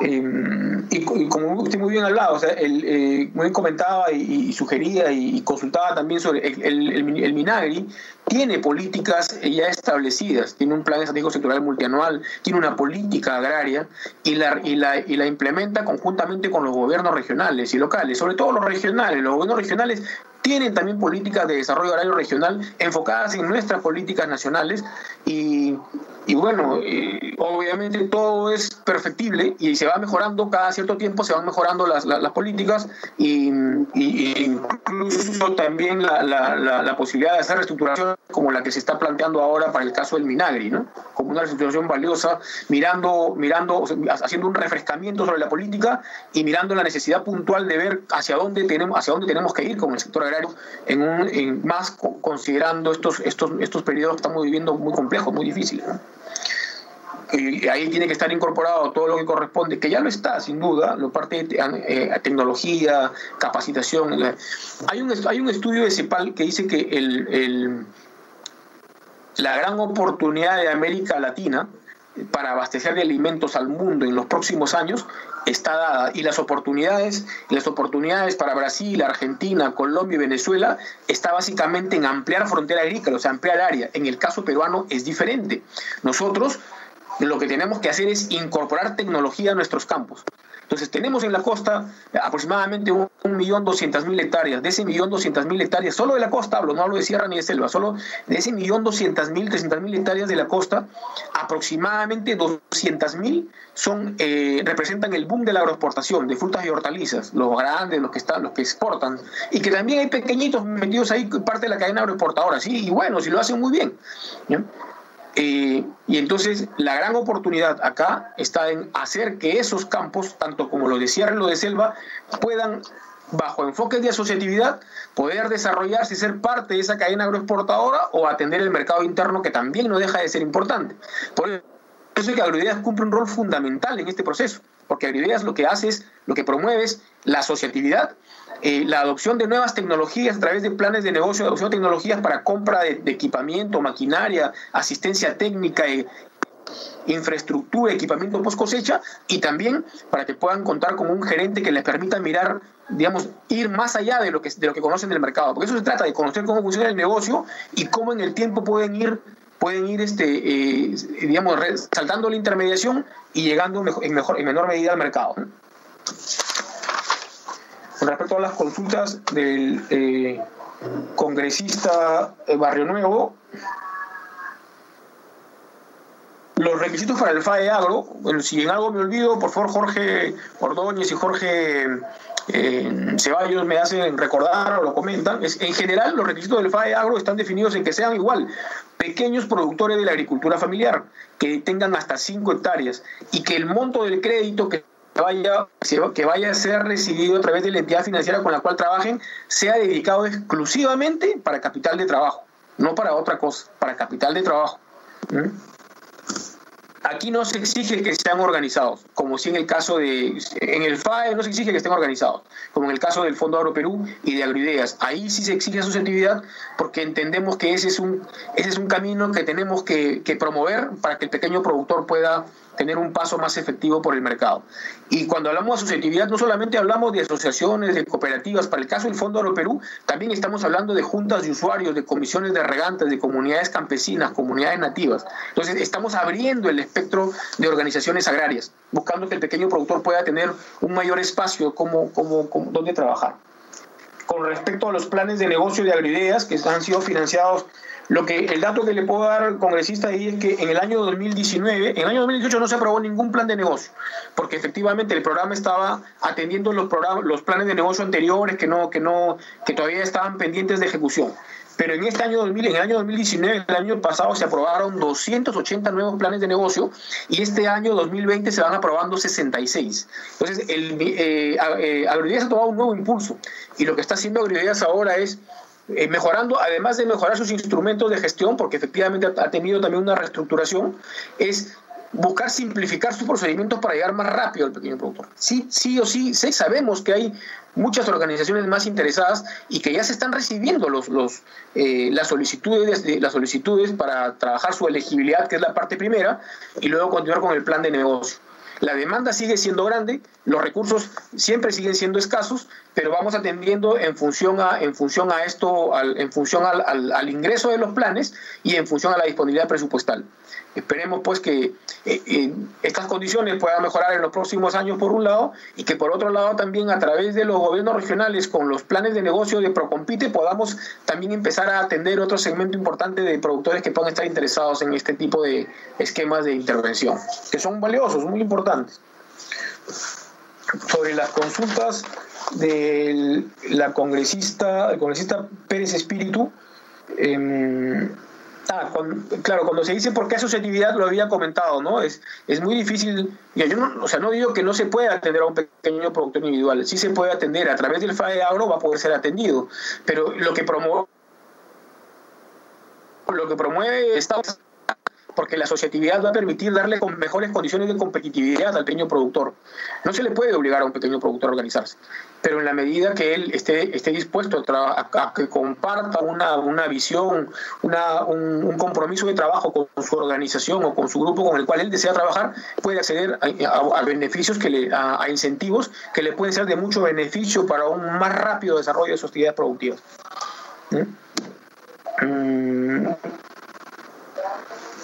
Em, y, como usted muy bien hablaba, o sea, eh, muy bien comentaba y, sugería y, consultaba también sobre el, el Minagri, tiene políticas ya establecidas, tiene un plan estratégico sectorial multianual, tiene una política agraria y la, y la, y la implementa conjuntamente con los gobiernos regionales y locales, sobre todo los regionales. Los gobiernos regionales tienen también políticas de desarrollo agrario regional enfocadas en nuestras políticas nacionales y, y bueno, obviamente todo es perfectible y se va mejorando cada cierto tiempo, se van mejorando las, las, políticas y, incluso también la, la, la, posibilidad de hacer reestructuración como la que se está planteando ahora para el caso del Minagri, ¿no? como una reestructuración valiosa, mirando, mirando, haciendo un refrescamiento sobre la política y mirando la necesidad puntual de ver hacia dónde tenemos, hacia dónde tenemos que ir con el sector agrario en, un, más considerando estos, estos, estos periodos que estamos viviendo muy complejos, muy difíciles. Y ahí tiene que estar incorporado todo lo que corresponde, que ya lo está, sin duda, la parte de eh, tecnología, capacitación. Hay un, hay un estudio de CEPAL que dice que el, el, la gran oportunidad de América Latina para abastecer de alimentos al mundo en los próximos años está dada y las oportunidades las oportunidades para Brasil, Argentina, Colombia y Venezuela está básicamente en ampliar frontera agrícola, o sea, ampliar área. En el caso peruano es diferente. Nosotros lo que tenemos que hacer es incorporar tecnología a nuestros campos. Entonces tenemos en la costa aproximadamente 1.200.000 hectáreas. De ese 1.200.000 hectáreas, solo de la costa hablo, no hablo de sierra ni de selva, solo de ese 1.200.000, 300.000 hectáreas de la costa, aproximadamente 200.000 son, eh, representan el boom de la agroexportación de frutas y hortalizas, los grandes, los que están, los que exportan, y que también hay pequeñitos metidos ahí, parte de la cadena agroexportadora, sí, y bueno, si lo hacen muy bien. Eh, y entonces la gran oportunidad acá está en hacer que esos campos, tanto como los de sierra y los de selva, puedan, bajo enfoques de asociatividad, poder desarrollarse y ser parte de esa cadena agroexportadora o atender el mercado interno que también no deja de ser importante. Por eso es que Agroideas cumple un rol fundamental en este proceso, porque Agroideas lo que hace es, lo que promueve es la asociatividad eh, la adopción de nuevas tecnologías a través de planes de negocio, adopción de tecnologías para compra de, equipamiento, maquinaria, asistencia técnica, eh, infraestructura, equipamiento post cosecha y también para que puedan contar con un gerente que les permita mirar, digamos, ir más allá de lo que, de lo que conocen del mercado. Porque eso se trata de conocer cómo funciona el negocio y cómo en el tiempo pueden ir pueden ir este, eh, digamos, saltando la intermediación y llegando en, mejor, en menor medida al mercado. Respecto a las consultas del eh, congresista eh, Barrio Nuevo, los requisitos para el FAE Agro, si en algo me olvido, por favor Jorge Ordóñez y Jorge eh, Ceballos me hacen recordar o lo comentan, es, en general los requisitos del FAE Agro están definidos en que sean igual pequeños productores de la agricultura familiar, que tengan hasta 5 hectáreas y que el monto del crédito que vaya, que vaya a ser recibido a través de la entidad financiera con la cual trabajen sea dedicado exclusivamente para capital de trabajo, no para otra cosa, para capital de trabajo. ¿Mm? Aquí no se exige que sean organizados, como si en el caso de. En el FAE no se exige que estén organizados, como en el caso del Fondo Agro Perú y de Agroideas. Ahí sí se exige asociatividad porque entendemos que ese es un, ese es un camino que tenemos que promover para que el pequeño productor pueda tener un paso más efectivo por el mercado. Y cuando hablamos de asociatividad, no solamente hablamos de asociaciones, de cooperativas, para el caso del Fondo Oro Perú, también estamos hablando de juntas de usuarios, de comisiones de regantes, de comunidades campesinas, comunidades nativas. Entonces, estamos abriendo el espectro de organizaciones agrarias, buscando que el pequeño productor pueda tener un mayor espacio como, como donde trabajar. Con respecto a los planes de negocio de agroideas que han sido financiados lo que el dato que le puedo dar al congresista ahí es que en el año 2019, en el año 2018 no se aprobó ningún plan de negocio, porque efectivamente el programa estaba atendiendo los los planes de negocio anteriores que no que no que todavía estaban pendientes de ejecución. Pero en este año 2000, en el año 2019, el año pasado se aprobaron 280 nuevos planes de negocio y este año 2020 se van aprobando 66. Entonces, el eh, eh ha tomado un nuevo impulso y lo que está haciendo Agroideas ahora es eh, mejorando, además de mejorar sus instrumentos de gestión, porque efectivamente ha tenido también una reestructuración, es buscar simplificar sus procedimientos para llegar más rápido al pequeño productor. Sí, sí o sí, sí sabemos que hay muchas organizaciones más interesadas y que ya se están recibiendo los, los, eh, las, solicitudes, las solicitudes para trabajar su elegibilidad, que es la parte primera, y luego continuar con el plan de negocio. La demanda sigue siendo grande, los recursos siempre siguen siendo escasos, pero vamos atendiendo en función a, en función a esto, en función al, al, ingreso de los planes y en función a la disponibilidad presupuestal. Esperemos pues que eh, estas condiciones puedan mejorar en los próximos años por un lado y que por otro lado también a través de los gobiernos regionales con los planes de negocio de Procompite podamos también empezar a atender otro segmento importante de productores que puedan estar interesados en este tipo de esquemas de intervención, que son valiosos, muy importantes. Sobre las consultas de la congresista, el congresista Pérez Espíritu, eh, Ah, claro, cuando se dice por qué asociatividad lo había comentado, ¿no? Es, es muy difícil, yo no, o sea, no digo que no se pueda atender a un pequeño productor individual, sí se puede atender, a través del FAE Agro va a poder ser atendido, pero lo que promueve lo que promueve esta porque la asociatividad va a permitir darle mejores condiciones de competitividad al pequeño productor. No se le puede obligar a un pequeño productor a organizarse, pero en la medida que él esté, esté dispuesto a, que comparta una, una visión, una, un, compromiso de trabajo con su organización o con su grupo con el cual él desea trabajar, puede acceder a, beneficios, que le, a, incentivos que le pueden ser de mucho beneficio para un más rápido desarrollo de sus actividades productivas. ¿Mm? Mm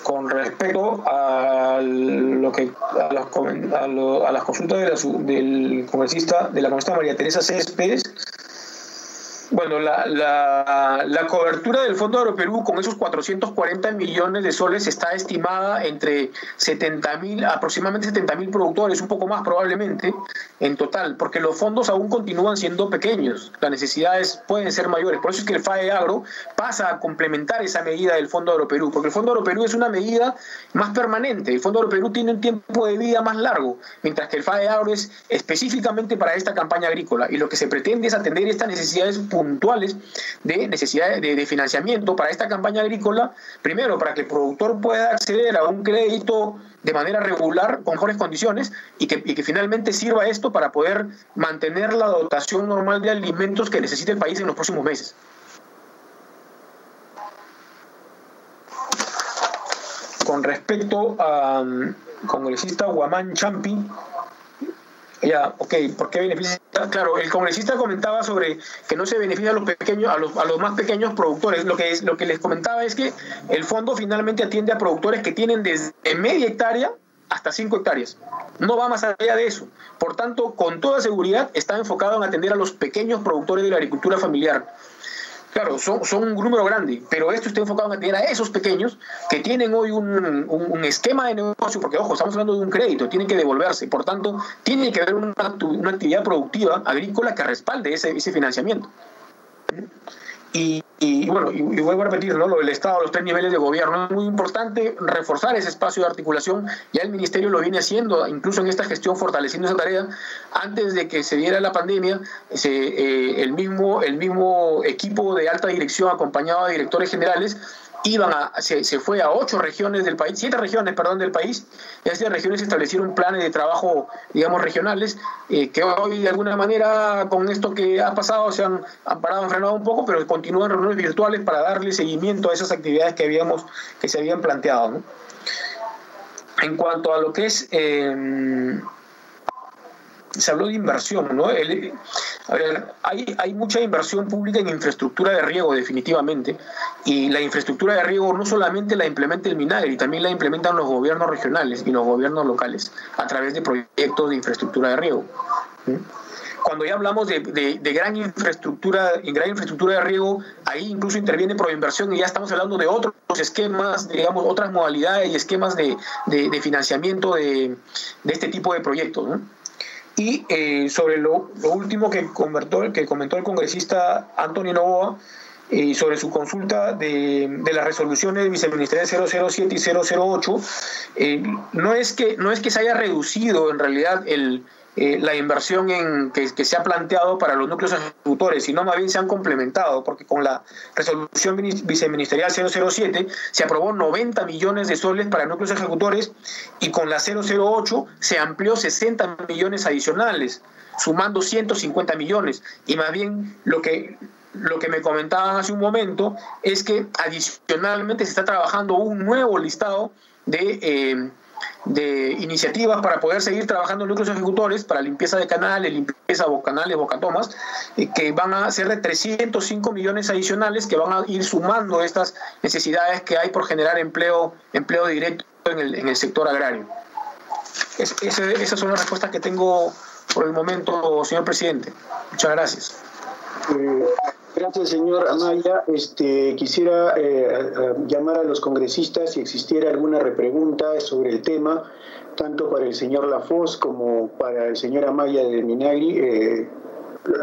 con respecto a lo que a, las consultas del congresista de la congresista María Teresa Céspedes bueno, la, la, cobertura del Fondo Agroperú con esos 440 millones de soles está estimada entre 70 mil, aproximadamente 70 mil productores, un poco más probablemente en total, porque los fondos aún continúan siendo pequeños, las necesidades pueden ser mayores. Por eso es que el FAE Agro pasa a complementar esa medida del Fondo Agroperú, porque el Fondo Agroperú es una medida más permanente. El Fondo Agroperú tiene un tiempo de vida más largo, mientras que el FAE Agro es específicamente para esta campaña agrícola y lo que se pretende es atender estas necesidades de necesidad de, financiamiento para esta campaña agrícola, primero para que el productor pueda acceder a un crédito de manera regular, con mejores condiciones, y que, finalmente sirva esto para poder mantener la dotación normal de alimentos que necesita el país en los próximos meses. Con respecto al congresista Guamán Champi, ya, ok, ¿por qué beneficia? Claro, el congresista comentaba sobre que no se beneficia a los pequeños, a los, a los más pequeños productores. Lo que, es, lo que les comentaba es que el fondo finalmente atiende a productores que tienen desde media hectárea hasta 5 hectáreas. No va más allá de eso. Por tanto, con toda seguridad está enfocado en atender a los pequeños productores de la agricultura familiar. Claro, son, un número grande, pero esto está enfocado en atender a esos pequeños que tienen hoy un, un, esquema de negocio, porque ojo, estamos hablando de un crédito, tienen que devolverse, por tanto, tiene que haber una, una actividad productiva agrícola que respalde ese, ese financiamiento. Y, bueno, y, vuelvo a repetir, ¿no? lo del Estado, los tres niveles de gobierno, es muy importante reforzar ese espacio de articulación. Ya el Ministerio lo viene haciendo, incluso en esta gestión, fortaleciendo esa tarea. Antes de que se diera la pandemia, se, eh, el, mismo, el mismo equipo de alta dirección, acompañado de directores generales, iban a, se, se, fue a ocho regiones del país, siete regiones, perdón, del país, y a esas regiones establecieron planes de trabajo, digamos, regionales, eh, que hoy de alguna manera con esto que ha pasado se han, han, parado, han frenado un poco, pero continúan reuniones virtuales para darle seguimiento a esas actividades que habíamos, que se habían planteado. ¿no? En cuanto a lo que es eh, se habló de inversión, ¿no? a ver, hay, mucha inversión pública en infraestructura de riego, definitivamente, y la infraestructura de riego no solamente la implementa el Minagri, también la implementan los gobiernos regionales y los gobiernos locales a través de proyectos de infraestructura de riego. cuando ya hablamos de, de, gran infraestructura, gran infraestructura de riego, ahí incluso interviene Proinversión y ya estamos hablando de otros esquemas, digamos, otras modalidades y esquemas de, de financiamiento de, este tipo de proyectos. ¿no? Y eh, sobre lo, último que, convertó, que comentó el congresista Antonio Novoa, y sobre su consulta de, de las resoluciones de viceministerio 007 y 008, eh, no, es que, no es que se haya reducido en realidad el, eh, la inversión en, que, se ha planteado para los núcleos ejecutores, sino más bien se han complementado, porque con la resolución viceministerial 007 se aprobó 90 millones de soles para núcleos ejecutores y con la 008 se amplió 60 millones adicionales, sumando 150 millones. Y más bien lo que lo que me comentaban hace un momento es que adicionalmente se está trabajando un nuevo listado de, eh, de iniciativas para poder seguir trabajando en núcleos ejecutores para limpieza de canales, limpieza de canales, bocatomas, que van a ser de 305 millones adicionales que van a ir sumando estas necesidades que hay por generar empleo, empleo directo en el, sector agrario. esas son las respuestas que tengo por el momento, señor presidente. Muchas gracias. Eh, Gracias, señor Amaya. Este, quisiera eh, llamar a los congresistas si existiera alguna repregunta sobre el tema, tanto para el señor Lafoz como para el señor Amaya de Minagri. Eh,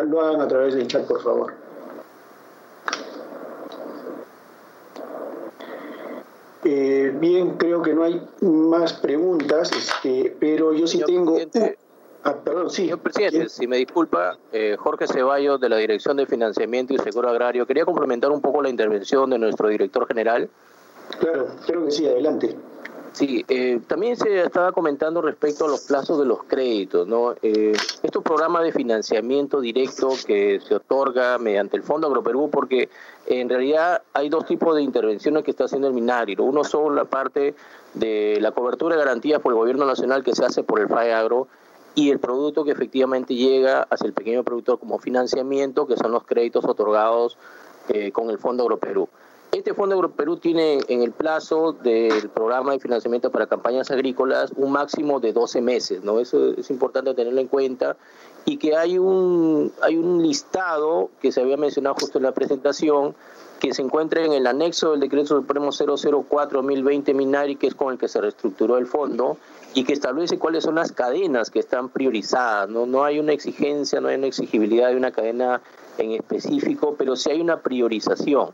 lo hagan a través del chat, por favor. Eh, bien, creo que no hay más preguntas, este, pero yo sí tengo... Ah, perdón, sí. Señor presidente, si me disculpa, eh, Jorge Ceballos de la Dirección de Financiamiento y Seguro Agrario, quería complementar un poco la intervención de nuestro director general. Claro, creo que sí, adelante. Sí, eh, también se estaba comentando respecto a los plazos de los créditos, ¿no? Eh, estos programas de financiamiento directo que se otorga mediante el Fondo Agroperú, porque en realidad hay dos tipos de intervenciones que está haciendo el Minario. Uno son la parte de la cobertura de garantías por el Gobierno Nacional que se hace por el FAE Agro, y el producto que efectivamente llega hacia el pequeño productor como financiamiento, que son los créditos otorgados eh, con el Fondo Agroperú. Este Fondo Agroperú tiene en el plazo del programa de financiamiento para campañas agrícolas un máximo de 12 meses, ¿no? Eso es importante tenerlo en cuenta y que hay un, hay un listado que se había mencionado justo en la presentación que se encuentra en el anexo del decreto supremo 004-2020 Minari, que es con el que se reestructuró el fondo, y que establece cuáles son las cadenas que están priorizadas. No, no hay una exigencia, no hay una exigibilidad de una cadena en específico, pero sí hay una priorización.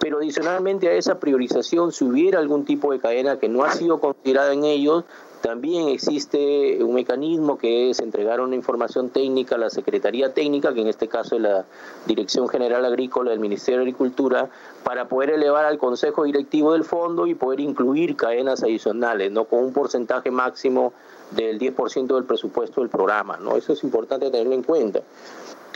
Pero adicionalmente a esa priorización, si hubiera algún tipo de cadena que no ha sido considerada en ellos, también existe un mecanismo que es entregar una información técnica a la Secretaría Técnica, que en este caso es la Dirección General Agrícola del Ministerio de Agricultura, para poder elevar al Consejo Directivo del Fondo y poder incluir cadenas adicionales, no con un porcentaje máximo del 10% del presupuesto del programa. ¿no? Eso es importante tenerlo en cuenta.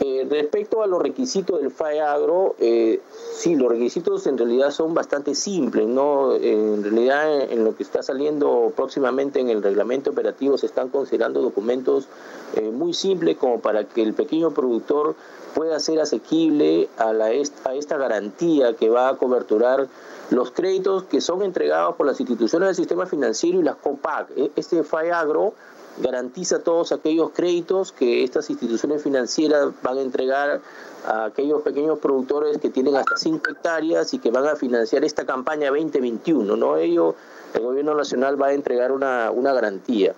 Eh, respecto a los requisitos del FAEAGRO, eh, sí, los requisitos en realidad son bastante simples, ¿no? En realidad, en lo que está saliendo próximamente en el reglamento operativo se están considerando documentos eh, muy simples como para que el pequeño productor pueda ser asequible a, la, a esta garantía que va a coberturar los créditos que son entregados por las instituciones del sistema financiero y las COPAC. E, este FAEAGRO garantiza todos aquellos créditos que estas instituciones financieras van a entregar a aquellos pequeños productores que tienen hasta 5 hectáreas y que van a financiar esta campaña 2021. ¿no? Ello, el gobierno nacional va a entregar una, una garantía.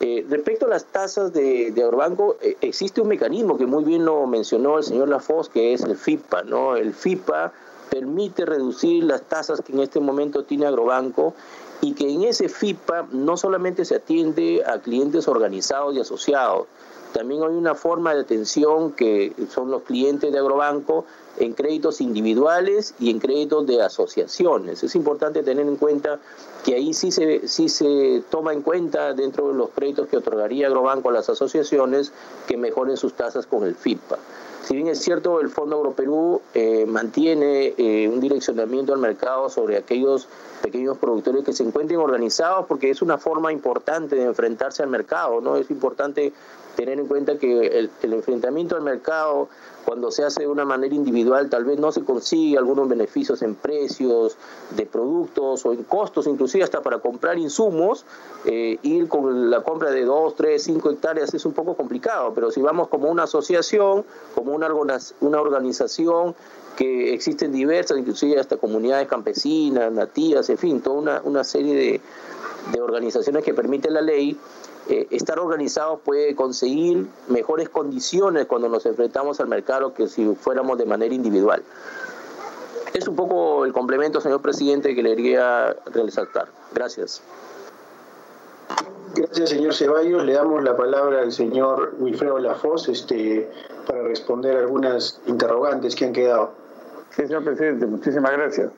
Eh, respecto a las tasas de, de Agrobanco, eh, existe un mecanismo que muy bien lo mencionó el señor Lafoz, que es el FIPA. ¿no? El FIPA permite reducir las tasas que en este momento tiene Agrobanco y que en ese FIPA no solamente se atiende a clientes organizados y asociados, también hay una forma de atención que son los clientes de Agrobanco en créditos individuales y en créditos de asociaciones. Es importante tener en cuenta que ahí sí se, sí se toma en cuenta dentro de los créditos que otorgaría Agrobanco a las asociaciones que mejoren sus tasas con el FIPA. Si bien es cierto, el Fondo Agroperú eh, mantiene eh, un direccionamiento al mercado sobre aquellos pequeños productores que se encuentren organizados, porque es una forma importante de enfrentarse al mercado, ¿no? Es importante tener en cuenta que el, enfrentamiento al mercado, cuando se hace de una manera individual, individual tal vez no se consigue algunos beneficios en precios de productos o en costos, inclusive hasta para comprar insumos, eh, ir con la compra de 2, 3, 5 hectáreas es un poco complicado, pero si vamos como una asociación, como una, una organización que existen diversas, inclusive hasta comunidades campesinas, nativas, en fin, toda una, una serie de, de organizaciones que permite la ley, eh, estar organizados puede conseguir mejores condiciones cuando nos enfrentamos al mercado que si fuéramos de manera individual. Es un poco el complemento, señor presidente, que le quería resaltar. Gracias. Gracias, señor Ceballos. Le damos la palabra al señor Wilfredo Lafos este, para responder algunas interrogantes que han quedado. Sí, señor presidente, muchísimas gracias.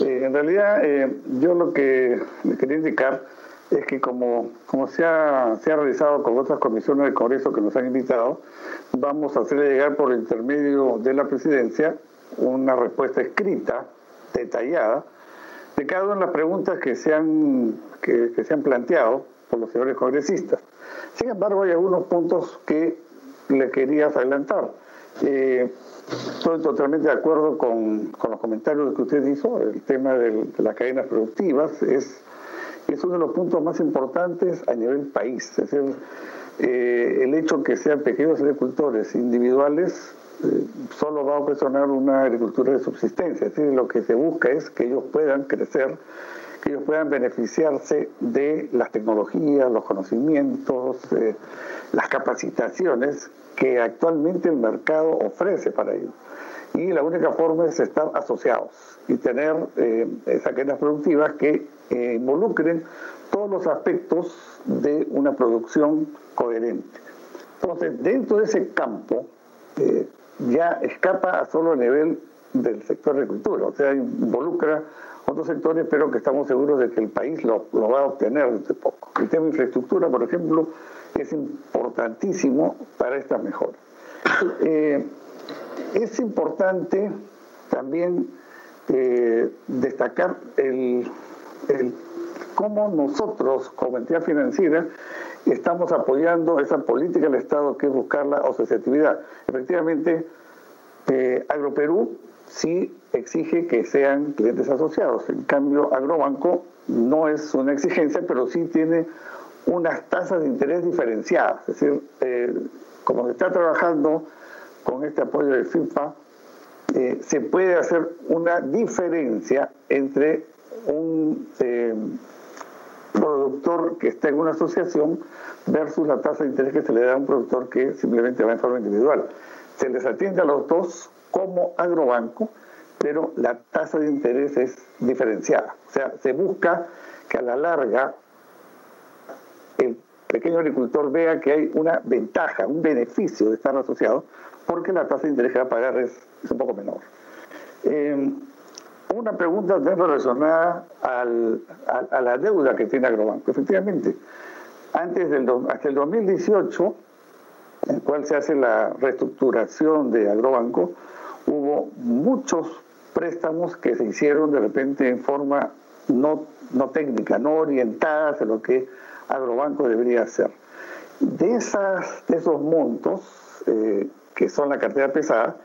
Eh, en realidad, eh, yo lo que le quería indicar es que como, como se, ha, se ha realizado con otras comisiones del Congreso que nos han invitado, vamos a hacerle llegar por intermedio de la presidencia una respuesta escrita, detallada, de cada una de las preguntas que se han, que, se han planteado por los señores congresistas. Sin embargo, hay algunos puntos que le quería adelantar. Eh, estoy totalmente de acuerdo con, los comentarios que usted hizo. El tema de las cadenas productivas es es uno de los puntos más importantes a nivel país. Es decir, eh, el hecho que sean pequeños agricultores individuales eh, solo va a ocasionar una agricultura de subsistencia. Es decir, lo que se busca es que ellos puedan crecer, que ellos puedan beneficiarse de las tecnologías, los conocimientos, eh, las capacitaciones que actualmente el mercado ofrece para ellos. Y la única forma es estar asociados y tener esas cadenas productivas que eh, involucren todos los aspectos de una producción coherente. Entonces, dentro de ese campo, eh, ya escapa a solo el nivel del sector de agricultura, o sea, involucra otros sectores, pero que estamos seguros de que el país lo, va a obtener dentro de poco. El tema de infraestructura, por ejemplo, es importantísimo para estas mejoras. Eh, es importante también destacar el, el, cómo nosotros, como entidad financiera, estamos apoyando esa política del Estado que es buscar la asociatividad. Efectivamente, eh, Agroperú sí exige que sean clientes asociados. En cambio, Agrobanco no es una exigencia, pero sí tiene unas tasas de interés diferenciadas. Es decir, eh, como se está trabajando con este apoyo de FIFA, eh, se puede hacer una diferencia entre un eh, productor que está en una asociación versus la tasa de interés que se le da a un productor que simplemente va en forma individual. Se les atiende a los dos como agrobanco, pero la tasa de interés es diferenciada. O sea, se busca que a la larga el pequeño agricultor vea que hay una ventaja, un beneficio de estar asociado, porque la tasa de interés que va a pagar es, un poco menor. Eh, una pregunta relacionada a, la deuda que tiene Agrobanco. Efectivamente, antes del, hasta el 2018, en el cual se hace la reestructuración de Agrobanco, hubo muchos préstamos que se hicieron de repente en forma no, no técnica, no orientada hacia lo que Agrobanco debería hacer. De esos montos, eh, que son la cartera pesada,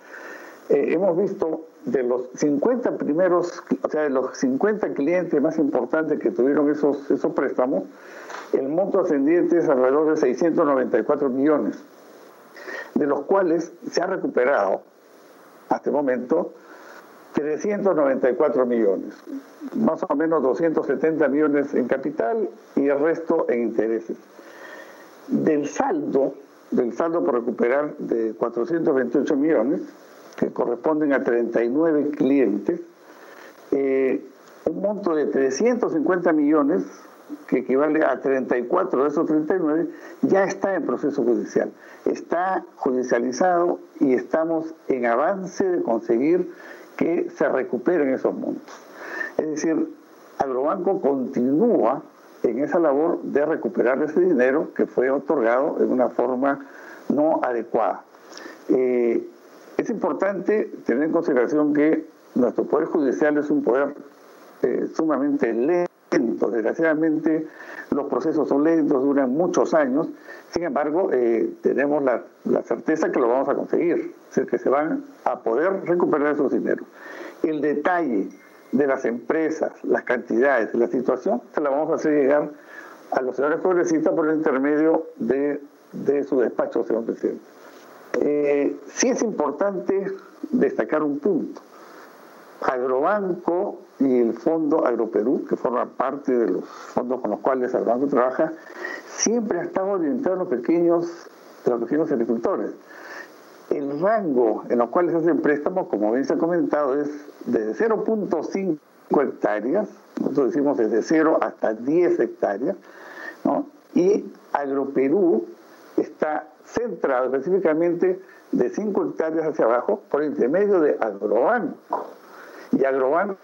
eh, hemos visto de los 50 primeros, o sea, de los 50 clientes más importantes que tuvieron esos, esos préstamos, el monto ascendiente es alrededor de 694 millones, de los cuales se ha recuperado hasta el momento 394 millones, más o menos 270 millones en capital y el resto en intereses. Del saldo, del saldo por recuperar de 428 millones, que corresponden a 39 clientes, eh, un monto de 350 millones, que equivale a 34 de esos 39, ya está en proceso judicial. Está judicializado y estamos en avance de conseguir que se recuperen esos montos. Es decir, Agrobanco continúa en esa labor de recuperar ese dinero que fue otorgado en una forma no adecuada. Eh, es importante tener en consideración que nuestro Poder Judicial es un poder eh, sumamente lento Desgraciadamente los procesos son lentos, duran muchos años, sin embargo eh, tenemos la, certeza que lo vamos a conseguir, es decir, que se van a poder recuperar esos dineros. El detalle de las empresas, las cantidades, la situación, se la vamos a hacer llegar a los señores progresistas por el intermedio de, de su despacho, señor presidente. Eh, sí es importante destacar un punto. Agrobanco y el Fondo Agroperú, que forman parte de los fondos con los cuales Agrobanco trabaja, siempre ha estado orientado a los pequeños, pequeños agricultores. El rango en los cuales hacen préstamos, como bien se ha comentado, es desde 0.5 hectáreas, nosotros decimos desde 0 hasta 10 hectáreas, ¿no? y Agroperú está centrado específicamente de 5 hectáreas hacia abajo por intermedio de Agrobanco. Y Agrobanco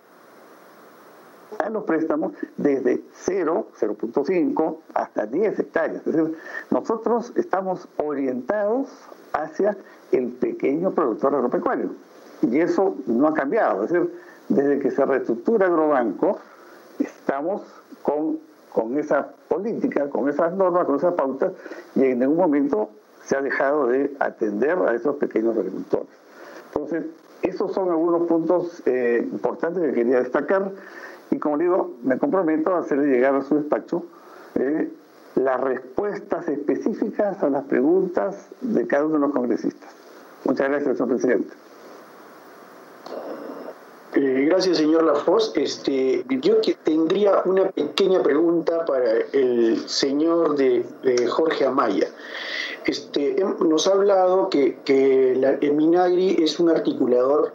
da los préstamos desde 0, 0.5 hasta 10 hectáreas. Es decir, nosotros estamos orientados hacia el pequeño productor agropecuario. Y eso no ha cambiado. Es decir, desde que se reestructura Agrobanco, estamos con, con esa política, con esas normas, con esas pautas, y en ningún momento se ha dejado de atender a esos pequeños agricultores. Entonces, esos son algunos puntos eh, importantes que quería destacar y como digo, me comprometo a hacerle llegar a su despacho eh, las respuestas específicas a las preguntas de cada uno de los congresistas. Muchas gracias, señor presidente. Eh, gracias, señor Lafos. Este, yo que tendría una pequeña pregunta para el señor de, Jorge Amaya. Este, nos ha hablado que, el Minagri es un articulador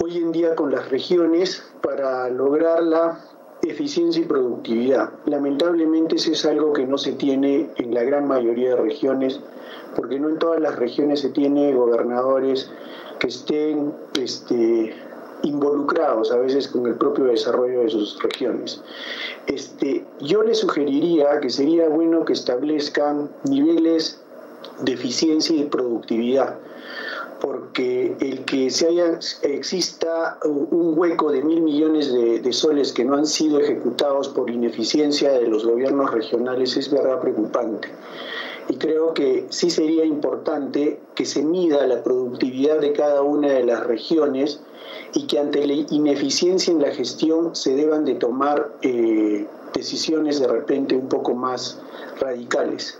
hoy en día con las regiones para lograr la eficiencia y productividad. Lamentablemente eso es algo que no se tiene en la gran mayoría de regiones, porque no en todas las regiones se tiene gobernadores que estén este, involucrados a veces con el propio desarrollo de sus regiones. Este, yo le sugeriría que sería bueno que establezcan niveles de eficiencia y de productividad porque el que se haya, exista un hueco de mil millones de, soles que no han sido ejecutados por ineficiencia de los gobiernos regionales es verdad preocupante. Y creo que sí sería importante que se mida la productividad de cada una de las regiones y que ante la ineficiencia en la gestión se deban de tomar eh, decisiones de repente un poco más radicales,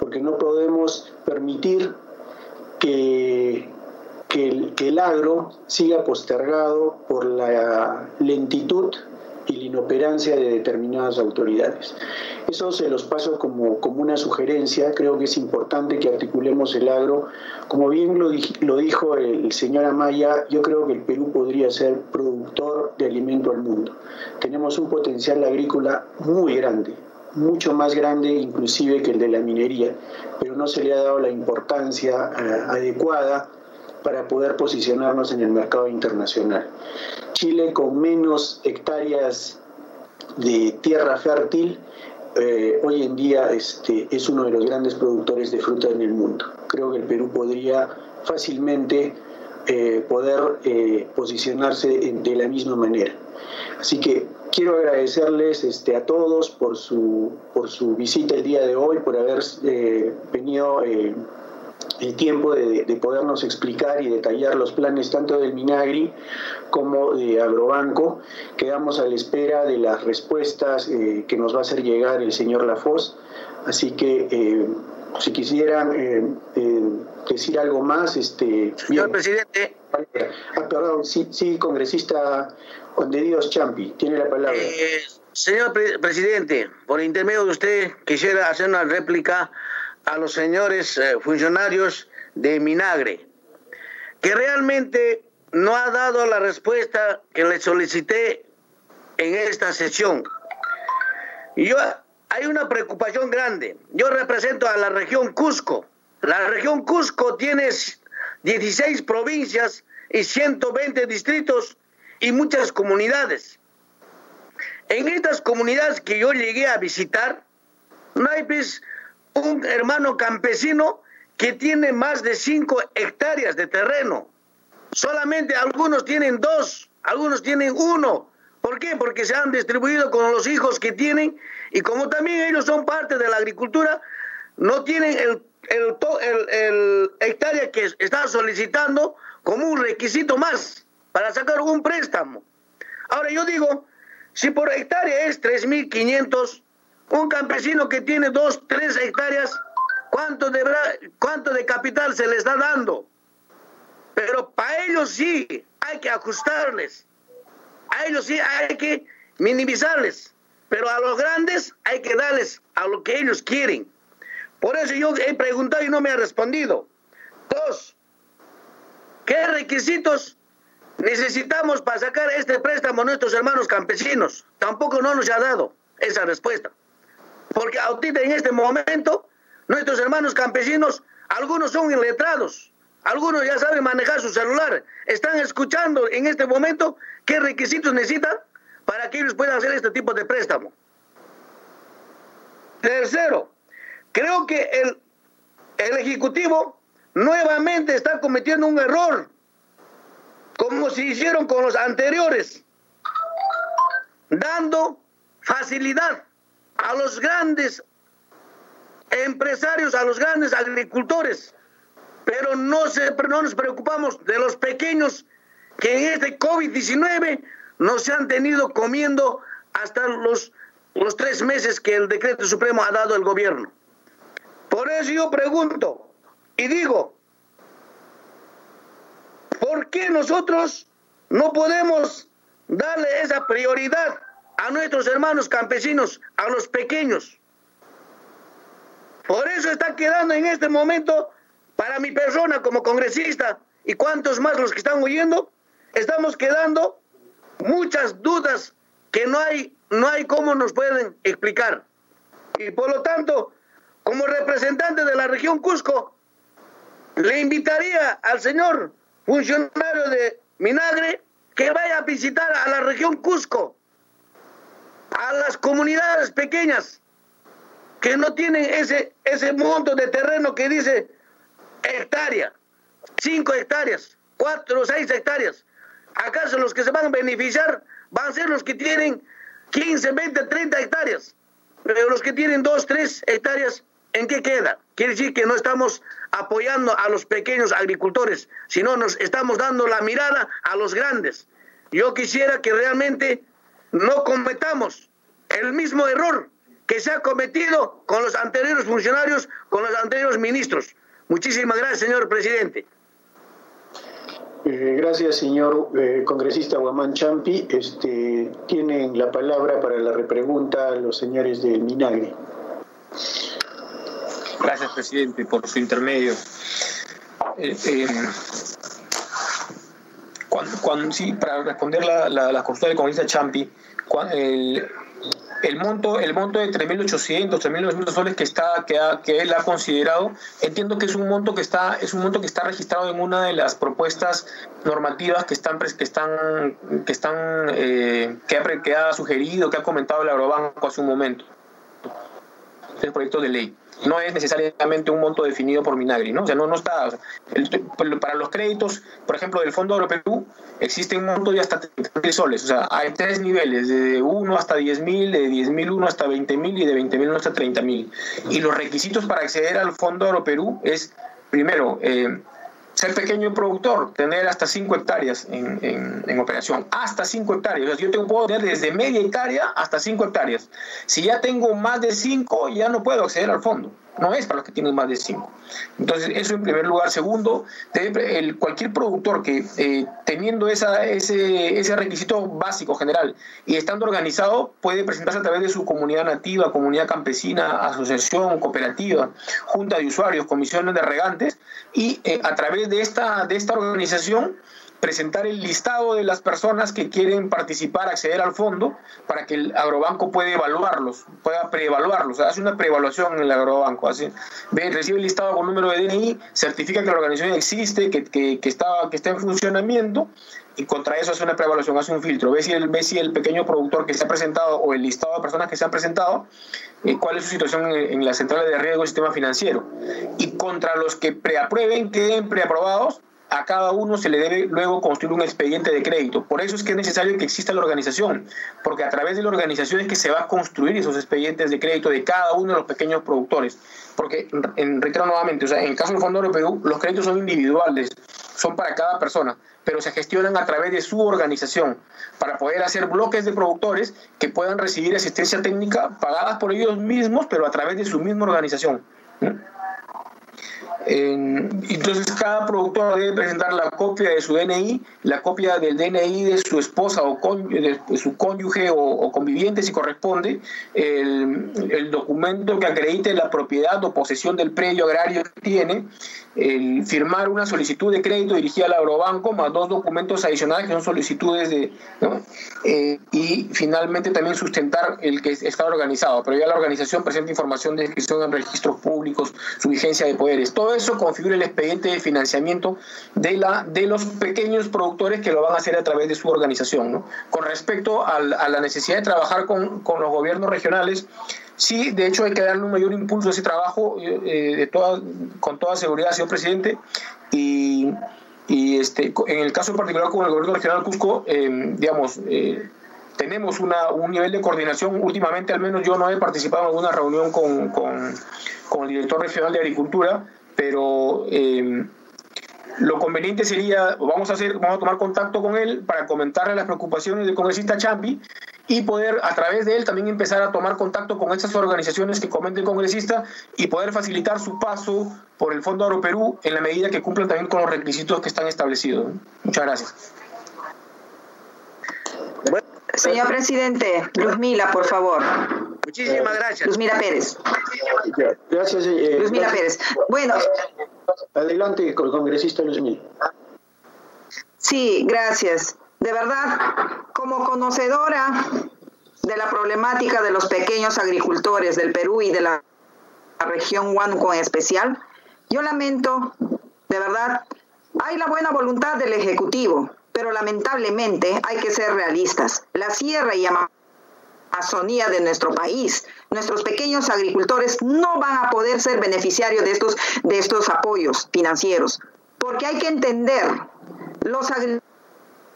porque no podemos permitir que que el, agro siga postergado por la lentitud y la inoperancia de determinadas autoridades. Eso se los paso como, como una sugerencia, creo que es importante que articulemos el agro. Como bien lo, dijo el señor Amaya, yo creo que el Perú podría ser productor de alimento al mundo. Tenemos un potencial agrícola muy grande, mucho más grande inclusive que el de la minería, pero no se le ha dado la importancia eh, adecuada para poder posicionarnos en el mercado internacional. Chile con menos hectáreas de tierra fértil, eh, hoy en día este, es uno de los grandes productores de fruta en el mundo. Creo que el Perú podría fácilmente eh, poder eh, posicionarse de la misma manera. Así que quiero agradecerles este, a todos por su, por su visita el día de hoy, por haber venido el tiempo de, podernos explicar y detallar los planes tanto del Minagri como de Agrobanco. Quedamos a la espera de las respuestas eh, que nos va a hacer llegar el señor Lafos. Así que eh, si quisieran eh, decir algo más, este. Señor presidente. Ah, perdón, sí, sí, congresista Juan de Dios Champi, tiene la palabra. señor presidente, por intermedio de usted, quisiera hacer una réplica a los señores eh, funcionarios de Minagre, que realmente no ha dado la respuesta que le solicité en esta sesión. Yo, hay una preocupación grande. Yo represento a la región Cusco. La región Cusco tiene 16 provincias y 120 distritos y muchas comunidades. En estas comunidades que yo llegué a visitar, no hay pues, un hermano campesino que tiene más de 5 hectáreas de terreno. Solamente algunos tienen dos, algunos tienen uno. ¿Por qué? Porque se han distribuido con los hijos que tienen y como también ellos son parte de la agricultura, no tienen el, el, el, hectárea que está solicitando como un requisito más para sacar un préstamo. Ahora yo digo, si por hectárea es 3.500, un campesino que tiene 2, 3 hectáreas, ¿cuánto, deberá, ¿cuánto de capital se le está dando? Pero para ellos sí hay que ajustarles. A ellos sí hay que minimizarles. Pero a los grandes hay que darles a lo que ellos quieren. Por eso yo he preguntado y no me ha respondido. Dos, ¿qué requisitos necesitamos para sacar este préstamo a nuestros hermanos campesinos? Tampoco no nos ha dado esa respuesta. Porque ahorita en este momento, nuestros hermanos campesinos, algunos son iletrados, algunos ya saben manejar su celular, están escuchando en este momento qué requisitos necesitan para que ellos puedan hacer este tipo de préstamo. Tercero, creo que el, el Ejecutivo nuevamente está cometiendo un error, como se hicieron con los anteriores, dando facilidad a los grandes empresarios, a los grandes agricultores pero no, se, no nos preocupamos de los pequeños que en este COVID-19 no se han tenido comiendo hasta los, los tres meses que el decreto supremo ha dado el gobierno. Por eso yo pregunto y digo, ¿por qué nosotros no podemos darle esa prioridad a nuestros hermanos campesinos, a los pequeños? Por eso está quedando en este momento para mi persona como congresista y cuantos más los que están huyendo, estamos quedando muchas dudas que no hay, no hay cómo nos pueden explicar. Y por lo tanto, como representante de la región Cusco, le invitaría al señor funcionario de Minagre que vaya a visitar a la región Cusco, a las comunidades pequeñas que no tienen ese, ese monto de terreno que dice hectáreas, 5 hectáreas, 4 o 6 hectáreas. ¿Acaso los que se van a beneficiar van a ser los que tienen 15, 20, 30 hectáreas? Pero los que tienen 2, 3 hectáreas, ¿en qué queda? Quiere decir que no estamos apoyando a los pequeños agricultores, sino nos estamos dando la mirada a los grandes. Yo quisiera que realmente no cometamos el mismo error que se ha cometido con los anteriores funcionarios, con los anteriores ministros. Muchísimas gracias, señor presidente. Eh, gracias, señor eh, congresista Guamán Champi. Este, tienen la palabra para la repregunta los señores del Minagre. Gracias, presidente, por su intermedio. Eh, cuando, sí, para responder la, la, la consulta del congresista Champi, el, el monto, el monto de 3.800, 3.900 soles que está, que, que él ha considerado, entiendo que es un monto que está, es un monto que está registrado en una de las propuestas normativas que están, que están, que están, eh, que, ha, que ha sugerido, que ha comentado el Agrobanco hace un momento. El proyecto de ley no es necesariamente un monto definido por Minagri, ¿no? O sea, no, no está. para los créditos, por ejemplo, del Fondo Europeo, existe un monto de hasta 30.000 soles. O sea, hay tres niveles, de 1 hasta 10.000, de 10.000 1 hasta 20.000 y de 20.000 hasta 30.000. Y los requisitos para acceder al Fondo Europeo es, primero, eh, ser pequeño productor, tener hasta 5 hectáreas en, en, operación, hasta 5 hectáreas. O sea, yo tengo, puedo tener desde media hectárea hasta 5 hectáreas. Si ya tengo más de 5, ya no puedo acceder al fondo. No es para los que tienen más de 5. Entonces, eso en primer lugar. Segundo, el, cualquier productor que eh, teniendo esa, ese, ese requisito básico general y estando organizado puede presentarse a través de su comunidad nativa, comunidad campesina, asociación, cooperativa, junta de usuarios, comisiones de regantes y eh, a través de esta, de esta organización presentar el listado de las personas que quieren participar, acceder al fondo, para que el agrobanco pueda evaluarlos, pueda preevaluarlos. hace una preevaluación en el agrobanco. Así, recibe el listado con número de DNI, certifica que la organización existe, que, está, que está en funcionamiento, y contra eso hace una preevaluación, hace un filtro. Ve si el, ve si el pequeño productor que se ha presentado o el listado de personas que se han presentado, eh, cuál es su situación en, en las centrales de riesgo del sistema financiero. Y contra los que preaprueben, queden preaprobados, a cada uno se le debe luego construir un expediente de crédito. Por eso es que es necesario que exista la organización, porque a través de la organización es que se va a construir esos expedientes de crédito de cada uno de los pequeños productores. Porque, en, reitero nuevamente, o sea, en el caso del Fondo Europeo, los créditos son individuales, son para cada persona, pero se gestionan a través de su organización para poder hacer bloques de productores que puedan recibir asistencia técnica pagadas por ellos mismos, pero a través de su misma organización entonces cada productor debe presentar la copia de su DNI, la copia del DNI de su esposa o de, su cónyuge o, conviviente si corresponde, el, documento que acredite la propiedad o posesión del predio agrario que tiene, el firmar una solicitud de crédito dirigida al agrobanco, más dos documentos adicionales que son solicitudes de... Eh, y finalmente también sustentar el que está organizado, pero ya la organización presenta información de inscripción en registros públicos, su vigencia de poderes. Todo eso configura el expediente de financiamiento de, la, de los pequeños productores que lo van a hacer a través de su organización. Con respecto a la necesidad de trabajar con, con los gobiernos regionales, Sí, de hecho hay que darle un mayor impulso a ese trabajo eh, de toda, con toda seguridad, señor presidente. Y, y este, en el caso particular con el gobierno regional Cusco, eh, digamos, eh, tenemos una, un nivel de coordinación. Últimamente, al menos yo no he participado en alguna reunión con, con, con el director regional de Agricultura, pero lo conveniente sería, vamos a hacer, vamos a tomar contacto con él para comentarle las preocupaciones del congresista Champi y poder a través de él también empezar a tomar contacto con esas organizaciones que comenta el congresista y poder facilitar su paso por el Fondo Agroperú en la medida que cumplan también con los requisitos que están establecidos. Muchas gracias. Señor presidente, Luzmila, por favor. Muchísimas gracias. Luzmila Pérez. Gracias. Eh, Luzmila Pérez. Bueno. Adelante, congresista Luzmila. Sí, gracias. De verdad, como conocedora de la problemática de los pequeños agricultores del Perú y de la región Huánuco en especial, yo lamento, de verdad, hay la buena voluntad del Ejecutivo, pero lamentablemente hay que ser realistas. La sierra y Amazonía de nuestro país, nuestros pequeños agricultores no van a poder ser beneficiarios de estos, de estos apoyos financieros, porque hay que entender, los agricultores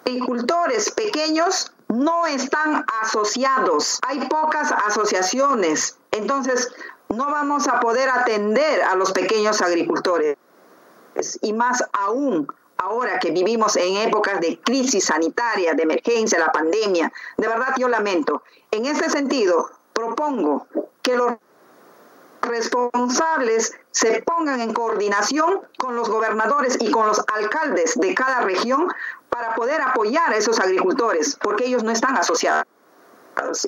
agricultores pequeños no están asociados. Hay pocas asociaciones. Entonces, no vamos a poder atender a los pequeños agricultores. Y más aún ahora que vivimos en épocas de crisis sanitaria, de emergencia, la pandemia. De verdad yo lamento. En este sentido, propongo que los responsables se pongan en coordinación con los gobernadores y con los alcaldes de cada región para poder apoyar a esos agricultores, porque ellos no están asociados.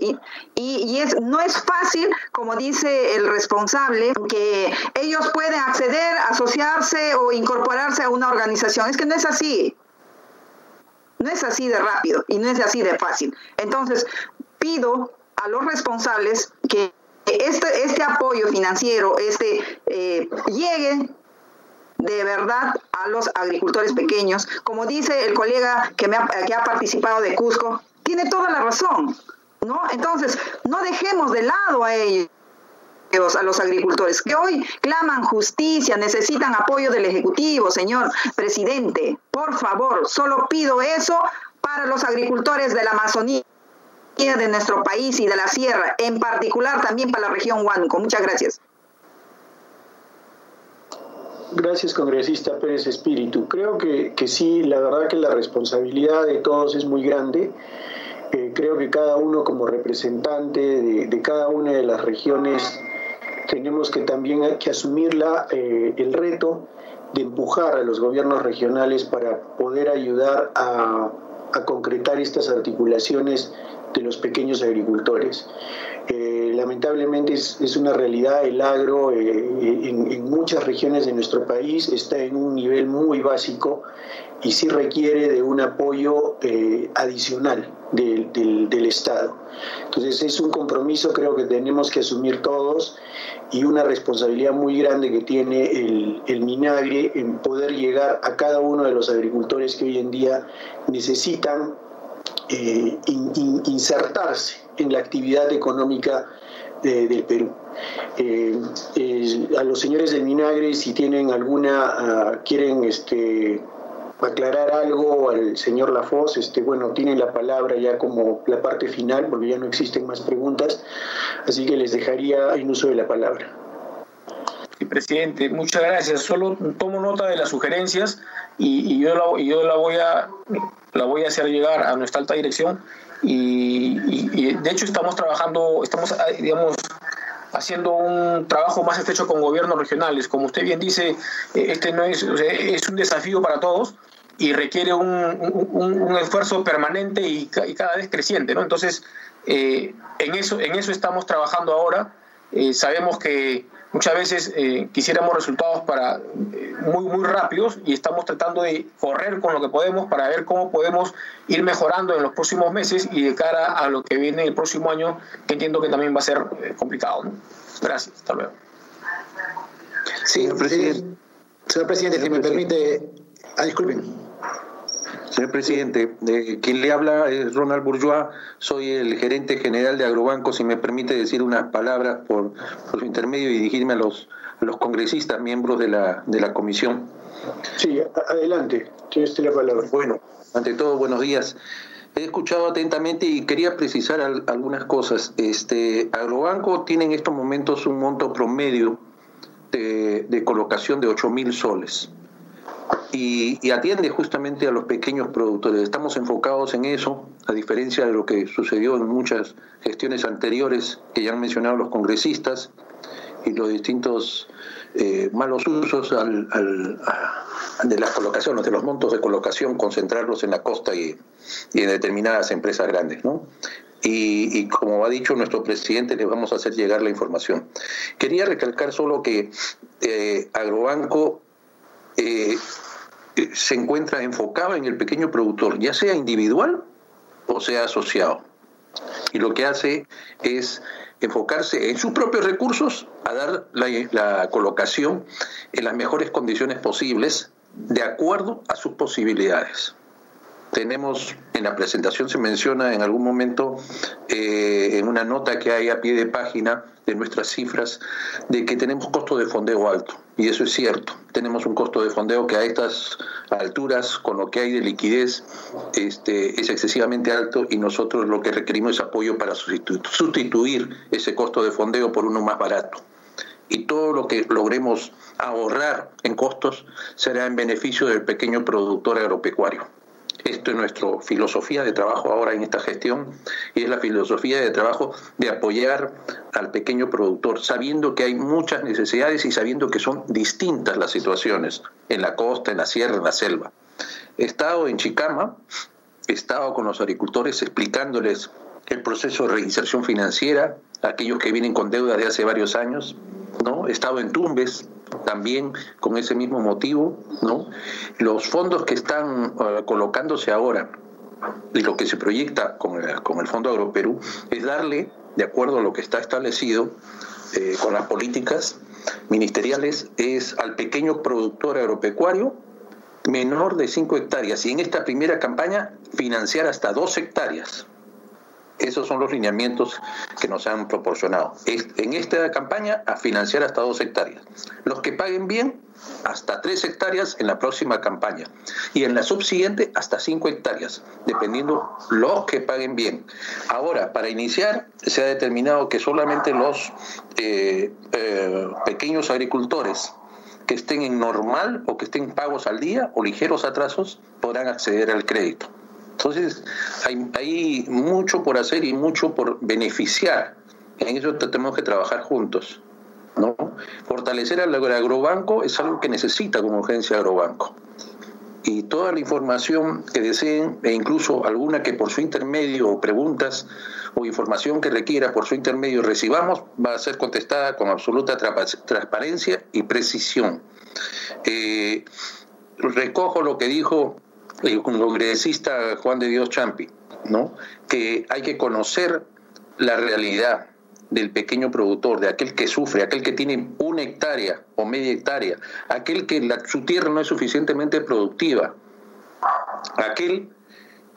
Y, y, es, no es fácil, como dice el responsable, que ellos pueden acceder, asociarse o incorporarse a una organización. Es que no es así. No es así de rápido y no es así de fácil. Entonces, pido a los responsables que este, este apoyo financiero este, eh, llegue de verdad a los agricultores pequeños. Como dice el colega que, me ha, que ha participado de Cusco, tiene toda la razón, ¿no? Entonces, no dejemos de lado a ellos a los agricultores que hoy claman justicia, necesitan apoyo del Ejecutivo, señor presidente. Por favor, solo pido eso para los agricultores de la Amazonía de nuestro país y de la sierra, en particular también para la región Huánuco. Muchas gracias. Gracias, congresista Pérez Espíritu. Creo que, que sí, la verdad que la responsabilidad de todos es muy grande. Eh, creo que cada uno como representante de, cada una de las regiones tenemos que también que asumir eh, el reto de empujar a los gobiernos regionales para poder ayudar a, a concretar estas articulaciones de los pequeños agricultores. Eh, lamentablemente es, una realidad, el agro eh, en, muchas regiones de nuestro país está en un nivel muy básico y sí requiere de un apoyo eh, adicional del, del, Estado. Entonces es un compromiso creo que tenemos que asumir todos y una responsabilidad muy grande que tiene el, el Minagre en poder llegar a cada uno de los agricultores que hoy en día necesitan eh, insertarse en la actividad económica del Perú. Eh, a los señores del Minagre, si tienen alguna, ah, quieren este, aclarar algo al señor Lafoz, este, bueno, tiene la palabra ya como la parte final, porque ya no existen más preguntas, así que les dejaría en uso de la palabra. Sí, presidente, muchas gracias. Solo tomo nota de las sugerencias y, yo la, voy a, la voy a hacer llegar a nuestra alta dirección y, y de hecho estamos trabajando, estamos, digamos, haciendo un trabajo más estrecho con gobiernos regionales. Como usted bien dice, eh, este no es, es un desafío para todos y requiere un, un, esfuerzo permanente y, cada vez creciente. ¿no? Entonces, eh, en, eso, en eso estamos trabajando ahora. Eh, sabemos que muchas veces quisiéramos resultados para muy muy rápidos y estamos tratando de correr con lo que podemos para ver cómo podemos ir mejorando en los próximos meses y de cara a lo que viene el próximo año que entiendo que también va a ser complicado ¿no? gracias hasta luego. Sí señor presidente, señor presidente si me permite ah, disculpen Señor presidente, quien le habla es Ronald Bourgeois, soy el gerente general de Agrobanco, si me permite decir unas palabras por, su intermedio y dirigirme a los, los congresistas, miembros de la, de la comisión. Sí, adelante, tienes la palabra. Bueno, ante todo, buenos días. He escuchado atentamente y quería precisar algunas cosas. Este, Agrobanco tiene en estos momentos un monto promedio de, de colocación de 8 mil soles y, atiende justamente a los pequeños productores. Estamos enfocados en eso, a diferencia de lo que sucedió en muchas gestiones anteriores que ya han mencionado los congresistas y los distintos eh, malos usos de las colocaciones, de los montos de colocación, concentrarlos en la costa y, en determinadas empresas grandes. ¿no? Y, como ha dicho nuestro presidente, le vamos a hacer llegar la información. Quería recalcar solo que eh, Agrobanco eh, se encuentra enfocado en el pequeño productor, ya sea individual o sea asociado. Y lo que hace es enfocarse en sus propios recursos a dar la colocación en las mejores condiciones posibles de acuerdo a sus posibilidades tenemos, en la presentación se menciona en algún momento, eh, en una nota que hay a pie de página de nuestras cifras, de que tenemos costo de fondeo alto. Y eso es cierto. Tenemos un costo de fondeo que a estas alturas, con lo que hay de liquidez, este, es excesivamente alto y nosotros lo que requerimos es apoyo para sustituir ese costo de fondeo por uno más barato. Y todo lo que logremos ahorrar en costos será en beneficio del pequeño productor agropecuario. Esto es nuestra filosofía de trabajo ahora en esta gestión y es la filosofía de trabajo de apoyar al pequeño productor, sabiendo que hay muchas necesidades y sabiendo que son distintas las situaciones en la costa, en la sierra, en la selva. He estado en Chicama, he estado con los agricultores explicándoles el proceso de reinserción financiera, aquellos que vienen con deuda de hace varios años, ¿no? He estado en Tumbes, también con ese mismo motivo, ¿no? Los fondos que están uh, colocándose ahora y lo que se proyecta con el, con el Fondo Agroperú es darle, de acuerdo a lo que está establecido eh, con las políticas ministeriales, es al pequeño productor agropecuario menor de 5 hectáreas y en esta primera campaña financiar hasta 2 hectáreas. Esos son los lineamientos que nos han proporcionado. En esta campaña a financiar hasta dos hectáreas. Los que paguen bien, hasta tres hectáreas en la próxima campaña. Y en la subsiguiente, hasta cinco hectáreas, dependiendo los que paguen bien. Ahora, para iniciar, se ha determinado que solamente los eh, eh, pequeños agricultores que estén en normal o que estén pagos al día o ligeros atrasos podrán acceder al crédito. Entonces, hay, mucho por hacer y mucho por beneficiar. En eso tenemos que trabajar juntos. ¿no? Fortalecer al agrobanco es algo que necesita como urgencia agrobanco. Y toda la información que deseen, e incluso alguna que por su intermedio, o preguntas o información que requiera por su intermedio recibamos, va a ser contestada con absoluta transparencia y precisión. Eh, recojo lo que dijo el congresista Juan de Dios Champi, ¿no? que hay que conocer la realidad del pequeño productor, de aquel que sufre, aquel que tiene una hectárea o media hectárea, aquel que su tierra no es suficientemente productiva, aquel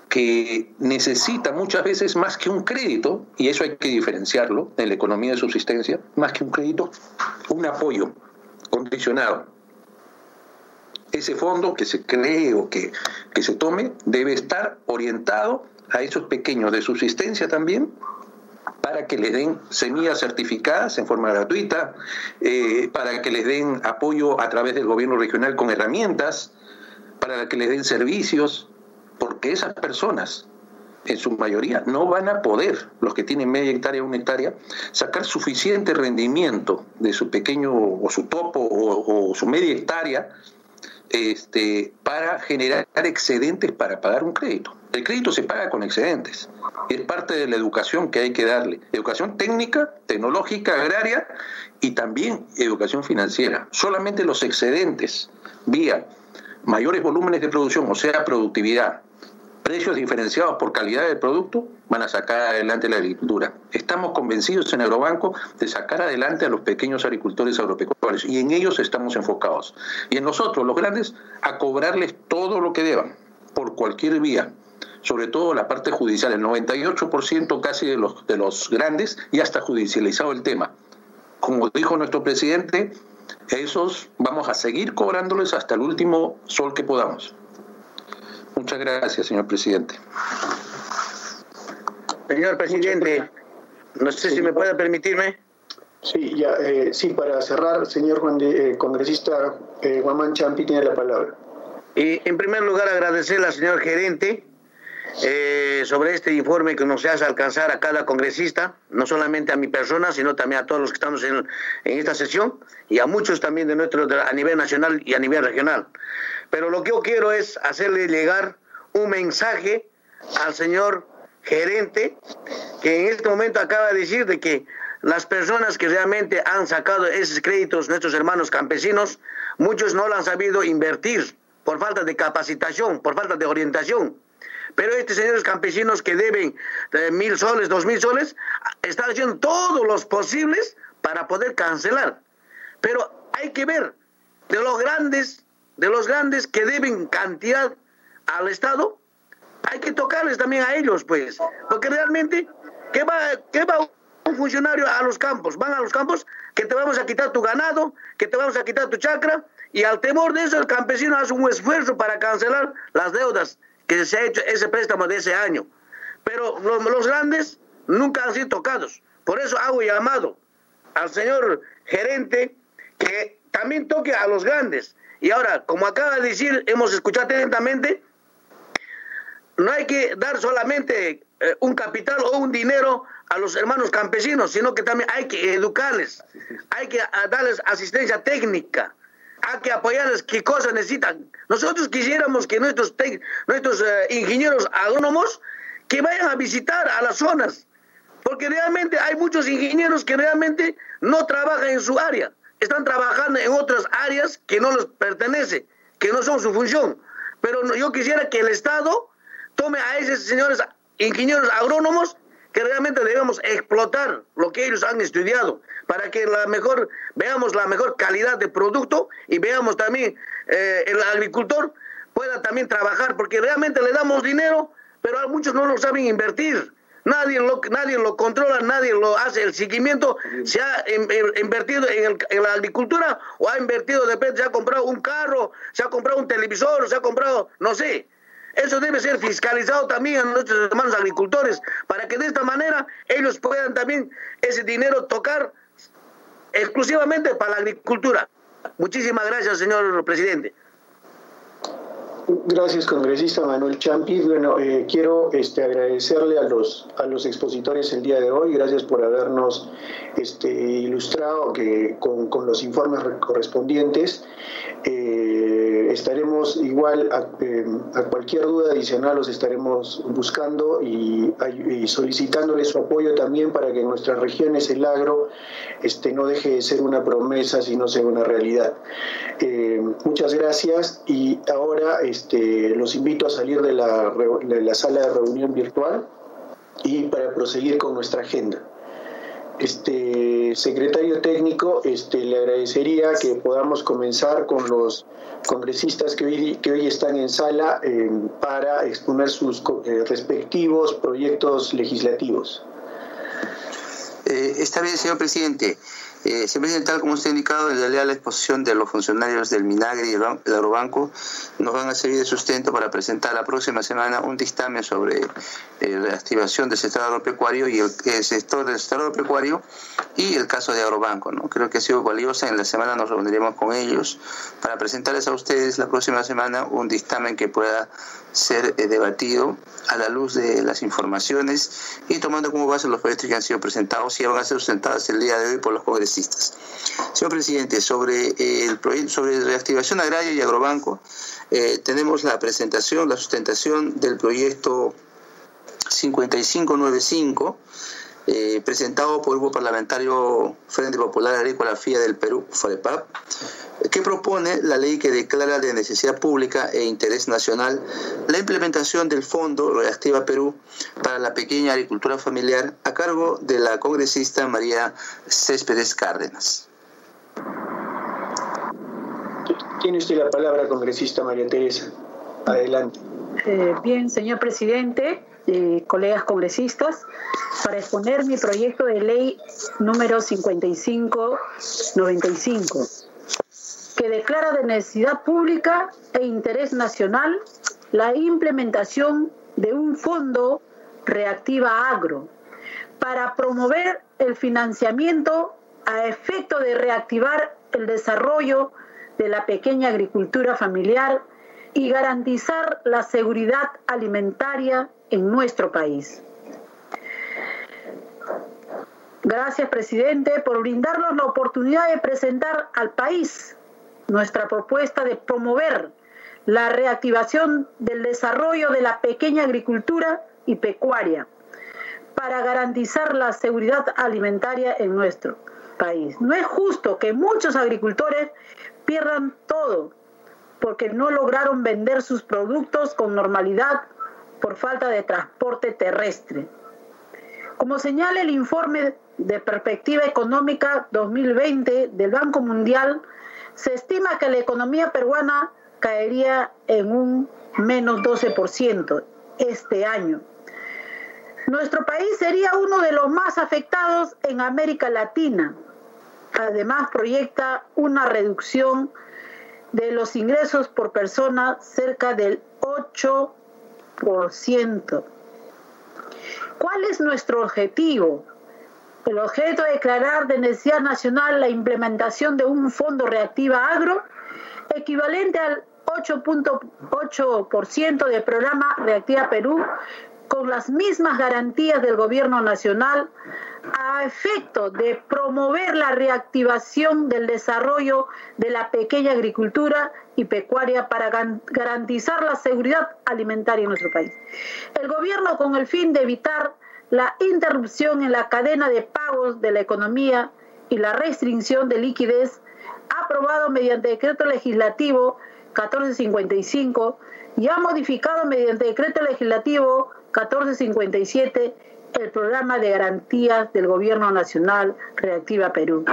que necesita muchas veces más que un crédito, y eso hay que diferenciarlo en la economía de subsistencia, más que un crédito, un apoyo condicionado ese fondo que se cree o que, que se tome debe estar orientado a esos pequeños de subsistencia también para que les den semillas certificadas en forma gratuita, eh, para que les den apoyo a través del gobierno regional con herramientas, para que les den servicios, porque esas personas, en su mayoría, no van a poder, los que tienen media hectárea o una hectárea, sacar suficiente rendimiento de su pequeño o su topo o, o su media hectárea este, para generar excedentes para pagar un crédito. El crédito se paga con excedentes. Es parte de la educación que hay que darle. Educación técnica, tecnológica, agraria y también educación financiera. Solamente los excedentes vía mayores volúmenes de producción, o sea, productividad, precios diferenciados por calidad del producto, van a sacar adelante la agricultura. Estamos convencidos en Agrobanco de sacar adelante a los pequeños agricultores agropecuarios y en ellos estamos enfocados. Y en nosotros, los grandes, a cobrarles todo lo que deban, por cualquier vía, sobre todo la parte judicial. El 98% casi de los, de los grandes ya está judicializado el tema. Como dijo nuestro presidente, esos vamos a seguir cobrándoles hasta el último sol que podamos. Muchas gracias, señor presidente. Señor presidente, no sé si me puede permitirme. Sí, ya, eh, sí, para cerrar, señor Juan de, eh, congresista eh, Guamán Champi tiene la palabra. Y en primer lugar agradecerle al señor gerente eh, sobre este informe que nos hace alcanzar a cada congresista, no solamente a mi persona, sino también a todos los que estamos en, en esta sesión y a muchos también de nuestro a nivel nacional y a nivel regional. Pero lo que yo quiero es hacerle llegar un mensaje al señor gerente que en este momento acaba de decir de que las personas que realmente han sacado esos créditos, nuestros hermanos campesinos, muchos no lo han sabido invertir por falta de capacitación, por falta de orientación. Pero estos señores campesinos que deben eh, mil soles, dos mil soles, están haciendo todos los posibles para poder cancelar. Pero hay que ver de los grandes, de los grandes que deben cantidad al Estado, hay que tocarles también a ellos, pues, porque realmente, ¿qué va, qué va un funcionario a los campos? Van a los campos que te vamos a quitar tu ganado, que te vamos a quitar tu chacra, y al temor de eso el campesino hace un esfuerzo para cancelar las deudas que se ha hecho ese préstamo de ese año. Pero los, los grandes nunca han sido tocados. Por eso hago llamado al señor gerente que también toque a los grandes. Y ahora, como acaba de decir, hemos escuchado atentamente, no hay que dar solamente eh, un capital o un dinero a los hermanos campesinos, sino que también hay que educarles, hay que darles asistencia técnica, hay que apoyarles qué cosas necesitan. Nosotros quisiéramos que nuestros, nuestros eh, ingenieros agrónomos que vayan a visitar a las zonas, porque realmente hay muchos ingenieros que realmente no trabajan en su área, están trabajando en otras áreas que no les pertenece, que no son su función. Pero yo quisiera que el Estado tome a esos señores ingenieros agrónomos que realmente debemos explotar lo que ellos han estudiado para que la mejor veamos la mejor calidad de producto y veamos también eh, el agricultor pueda también trabajar porque realmente le damos dinero pero a muchos no lo saben invertir nadie lo nadie lo controla nadie lo hace el seguimiento se ha invertido en, en, la agricultura o ha invertido de repente se ha comprado un carro se ha comprado un televisor se ha comprado no sé eso debe ser fiscalizado también a nuestros hermanos agricultores, para que de esta manera ellos puedan también ese dinero tocar exclusivamente para la agricultura. Muchísimas gracias, señor presidente. Gracias, congresista Manuel Champi. Bueno, eh, quiero este, agradecerle a los, a los expositores el día de hoy. Gracias por habernos este, ilustrado que, con, con los informes correspondientes. Eh, estaremos igual a, eh, a, cualquier duda adicional, los estaremos buscando y, y, solicitándole su apoyo también para que en nuestras regiones el agro este, no deje de ser una promesa, sino sea una realidad. Eh, muchas gracias y ahora este, los invito a salir de la, de la sala de reunión virtual y para proseguir con nuestra agenda. Este secretario técnico, este, le agradecería que podamos comenzar con los congresistas que hoy, están en sala eh, para exponer sus eh, respectivos proyectos legislativos. Eh, está bien, señor presidente. Eh, siempre tal como ha indicado, en realidad la exposición de los funcionarios del Minagri y el Agrobanco nos van a servir de sustento para presentar la próxima semana un dictamen sobre eh, la activación del sector agropecuario y el, sector del sector agropecuario y el caso de Agrobanco. ¿no? Creo que ha sido valiosa. En la semana nos reuniremos con ellos para presentarles a ustedes la próxima semana un dictamen que pueda ser eh, debatido a la luz de las informaciones y tomando como base los proyectos que han sido presentados y van a ser sustentados el día de hoy por los congresistas. Señor presidente, sobre eh, el proyecto sobre reactivación agraria y agrobanco, eh, tenemos la presentación, la sustentación del proyecto 5595 eh, presentado por el Grupo Parlamentario Frente Popular Agrícola FIA del Perú, FOREPAP, que propone la ley que declara de necesidad pública e interés nacional la implementación del Fondo Reactiva Perú para la pequeña agricultura familiar a cargo de la congresista María Céspedes Cárdenas. Tiene usted la palabra, congresista María Teresa. Adelante. Eh, bien, señor presidente, eh, colegas congresistas, para exponer mi proyecto de ley número 5595, que declara de necesidad pública e interés nacional la implementación de un fondo reactiva agro para promover el financiamiento a efecto de reactivar el desarrollo de la pequeña agricultura familiar y garantizar la seguridad alimentaria en nuestro país. Gracias, presidente, por brindarnos la oportunidad de presentar al país nuestra propuesta de promover la reactivación del desarrollo de la pequeña agricultura y pecuaria para garantizar la seguridad alimentaria en nuestro país. No es justo que muchos agricultores pierdan todo porque no lograron vender sus productos con normalidad por falta de transporte terrestre. Como señala el informe de Perspectiva Económica 2020 del Banco Mundial, se estima que la economía peruana caería en un menos 12% este año. Nuestro país sería uno de los más afectados en América Latina. Además, proyecta una reducción de los ingresos por persona cerca del 8%. ¿Cuál es nuestro objetivo? El objeto es declarar de necesidad nacional la implementación de un fondo reactiva agro equivalente al 8.8% del programa Reactiva Perú con las mismas garantías del gobierno nacional a efecto de promover la reactivación del desarrollo de la pequeña agricultura y pecuaria para garantizar la seguridad alimentaria en nuestro país. El gobierno, con el fin de evitar la interrupción en la cadena de pagos de la economía y la restricción de liquidez, ha aprobado mediante decreto legislativo 1455 y ha modificado mediante decreto legislativo 1457 el programa de garantías del Gobierno Nacional Reactiva Perú,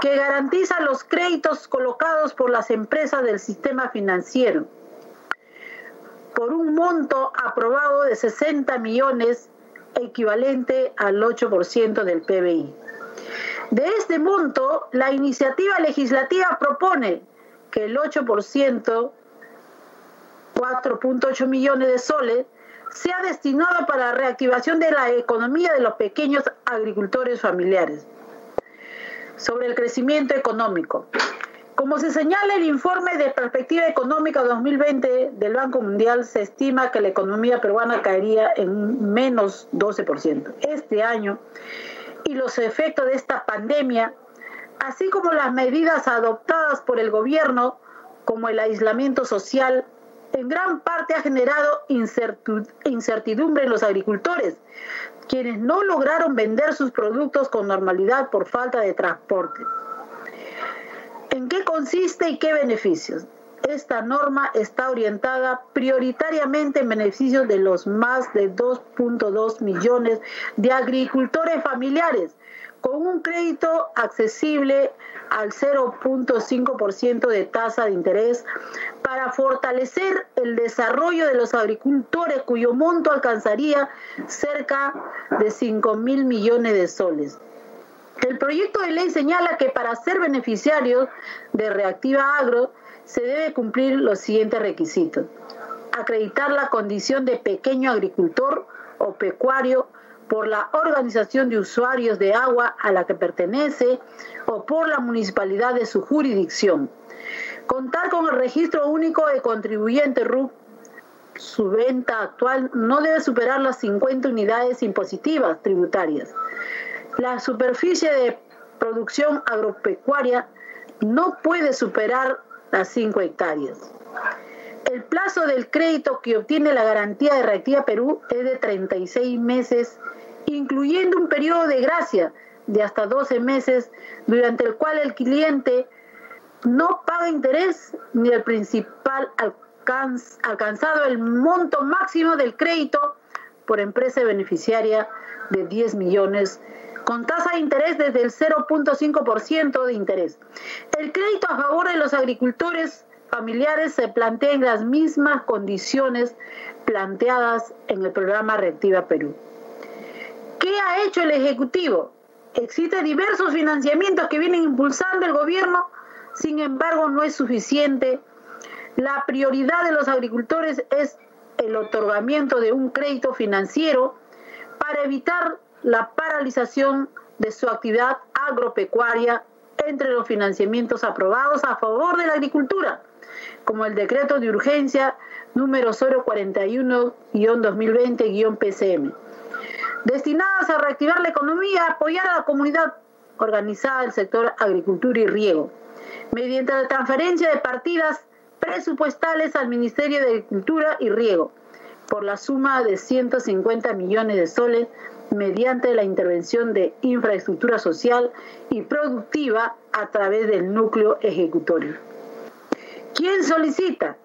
que garantiza los créditos colocados por las empresas del sistema financiero por un monto aprobado de 60 millones equivalente al 8% del PBI. De este monto, la iniciativa legislativa propone que el 8%, 4.8 millones de soles, sea destinado para la reactivación de la economía de los pequeños agricultores familiares. Sobre el crecimiento económico. Como se señala el informe de Perspectiva Económica 2020 del Banco Mundial, se estima que la economía peruana caería en menos 12% este año y los efectos de esta pandemia, así como las medidas adoptadas por el gobierno, como el aislamiento social, en gran parte ha generado incertidumbre en los agricultores, quienes no lograron vender sus productos con normalidad por falta de transporte. ¿En qué consiste y qué beneficios? Esta norma está orientada prioritariamente en beneficio de los más de 2.2 millones de agricultores familiares, con un crédito accesible al 0.5% de tasa de interés para fortalecer el desarrollo de los agricultores cuyo monto alcanzaría cerca de 5 mil millones de soles. El proyecto de ley señala que para ser beneficiarios de Reactiva Agro se debe cumplir los siguientes requisitos. Acreditar la condición de pequeño agricultor o pecuario por la organización de usuarios de agua a la que pertenece o por la municipalidad de su jurisdicción. Contar con el registro único de contribuyente RUC. Su venta actual no debe superar las 50 unidades impositivas tributarias. La superficie de producción agropecuaria no puede superar las 5 hectáreas. El plazo del crédito que obtiene la garantía de Reactiva Perú es de 36 meses incluyendo un periodo de gracia de hasta 12 meses durante el cual el cliente no paga interés ni el principal alcanzado el monto máximo del crédito por empresa beneficiaria de 10 millones con tasa de interés desde el 0.5% de interés. El crédito a favor de los agricultores familiares se plantea en las mismas condiciones planteadas en el programa Reactiva Perú. ¿Qué ha hecho el Ejecutivo? Existen diversos financiamientos que vienen impulsando el gobierno, sin embargo no es suficiente. La prioridad de los agricultores es el otorgamiento de un crédito financiero para evitar la paralización de su actividad agropecuaria entre los financiamientos aprobados a favor de la agricultura, como el decreto de urgencia número 041-2020-PCM destinadas a reactivar la economía, apoyar a la comunidad organizada del sector agricultura y riego, mediante la transferencia de partidas presupuestales al Ministerio de Agricultura y Riego, por la suma de 150 millones de soles mediante la intervención de infraestructura social y productiva a través del núcleo ejecutorio. ¿Quién solicita?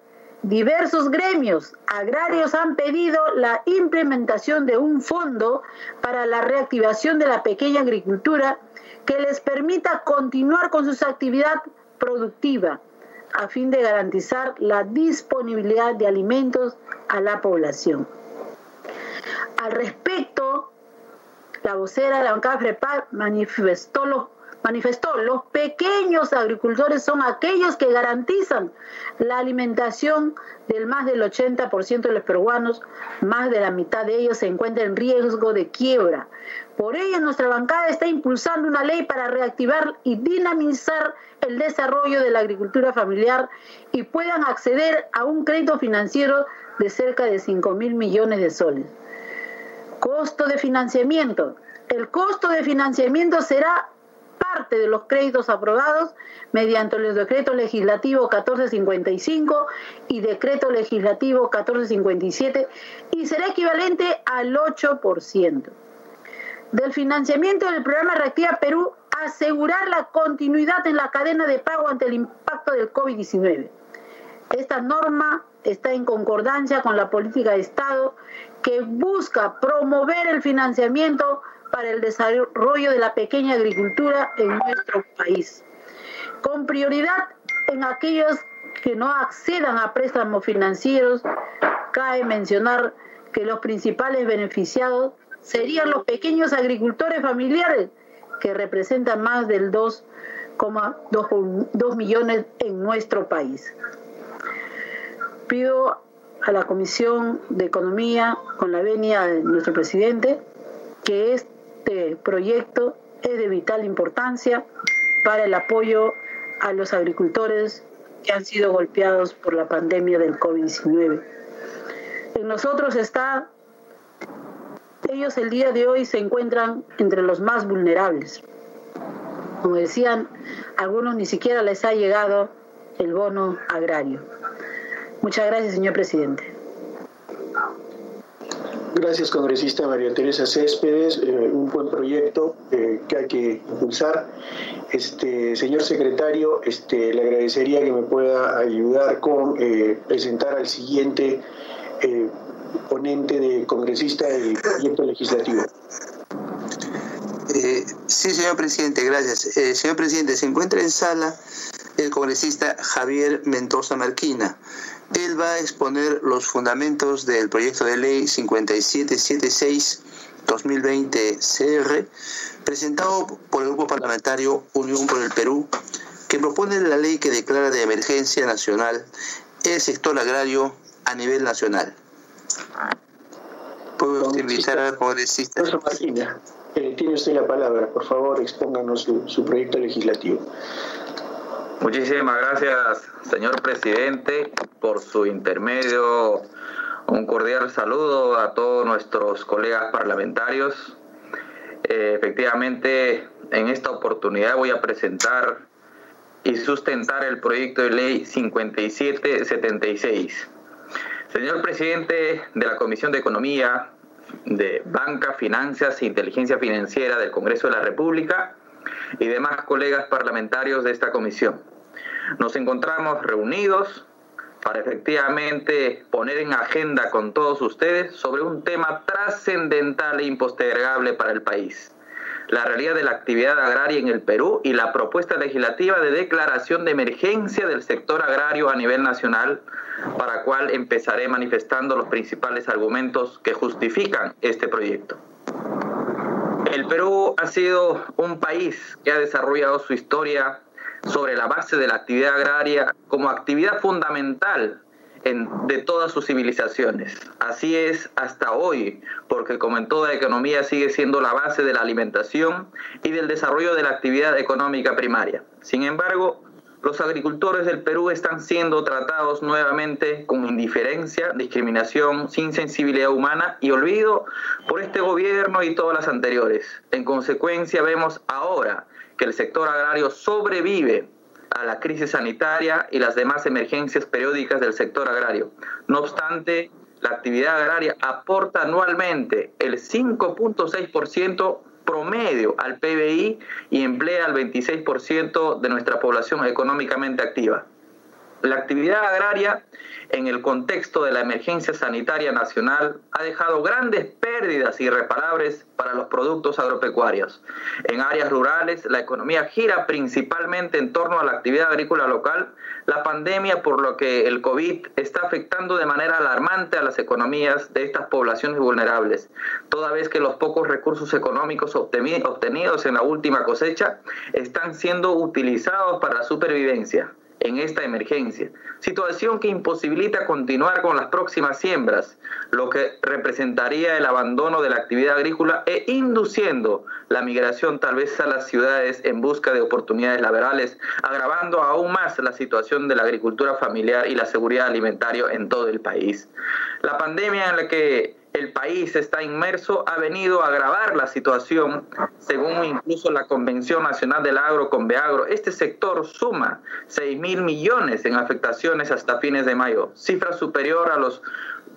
Diversos gremios agrarios han pedido la implementación de un fondo para la reactivación de la pequeña agricultura que les permita continuar con su actividad productiva a fin de garantizar la disponibilidad de alimentos a la población. Al respecto, la vocera de la bancada manifestó los manifestó, los pequeños agricultores son aquellos que garantizan la alimentación del más del 80% de los peruanos, más de la mitad de ellos se encuentran en riesgo de quiebra. Por ello, nuestra bancada está impulsando una ley para reactivar y dinamizar el desarrollo de la agricultura familiar y puedan acceder a un crédito financiero de cerca de 5 mil millones de soles. Costo de financiamiento. El costo de financiamiento será parte de los créditos aprobados mediante el decreto legislativo 1455 y decreto legislativo 1457 y será equivalente al 8%. Del financiamiento del programa Reactiva Perú, asegurar la continuidad en la cadena de pago ante el impacto del COVID-19. Esta norma está en concordancia con la política de Estado que busca promover el financiamiento para el desarrollo de la pequeña agricultura en nuestro país, con prioridad en aquellos que no accedan a préstamos financieros. Cabe mencionar que los principales beneficiados serían los pequeños agricultores familiares, que representan más del 2,2 millones en nuestro país. Pido a la Comisión de Economía, con la venia de nuestro presidente, que es este proyecto es de vital importancia para el apoyo a los agricultores que han sido golpeados por la pandemia del COVID-19. En nosotros está, ellos el día de hoy se encuentran entre los más vulnerables. Como decían, algunos ni siquiera les ha llegado el bono agrario. Muchas gracias, señor presidente. Gracias, congresista María Teresa Céspedes. Eh, un buen proyecto eh, que hay que impulsar. Este, señor secretario, este, le agradecería que me pueda ayudar con eh, presentar al siguiente ponente de congresista del proyecto legislativo. sí, señor presidente, gracias. señor presidente, se encuentra en sala el congresista Javier Mendoza Marquina. Él va a exponer los fundamentos del proyecto de ley 5776 2020 CR, presentado por el Grupo Parlamentario Unión por el Perú, que propone la ley que declara de emergencia nacional el sector agrario a nivel nacional. ¿Puedo utilizar congresista? Eh, tiene usted la palabra. Por favor, expónganos su proyecto legislativo. Muchísimas gracias, señor presidente, por su intermedio. Un cordial saludo a todos nuestros colegas parlamentarios. Eh, efectivamente, en esta oportunidad voy a presentar y sustentar el proyecto de ley 5776. Señor presidente de la Comisión de Economía, de Banca, Finanzas e Inteligencia Financiera del Congreso de la República y demás colegas parlamentarios de esta comisión. Nos encontramos reunidos para efectivamente poner en agenda con todos ustedes sobre un tema trascendental e impostergable para el país. La realidad de la actividad agraria en el Perú y la propuesta legislativa de declaración de emergencia del sector agrario a nivel nacional, para cual empezaré manifestando los principales argumentos que justifican este proyecto. El Perú ha sido un país que ha desarrollado su historia sobre la base de la actividad agraria como actividad fundamental en, de todas sus civilizaciones. Así es hasta hoy, porque como en toda economía sigue siendo la base de la alimentación y del desarrollo de la actividad económica primaria. Sin embargo, los agricultores del Perú están siendo tratados nuevamente con indiferencia, discriminación, sin sensibilidad humana y olvido por este gobierno y todas las anteriores. En consecuencia, vemos ahora que el sector agrario sobrevive a la crisis sanitaria y las demás emergencias periódicas del sector agrario. No obstante, la actividad agraria aporta anualmente el 5.6% promedio al PBI y emplea al 26% de nuestra población económicamente activa. La actividad agraria en el contexto de la emergencia sanitaria nacional ha dejado grandes pérdidas irreparables para los productos agropecuarios. En áreas rurales, la economía gira principalmente en torno a la actividad agrícola local. La pandemia, por lo que el COVID está afectando de manera alarmante a las economías de estas poblaciones vulnerables, toda vez que los pocos recursos económicos obtenidos en la última cosecha están siendo utilizados para la supervivencia en esta emergencia, situación que imposibilita continuar con las próximas siembras, lo que representaría el abandono de la actividad agrícola e induciendo la migración tal vez a las ciudades en busca de oportunidades laborales, agravando aún más la situación de la agricultura familiar y la seguridad alimentaria en todo el país. La pandemia en la que el país está inmerso ha venido a agravar la situación, según incluso la Convención Nacional del Agro con Beagro. Este sector suma 6 mil millones en afectaciones hasta fines de mayo, cifra superior a los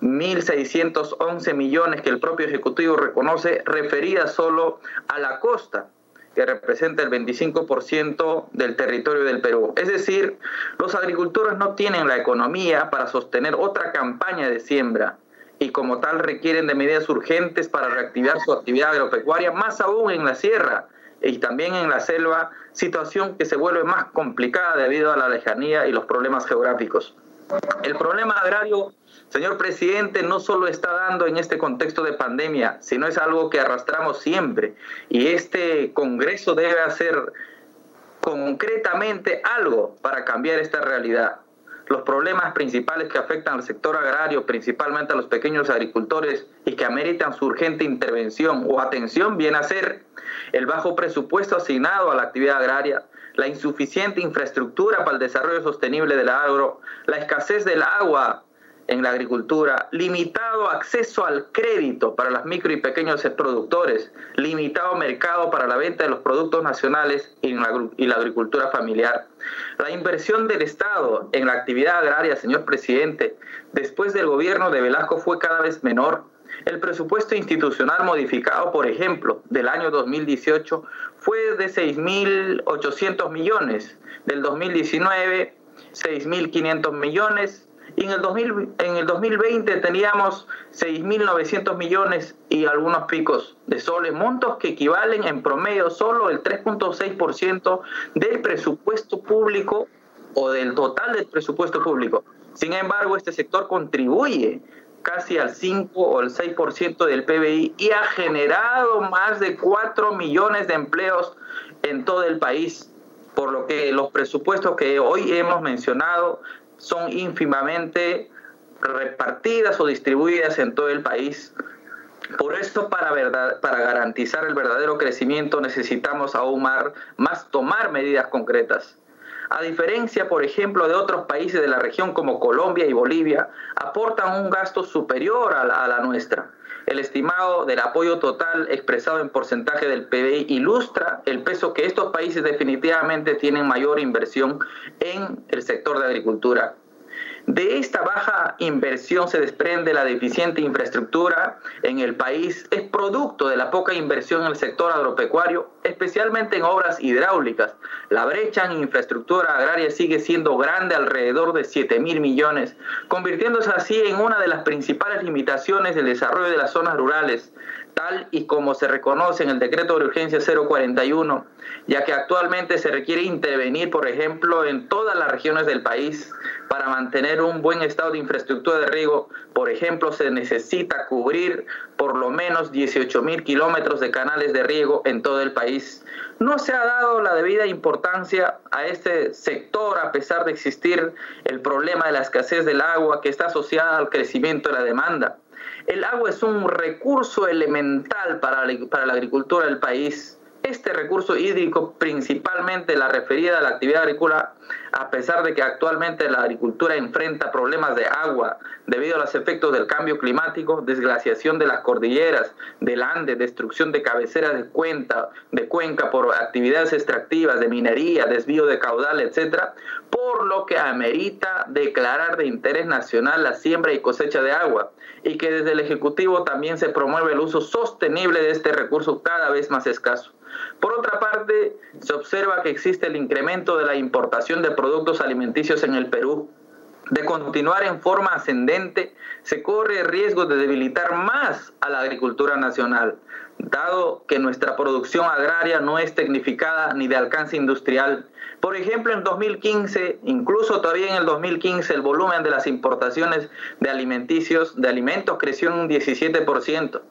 1.611 millones que el propio Ejecutivo reconoce referida solo a la costa que representa el 25% del territorio del Perú. Es decir, los agricultores no tienen la economía para sostener otra campaña de siembra y como tal requieren de medidas urgentes para reactivar su actividad agropecuaria, más aún en la sierra y también en la selva, situación que se vuelve más complicada debido a la lejanía y los problemas geográficos. El problema agrario, señor presidente, no solo está dando en este contexto de pandemia, sino es algo que arrastramos siempre y este Congreso debe hacer concretamente algo para cambiar esta realidad los problemas principales que afectan al sector agrario, principalmente a los pequeños agricultores y que ameritan su urgente intervención o atención, viene a ser el bajo presupuesto asignado a la actividad agraria, la insuficiente infraestructura para el desarrollo sostenible del agro, la escasez del agua en la agricultura, limitado acceso al crédito para los micro y pequeños productores, limitado mercado para la venta de los productos nacionales y la, y la agricultura familiar. La inversión del Estado en la actividad agraria, señor presidente, después del gobierno de Velasco fue cada vez menor. El presupuesto institucional modificado, por ejemplo, del año 2018 fue de 6.800 millones, del 2019 6.500 millones, y en el, 2000, en el 2020 teníamos 6.900 millones y algunos picos de soles, montos que equivalen en promedio solo el 3.6% del presupuesto público o del total del presupuesto público. Sin embargo, este sector contribuye casi al 5 o el 6% del PBI y ha generado más de 4 millones de empleos en todo el país, por lo que los presupuestos que hoy hemos mencionado son ínfimamente repartidas o distribuidas en todo el país. Por esto, para, verdad, para garantizar el verdadero crecimiento, necesitamos aún más, tomar medidas concretas. A diferencia, por ejemplo, de otros países de la región como Colombia y Bolivia, aportan un gasto superior a la, a la nuestra. El estimado del apoyo total expresado en porcentaje del PBI ilustra el peso que estos países definitivamente tienen mayor inversión en el sector de agricultura. De esta baja inversión se desprende la deficiente infraestructura en el país. Es producto de la poca inversión en el sector agropecuario, especialmente en obras hidráulicas. La brecha en infraestructura agraria sigue siendo grande, alrededor de 7 mil millones, convirtiéndose así en una de las principales limitaciones del desarrollo de las zonas rurales tal y como se reconoce en el decreto de urgencia 041, ya que actualmente se requiere intervenir, por ejemplo, en todas las regiones del país para mantener un buen estado de infraestructura de riego. Por ejemplo, se necesita cubrir por lo menos 18 mil kilómetros de canales de riego en todo el país. No se ha dado la debida importancia a este sector a pesar de existir el problema de la escasez del agua que está asociada al crecimiento de la demanda. El agua es un recurso elemental para la, para la agricultura del país. Este recurso hídrico, principalmente la referida a la actividad agrícola, a pesar de que actualmente la agricultura enfrenta problemas de agua debido a los efectos del cambio climático, desglaciación de las cordilleras, del Ande, destrucción de cabeceras de, cuenta, de cuenca por actividades extractivas, de minería, desvío de caudal, etc., por lo que amerita declarar de interés nacional la siembra y cosecha de agua y que desde el Ejecutivo también se promueve el uso sostenible de este recurso cada vez más escaso. Por otra parte, se observa que existe el incremento de la importación de productos alimenticios en el Perú. De continuar en forma ascendente, se corre el riesgo de debilitar más a la agricultura nacional, dado que nuestra producción agraria no es tecnificada ni de alcance industrial. Por ejemplo, en 2015, incluso todavía en el 2015, el volumen de las importaciones de alimenticios, de alimentos creció en un 17%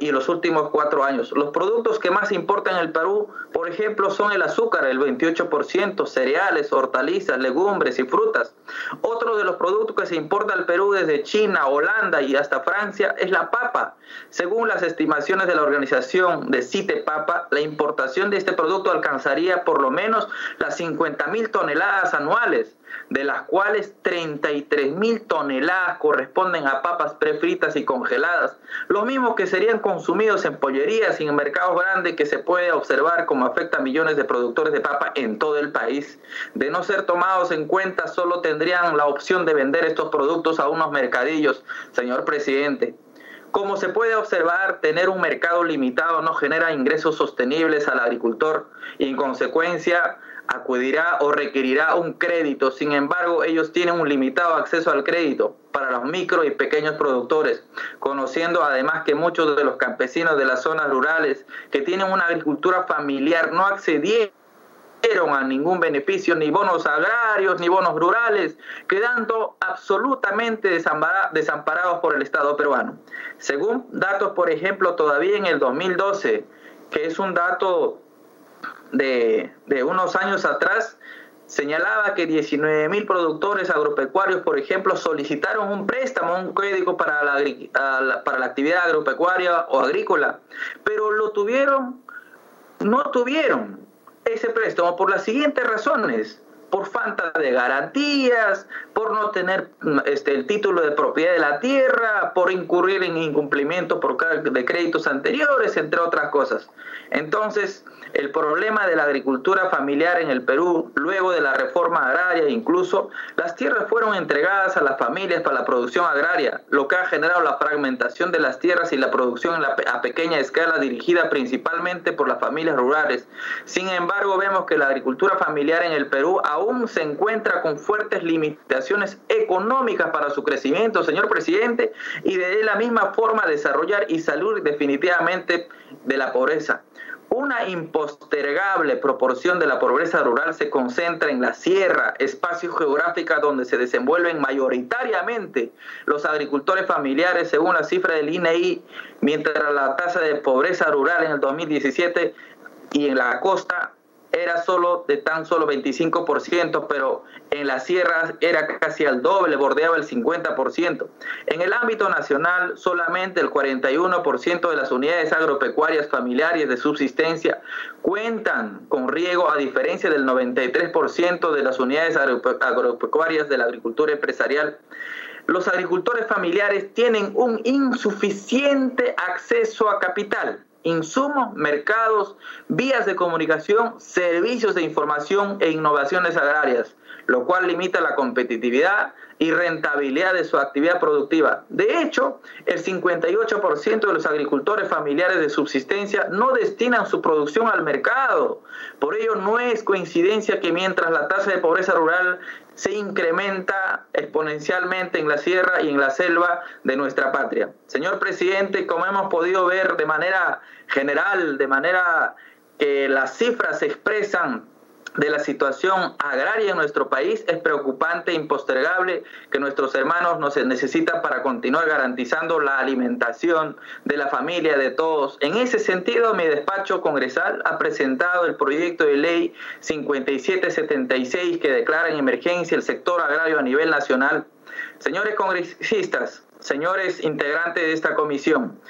y los últimos cuatro años. Los productos que más importan en el Perú, por ejemplo, son el azúcar, el 28%, cereales, hortalizas, legumbres y frutas. Otro de los productos que se importa al Perú desde China, Holanda y hasta Francia es la papa. Según las estimaciones de la organización de CITE Papa, la importación de este producto alcanzaría por lo menos las 50 mil toneladas anuales de las cuales 33 mil toneladas corresponden a papas prefritas y congeladas, lo mismo que serían consumidos en pollerías y en mercados grandes que se puede observar como afecta a millones de productores de papa en todo el país. De no ser tomados en cuenta, solo tendrían la opción de vender estos productos a unos mercadillos, señor presidente. Como se puede observar, tener un mercado limitado no genera ingresos sostenibles al agricultor y en consecuencia acudirá o requerirá un crédito. Sin embargo, ellos tienen un limitado acceso al crédito para los micro y pequeños productores, conociendo además que muchos de los campesinos de las zonas rurales que tienen una agricultura familiar no accedieron a ningún beneficio, ni bonos agrarios, ni bonos rurales, quedando absolutamente desamparados por el Estado peruano. Según datos, por ejemplo, todavía en el 2012, que es un dato de, unos años atrás señalaba que 19 mil productores agropecuarios, por ejemplo, solicitaron un préstamo, un crédito para la, para la actividad agropecuaria o agrícola, pero lo tuvieron, no tuvieron ese préstamo por las siguientes razones por falta de garantías, por no tener este, el título de propiedad de la tierra, por incurrir en incumplimiento por, de créditos anteriores, entre otras cosas. Entonces, el problema de la agricultura familiar en el Perú, luego de la reforma agraria, incluso las tierras fueron entregadas a las familias para la producción agraria, lo que ha generado la fragmentación de las tierras y la producción a pequeña escala dirigida principalmente por las familias rurales. Sin embargo, vemos que la agricultura familiar en el Perú aún se encuentra con fuertes limitaciones económicas para su crecimiento, señor presidente, y de la misma forma desarrollar y salir definitivamente de la pobreza. Una impostergable proporción de la pobreza rural se concentra en la sierra, espacio geográfico donde se desenvuelven mayoritariamente los agricultores familiares, según la cifra del INEI, mientras la tasa de pobreza rural en el 2017 y en la costa era solo de tan solo 25%, pero en las sierras era casi al doble, bordeaba el 50%. En el ámbito nacional, solamente el 41% de las unidades agropecuarias familiares de subsistencia cuentan con riego, a diferencia del 93% de las unidades agropecuarias de la agricultura empresarial los agricultores familiares tienen un insuficiente acceso a capital insumos, mercados, vías de comunicación, servicios de información e innovaciones agrarias, lo cual limita la competitividad y rentabilidad de su actividad productiva. De hecho, el 58% de los agricultores familiares de subsistencia no destinan su producción al mercado. Por ello, no es coincidencia que mientras la tasa de pobreza rural se incrementa exponencialmente en la sierra y en la selva de nuestra patria. Señor presidente, como hemos podido ver de manera general, de manera que las cifras se expresan de la situación agraria en nuestro país es preocupante e impostergable que nuestros hermanos nos necesitan para continuar garantizando la alimentación de la familia de todos. En ese sentido, mi despacho congresal ha presentado el proyecto de ley 5776 que declara en emergencia el sector agrario a nivel nacional. Señores congresistas, señores integrantes de esta comisión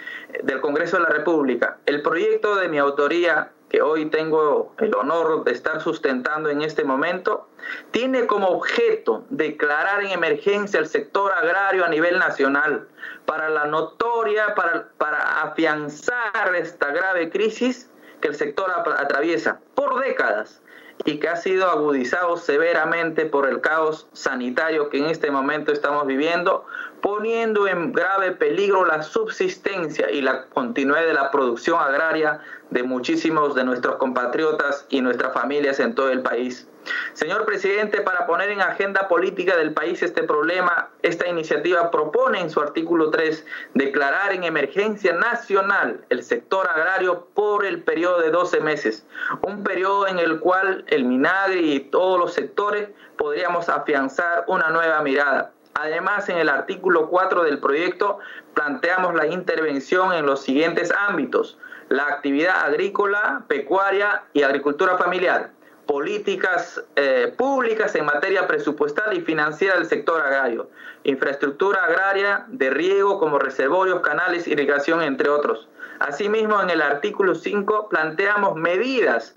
del Congreso de la República, el proyecto de mi autoría que hoy tengo el honor de estar sustentando en este momento, tiene como objeto declarar en emergencia el sector agrario a nivel nacional para la notoria, para, para afianzar esta grave crisis que el sector atraviesa por décadas y que ha sido agudizado severamente por el caos sanitario que en este momento estamos viviendo, poniendo en grave peligro la subsistencia y la continuidad de la producción agraria de muchísimos de nuestros compatriotas y nuestras familias en todo el país. Señor presidente, para poner en agenda política del país este problema, esta iniciativa propone en su artículo 3 declarar en emergencia nacional el sector agrario por el periodo de 12 meses, un periodo en el cual el Minagri y todos los sectores podríamos afianzar una nueva mirada. Además, en el artículo 4 del proyecto planteamos la intervención en los siguientes ámbitos, la actividad agrícola, pecuaria y agricultura familiar. Políticas eh, públicas en materia presupuestal y financiera del sector agrario, infraestructura agraria de riego como reservorios, canales, irrigación, entre otros. Asimismo, en el artículo 5 planteamos medidas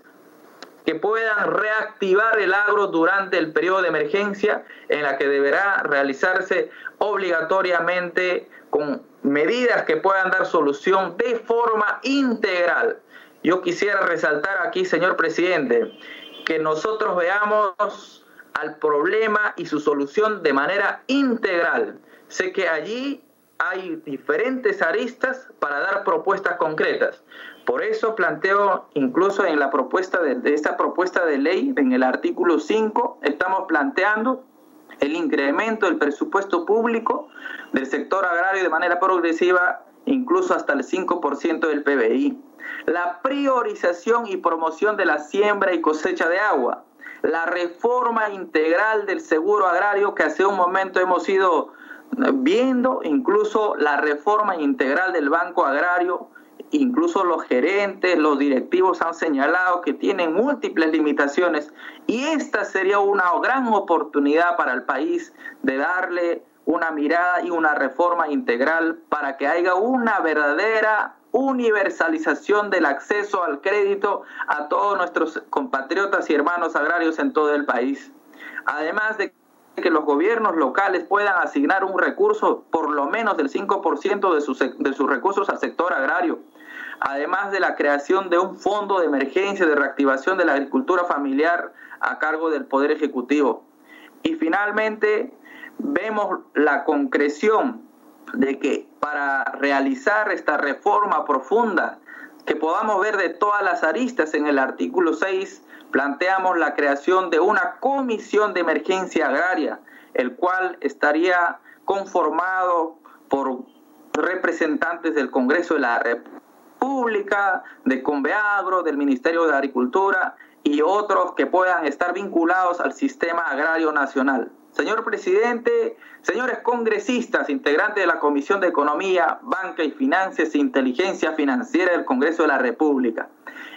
que puedan reactivar el agro durante el periodo de emergencia en la que deberá realizarse obligatoriamente con medidas que puedan dar solución de forma integral. Yo quisiera resaltar aquí, señor presidente, que nosotros veamos al problema y su solución de manera integral. Sé que allí hay diferentes aristas para dar propuestas concretas. Por eso planteo, incluso en la propuesta de, esta propuesta de ley, en el artículo 5, estamos planteando el incremento del presupuesto público del sector agrario de manera progresiva, incluso hasta el 5% del PBI la priorización y promoción de la siembra y cosecha de agua, la reforma integral del seguro agrario que hace un momento hemos ido viendo, incluso la reforma integral del Banco Agrario, incluso los gerentes, los directivos han señalado que tienen múltiples limitaciones y esta sería una gran oportunidad para el país de darle una mirada y una reforma integral para que haya una verdadera universalización del acceso al crédito a todos nuestros compatriotas y hermanos agrarios en todo el país. Además de que los gobiernos locales puedan asignar un recurso por lo menos del 5% de sus, de sus recursos al sector agrario. Además de la creación de un fondo de emergencia de reactivación de la agricultura familiar a cargo del Poder Ejecutivo. Y finalmente vemos la concreción de que para realizar esta reforma profunda que podamos ver de todas las aristas en el artículo 6, planteamos la creación de una comisión de emergencia agraria, el cual estaría conformado por representantes del Congreso de la República, de Conveagro, del Ministerio de Agricultura y otros que puedan estar vinculados al sistema agrario nacional. Señor presidente, señores congresistas, integrantes de la Comisión de Economía, Banca y Finanzas e Inteligencia Financiera del Congreso de la República,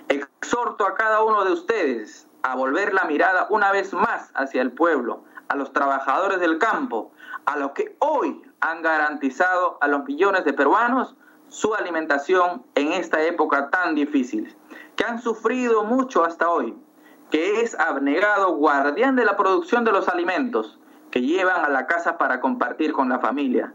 exhorto a cada uno de ustedes a volver la mirada una vez más hacia el pueblo, a los trabajadores del campo, a los que hoy han garantizado a los millones de peruanos su alimentación en esta época tan difícil, que han sufrido mucho hasta hoy, que es abnegado guardián de la producción de los alimentos que llevan a la casa para compartir con la familia.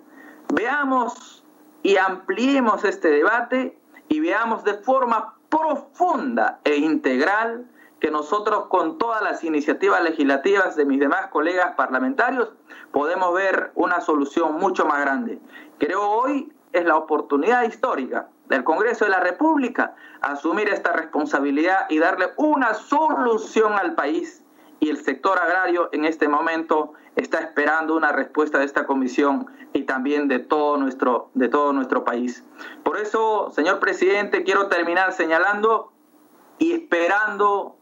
Veamos y ampliemos este debate y veamos de forma profunda e integral que nosotros con todas las iniciativas legislativas de mis demás colegas parlamentarios podemos ver una solución mucho más grande. Creo hoy es la oportunidad histórica del Congreso de la República asumir esta responsabilidad y darle una solución al país. Y el sector agrario en este momento está esperando una respuesta de esta comisión y también de todo nuestro, de todo nuestro país. Por eso, señor presidente, quiero terminar señalando y esperando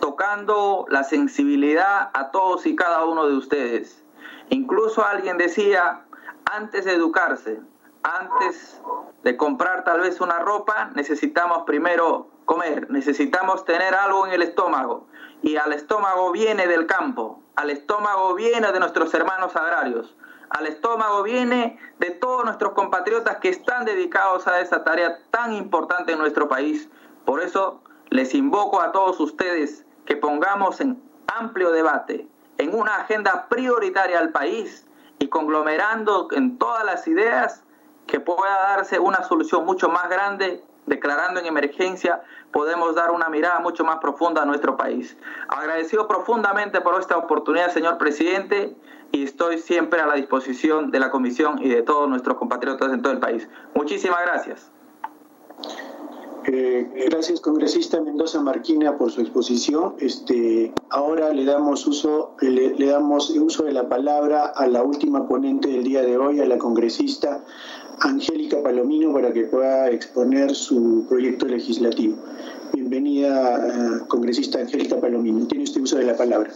tocando la sensibilidad a todos y cada uno de ustedes. Incluso alguien decía, antes de educarse, antes de comprar tal vez una ropa, necesitamos primero comer, necesitamos tener algo en el estómago. Y al estómago viene del campo, al estómago viene de nuestros hermanos agrarios, al estómago viene de todos nuestros compatriotas que están dedicados a esa tarea tan importante en nuestro país. Por eso les invoco a todos ustedes que pongamos en amplio debate, en una agenda prioritaria al país y conglomerando en todas las ideas que pueda darse una solución mucho más grande, declarando en emergencia, podemos dar una mirada mucho más profunda a nuestro país. Agradecido profundamente por esta oportunidad, señor presidente, y estoy siempre a la disposición de la Comisión y de todos nuestros compatriotas en todo el país. Muchísimas gracias. Eh, gracias, congresista Mendoza Marquina, por su exposición. Este, ahora le damos uso, le, le, damos uso de la palabra a la última ponente del día de hoy, a la congresista Angélica Palomino, para que pueda exponer su proyecto legislativo. Bienvenida, eh, congresista Angélica Palomino. Tiene usted uso de la palabra.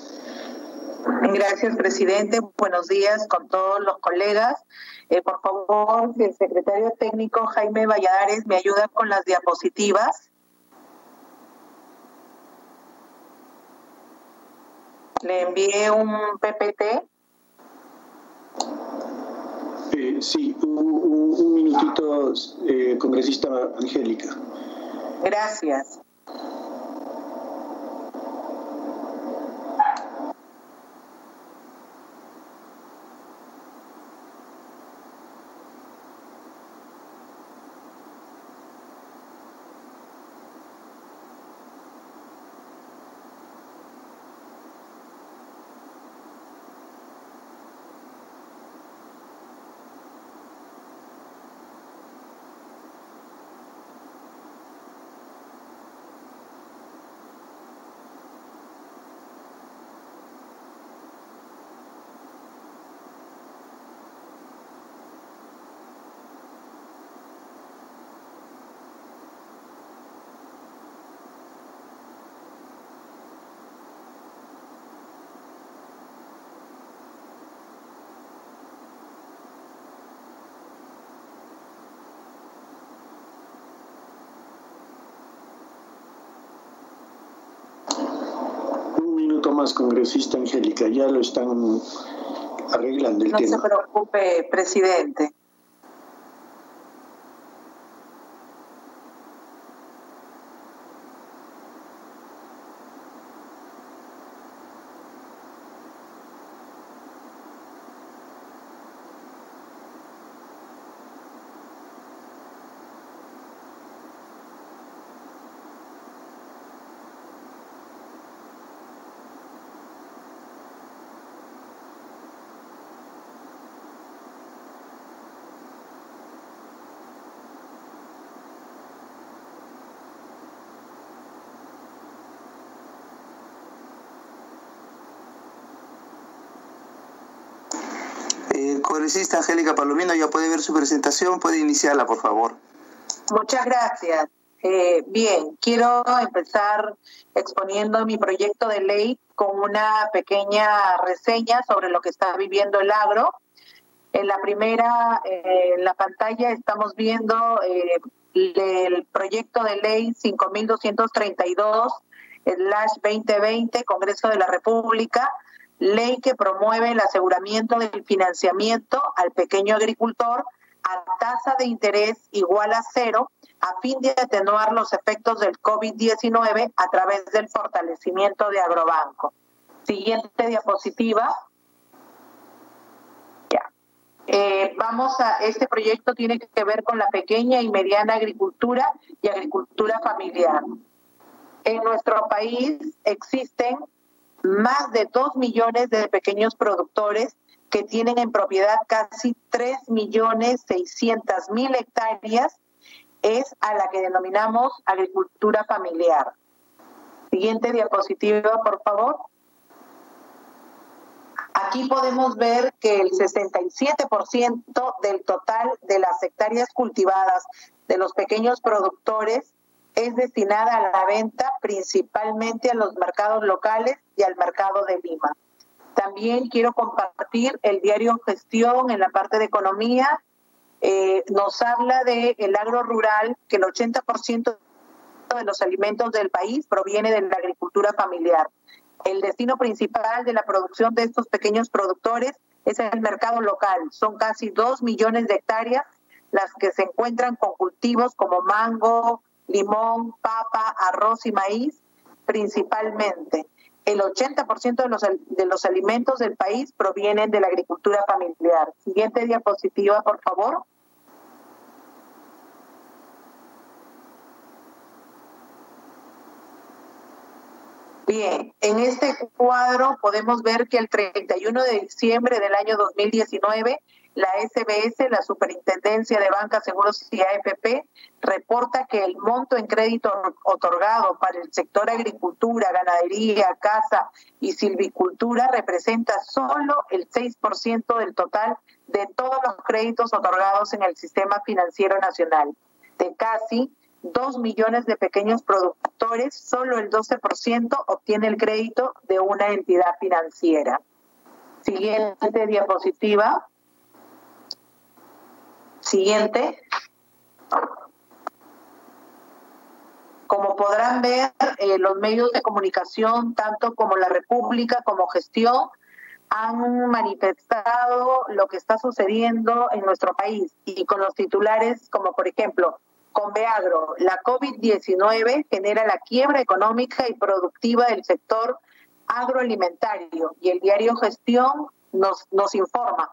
Gracias, presidente. Buenos días con todos los colegas. Eh, por favor, el secretario técnico Jaime Valladares me ayuda con las diapositivas. Le envié un PPT. Eh, sí, un, un, minutito, eh, congresista Angélica. Gracias. Más, congresista Angélica, ya lo están arreglando el no tema. No se preocupe, presidente. El congresista Angélica Palomino ya puede ver su presentación, puede iniciarla, por favor. Muchas gracias. Eh, bien, quiero empezar exponiendo mi proyecto de ley con una pequeña reseña sobre lo que está viviendo el agro. En la primera, eh, en la pantalla estamos viendo eh, el proyecto de ley 5232 2020, Congreso de la República, ley que promueve el aseguramiento del financiamiento al pequeño agricultor a tasa de interés igual a cero a fin de atenuar los efectos del COVID-19 a través del fortalecimiento de Agrobanco. Siguiente diapositiva. Ya. Eh, vamos a, este proyecto tiene que ver con la pequeña y mediana agricultura y agricultura familiar. En nuestro país existen más de 2 millones de pequeños productores que tienen en propiedad casi 3 millones 600 mil hectáreas, es a la que denominamos agricultura familiar. Siguiente diapositiva, por favor. Aquí podemos ver que el 67% del total de las hectáreas cultivadas de los pequeños productores es destinada a la venta principalmente a los mercados locales y al mercado de Lima. También quiero compartir el diario Gestión en la parte de economía. Eh, nos habla del el agro rural, que el 80% de los alimentos del país proviene de la agricultura familiar. El destino principal de la producción de estos pequeños productores es el mercado local. Son casi 2 millones de hectáreas las que se encuentran con cultivos como mango, limón, papa, arroz y maíz principalmente el 80% de los, de los alimentos del país provienen de la agricultura familiar. Siguiente diapositiva, por favor. Bien, en este cuadro podemos ver que el 31 de diciembre del año 2019 la SBS, la Superintendencia de Bancas, Seguros y AFP, reporta que el monto en crédito otorgado para el sector agricultura, ganadería, caza y silvicultura representa solo el 6% del total de todos los créditos otorgados en el sistema financiero nacional. De casi 2 millones de pequeños productores, solo el 12% obtiene el crédito de una entidad financiera. Siguiente diapositiva. Siguiente. Como podrán ver, eh, los medios de comunicación, tanto como la República como Gestión, han manifestado lo que está sucediendo en nuestro país y con los titulares como por ejemplo, con Beagro, la COVID-19 genera la quiebra económica y productiva del sector agroalimentario y el diario Gestión nos, nos informa,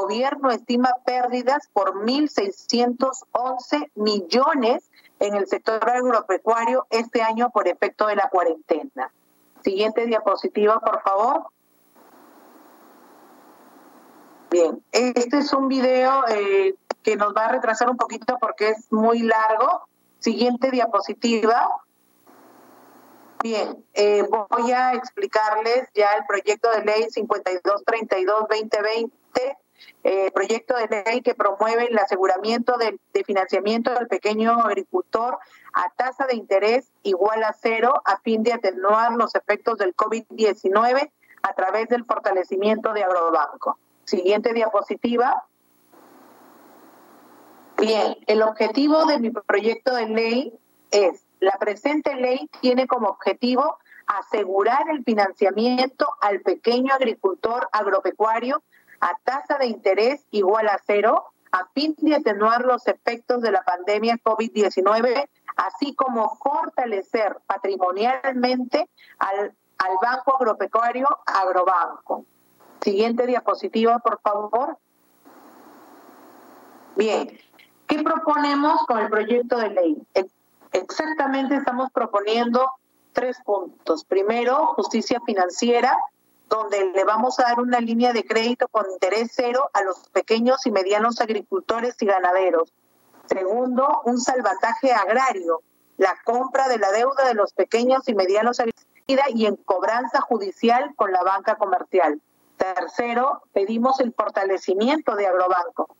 Gobierno estima pérdidas por 1.611 millones en el sector agropecuario este año por efecto de la cuarentena. Siguiente diapositiva, por favor. Bien, este es un video eh, que nos va a retrasar un poquito porque es muy largo. Siguiente diapositiva. Bien, eh, voy a explicarles ya el proyecto de ley 5232-2020 eh, proyecto de ley que promueve el aseguramiento de, financiamiento del pequeño agricultor a tasa de interés igual a cero a fin de atenuar los efectos del COVID-19 a través del fortalecimiento de Agrobanco. Siguiente diapositiva. Bien, el objetivo de mi proyecto de ley es, la presente ley tiene como objetivo asegurar el financiamiento al pequeño agricultor agropecuario a tasa de interés igual a cero a fin de atenuar los efectos de la pandemia COVID-19, así como fortalecer patrimonialmente al, al Banco Agropecuario Agrobanco. Siguiente diapositiva, por favor. Bien, ¿qué proponemos con el proyecto de ley? Exactamente estamos proponiendo tres puntos. Primero, justicia financiera, donde le vamos a dar una línea de crédito con interés cero a los pequeños y medianos agricultores y ganaderos. Segundo, un salvataje agrario, la compra de la deuda de los pequeños y medianos agricultores y en cobranza judicial con la banca comercial. Tercero, pedimos el fortalecimiento de Agrobanco,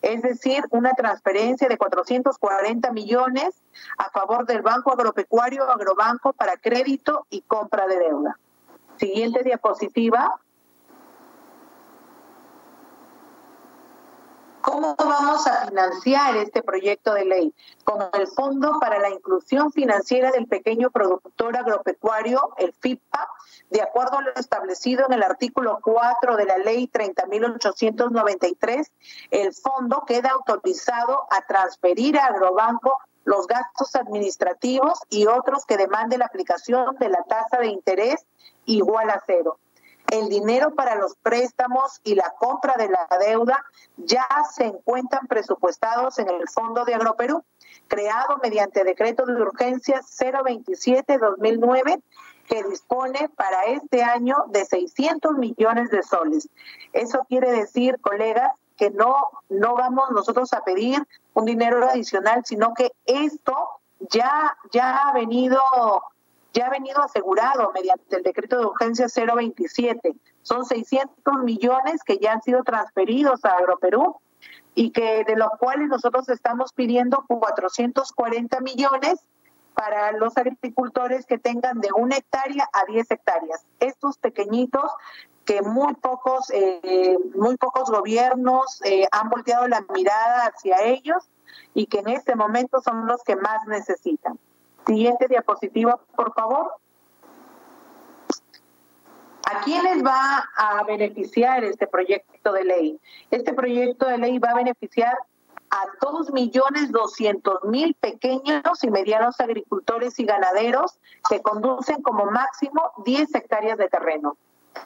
es decir, una transferencia de 440 millones a favor del Banco Agropecuario Agrobanco para crédito y compra de deuda. Siguiente diapositiva. ¿Cómo vamos a financiar este proyecto de ley? Con el Fondo para la Inclusión Financiera del Pequeño Productor Agropecuario, el FIPA, de acuerdo a lo establecido en el artículo 4 de la ley 30.893, el fondo queda autorizado a transferir a Agrobanco los gastos administrativos y otros que demande la aplicación de la tasa de interés igual a cero el dinero para los préstamos y la compra de la deuda ya se encuentran presupuestados en el Fondo de Agroperú, creado mediante decreto de urgencia 027-2009 que dispone para este año de 600 millones de soles. Eso quiere decir, colegas, que no, no vamos nosotros a pedir un dinero adicional, sino que esto ya, ya ha venido ya ha venido asegurado mediante el decreto de urgencia 027. Son 600 millones que ya han sido transferidos a Agroperú y que de los cuales nosotros estamos pidiendo 440 millones para los agricultores que tengan de una hectárea a 10 hectáreas. Estos pequeñitos que muy pocos, eh, muy pocos gobiernos eh, han volteado la mirada hacia ellos y que en este momento son los que más necesitan. Siguiente diapositiva, por favor. ¿A quiénes va a beneficiar este proyecto de ley? Este proyecto de ley va a beneficiar a dos millones doscientos mil pequeños y medianos agricultores y ganaderos que conducen como máximo 10 hectáreas de terreno.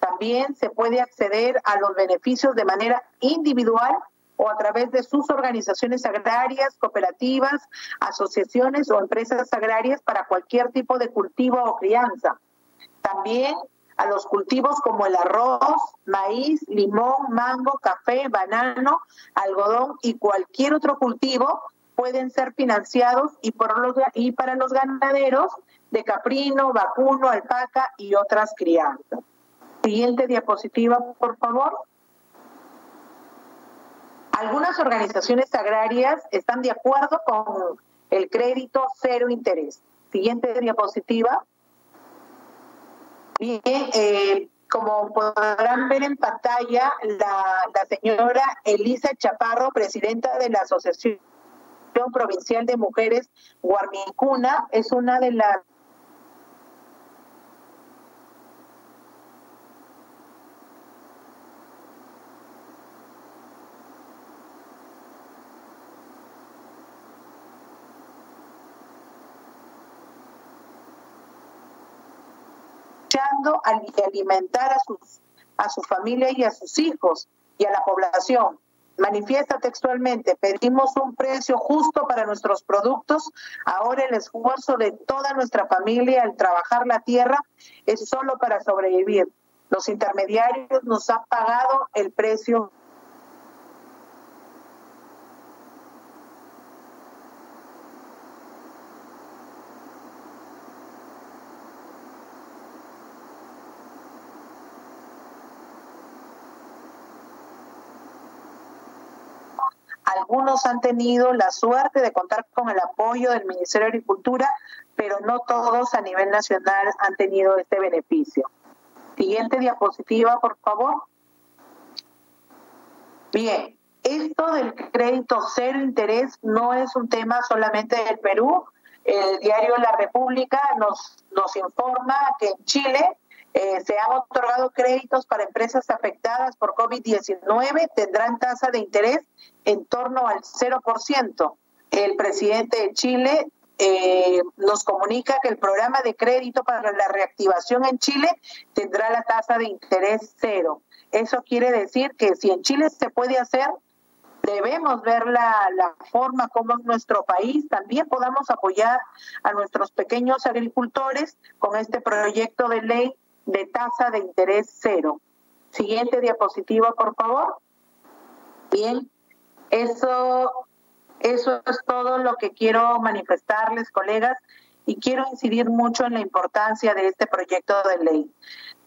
También se puede acceder a los beneficios de manera individual o a través de sus organizaciones agrarias, cooperativas, asociaciones o empresas agrarias para cualquier tipo de cultivo o crianza. También a los cultivos como el arroz, maíz, limón, mango, café, banano, algodón y cualquier otro cultivo pueden ser financiados y, para los ganaderos de caprino, vacuno, alpaca y otras crianzas. Siguiente diapositiva, por favor. Algunas organizaciones agrarias están de acuerdo con el crédito cero interés. Siguiente diapositiva. Bien, eh, como podrán ver en pantalla, la, la señora Elisa Chaparro, presidenta de la Asociación Provincial de Mujeres Guarmincuna, es una de las alimentar a, sus, a su familia y a sus hijos y a la población. Manifiesta textualmente, pedimos un precio justo para nuestros productos. Ahora el esfuerzo de toda nuestra familia al trabajar la tierra es solo para sobrevivir. Los intermediarios nos han pagado el precio Algunos han tenido la suerte de contar con el apoyo del Ministerio de Agricultura, pero no todos a nivel nacional han tenido este beneficio. Siguiente diapositiva, por favor. Bien, esto del crédito cero interés no es un tema solamente del Perú. El diario La República nos, nos informa que en Chile eh, se han otorgado créditos para empresas afectadas por COVID-19, tendrán tasa de interés en torno al 0%. El presidente de Chile eh, nos comunica que el programa de crédito para la reactivación en Chile tendrá la tasa de interés cero. Eso quiere decir que si en Chile se puede hacer, debemos ver la, la, forma como en nuestro país también podamos apoyar a nuestros pequeños agricultores con este proyecto de ley de tasa de interés cero. Siguiente diapositiva, por favor. Bien, eso, eso es todo lo que quiero manifestarles, colegas, y quiero incidir mucho en la importancia de este proyecto de ley.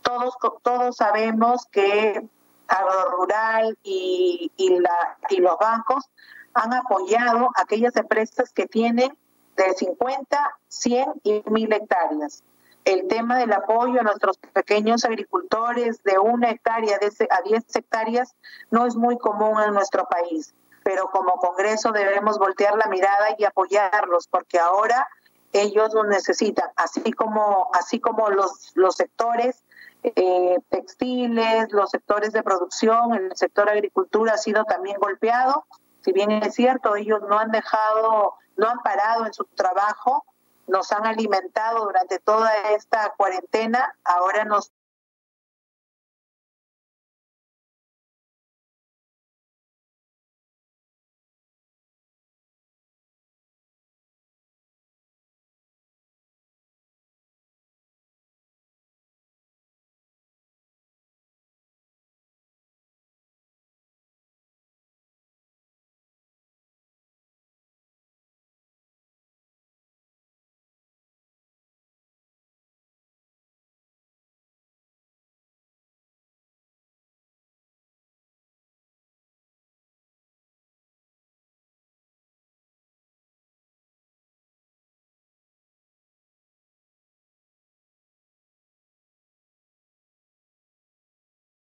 Todos, todos sabemos que agrorural y, y, la, y los bancos han apoyado aquellas empresas que tienen de 50, 100 y 1000 hectáreas. El tema del apoyo a nuestros pequeños agricultores de una hectárea a 10 hectáreas no es muy común en nuestro país, pero como Congreso debemos voltear la mirada y apoyarlos porque ahora ellos lo necesitan, así como, así como los, los sectores eh, textiles, los sectores de producción, el sector agricultura ha sido también golpeado. Si bien es cierto, ellos no han dejado, no han parado en su trabajo, nos han alimentado durante toda esta cuarentena, ahora nos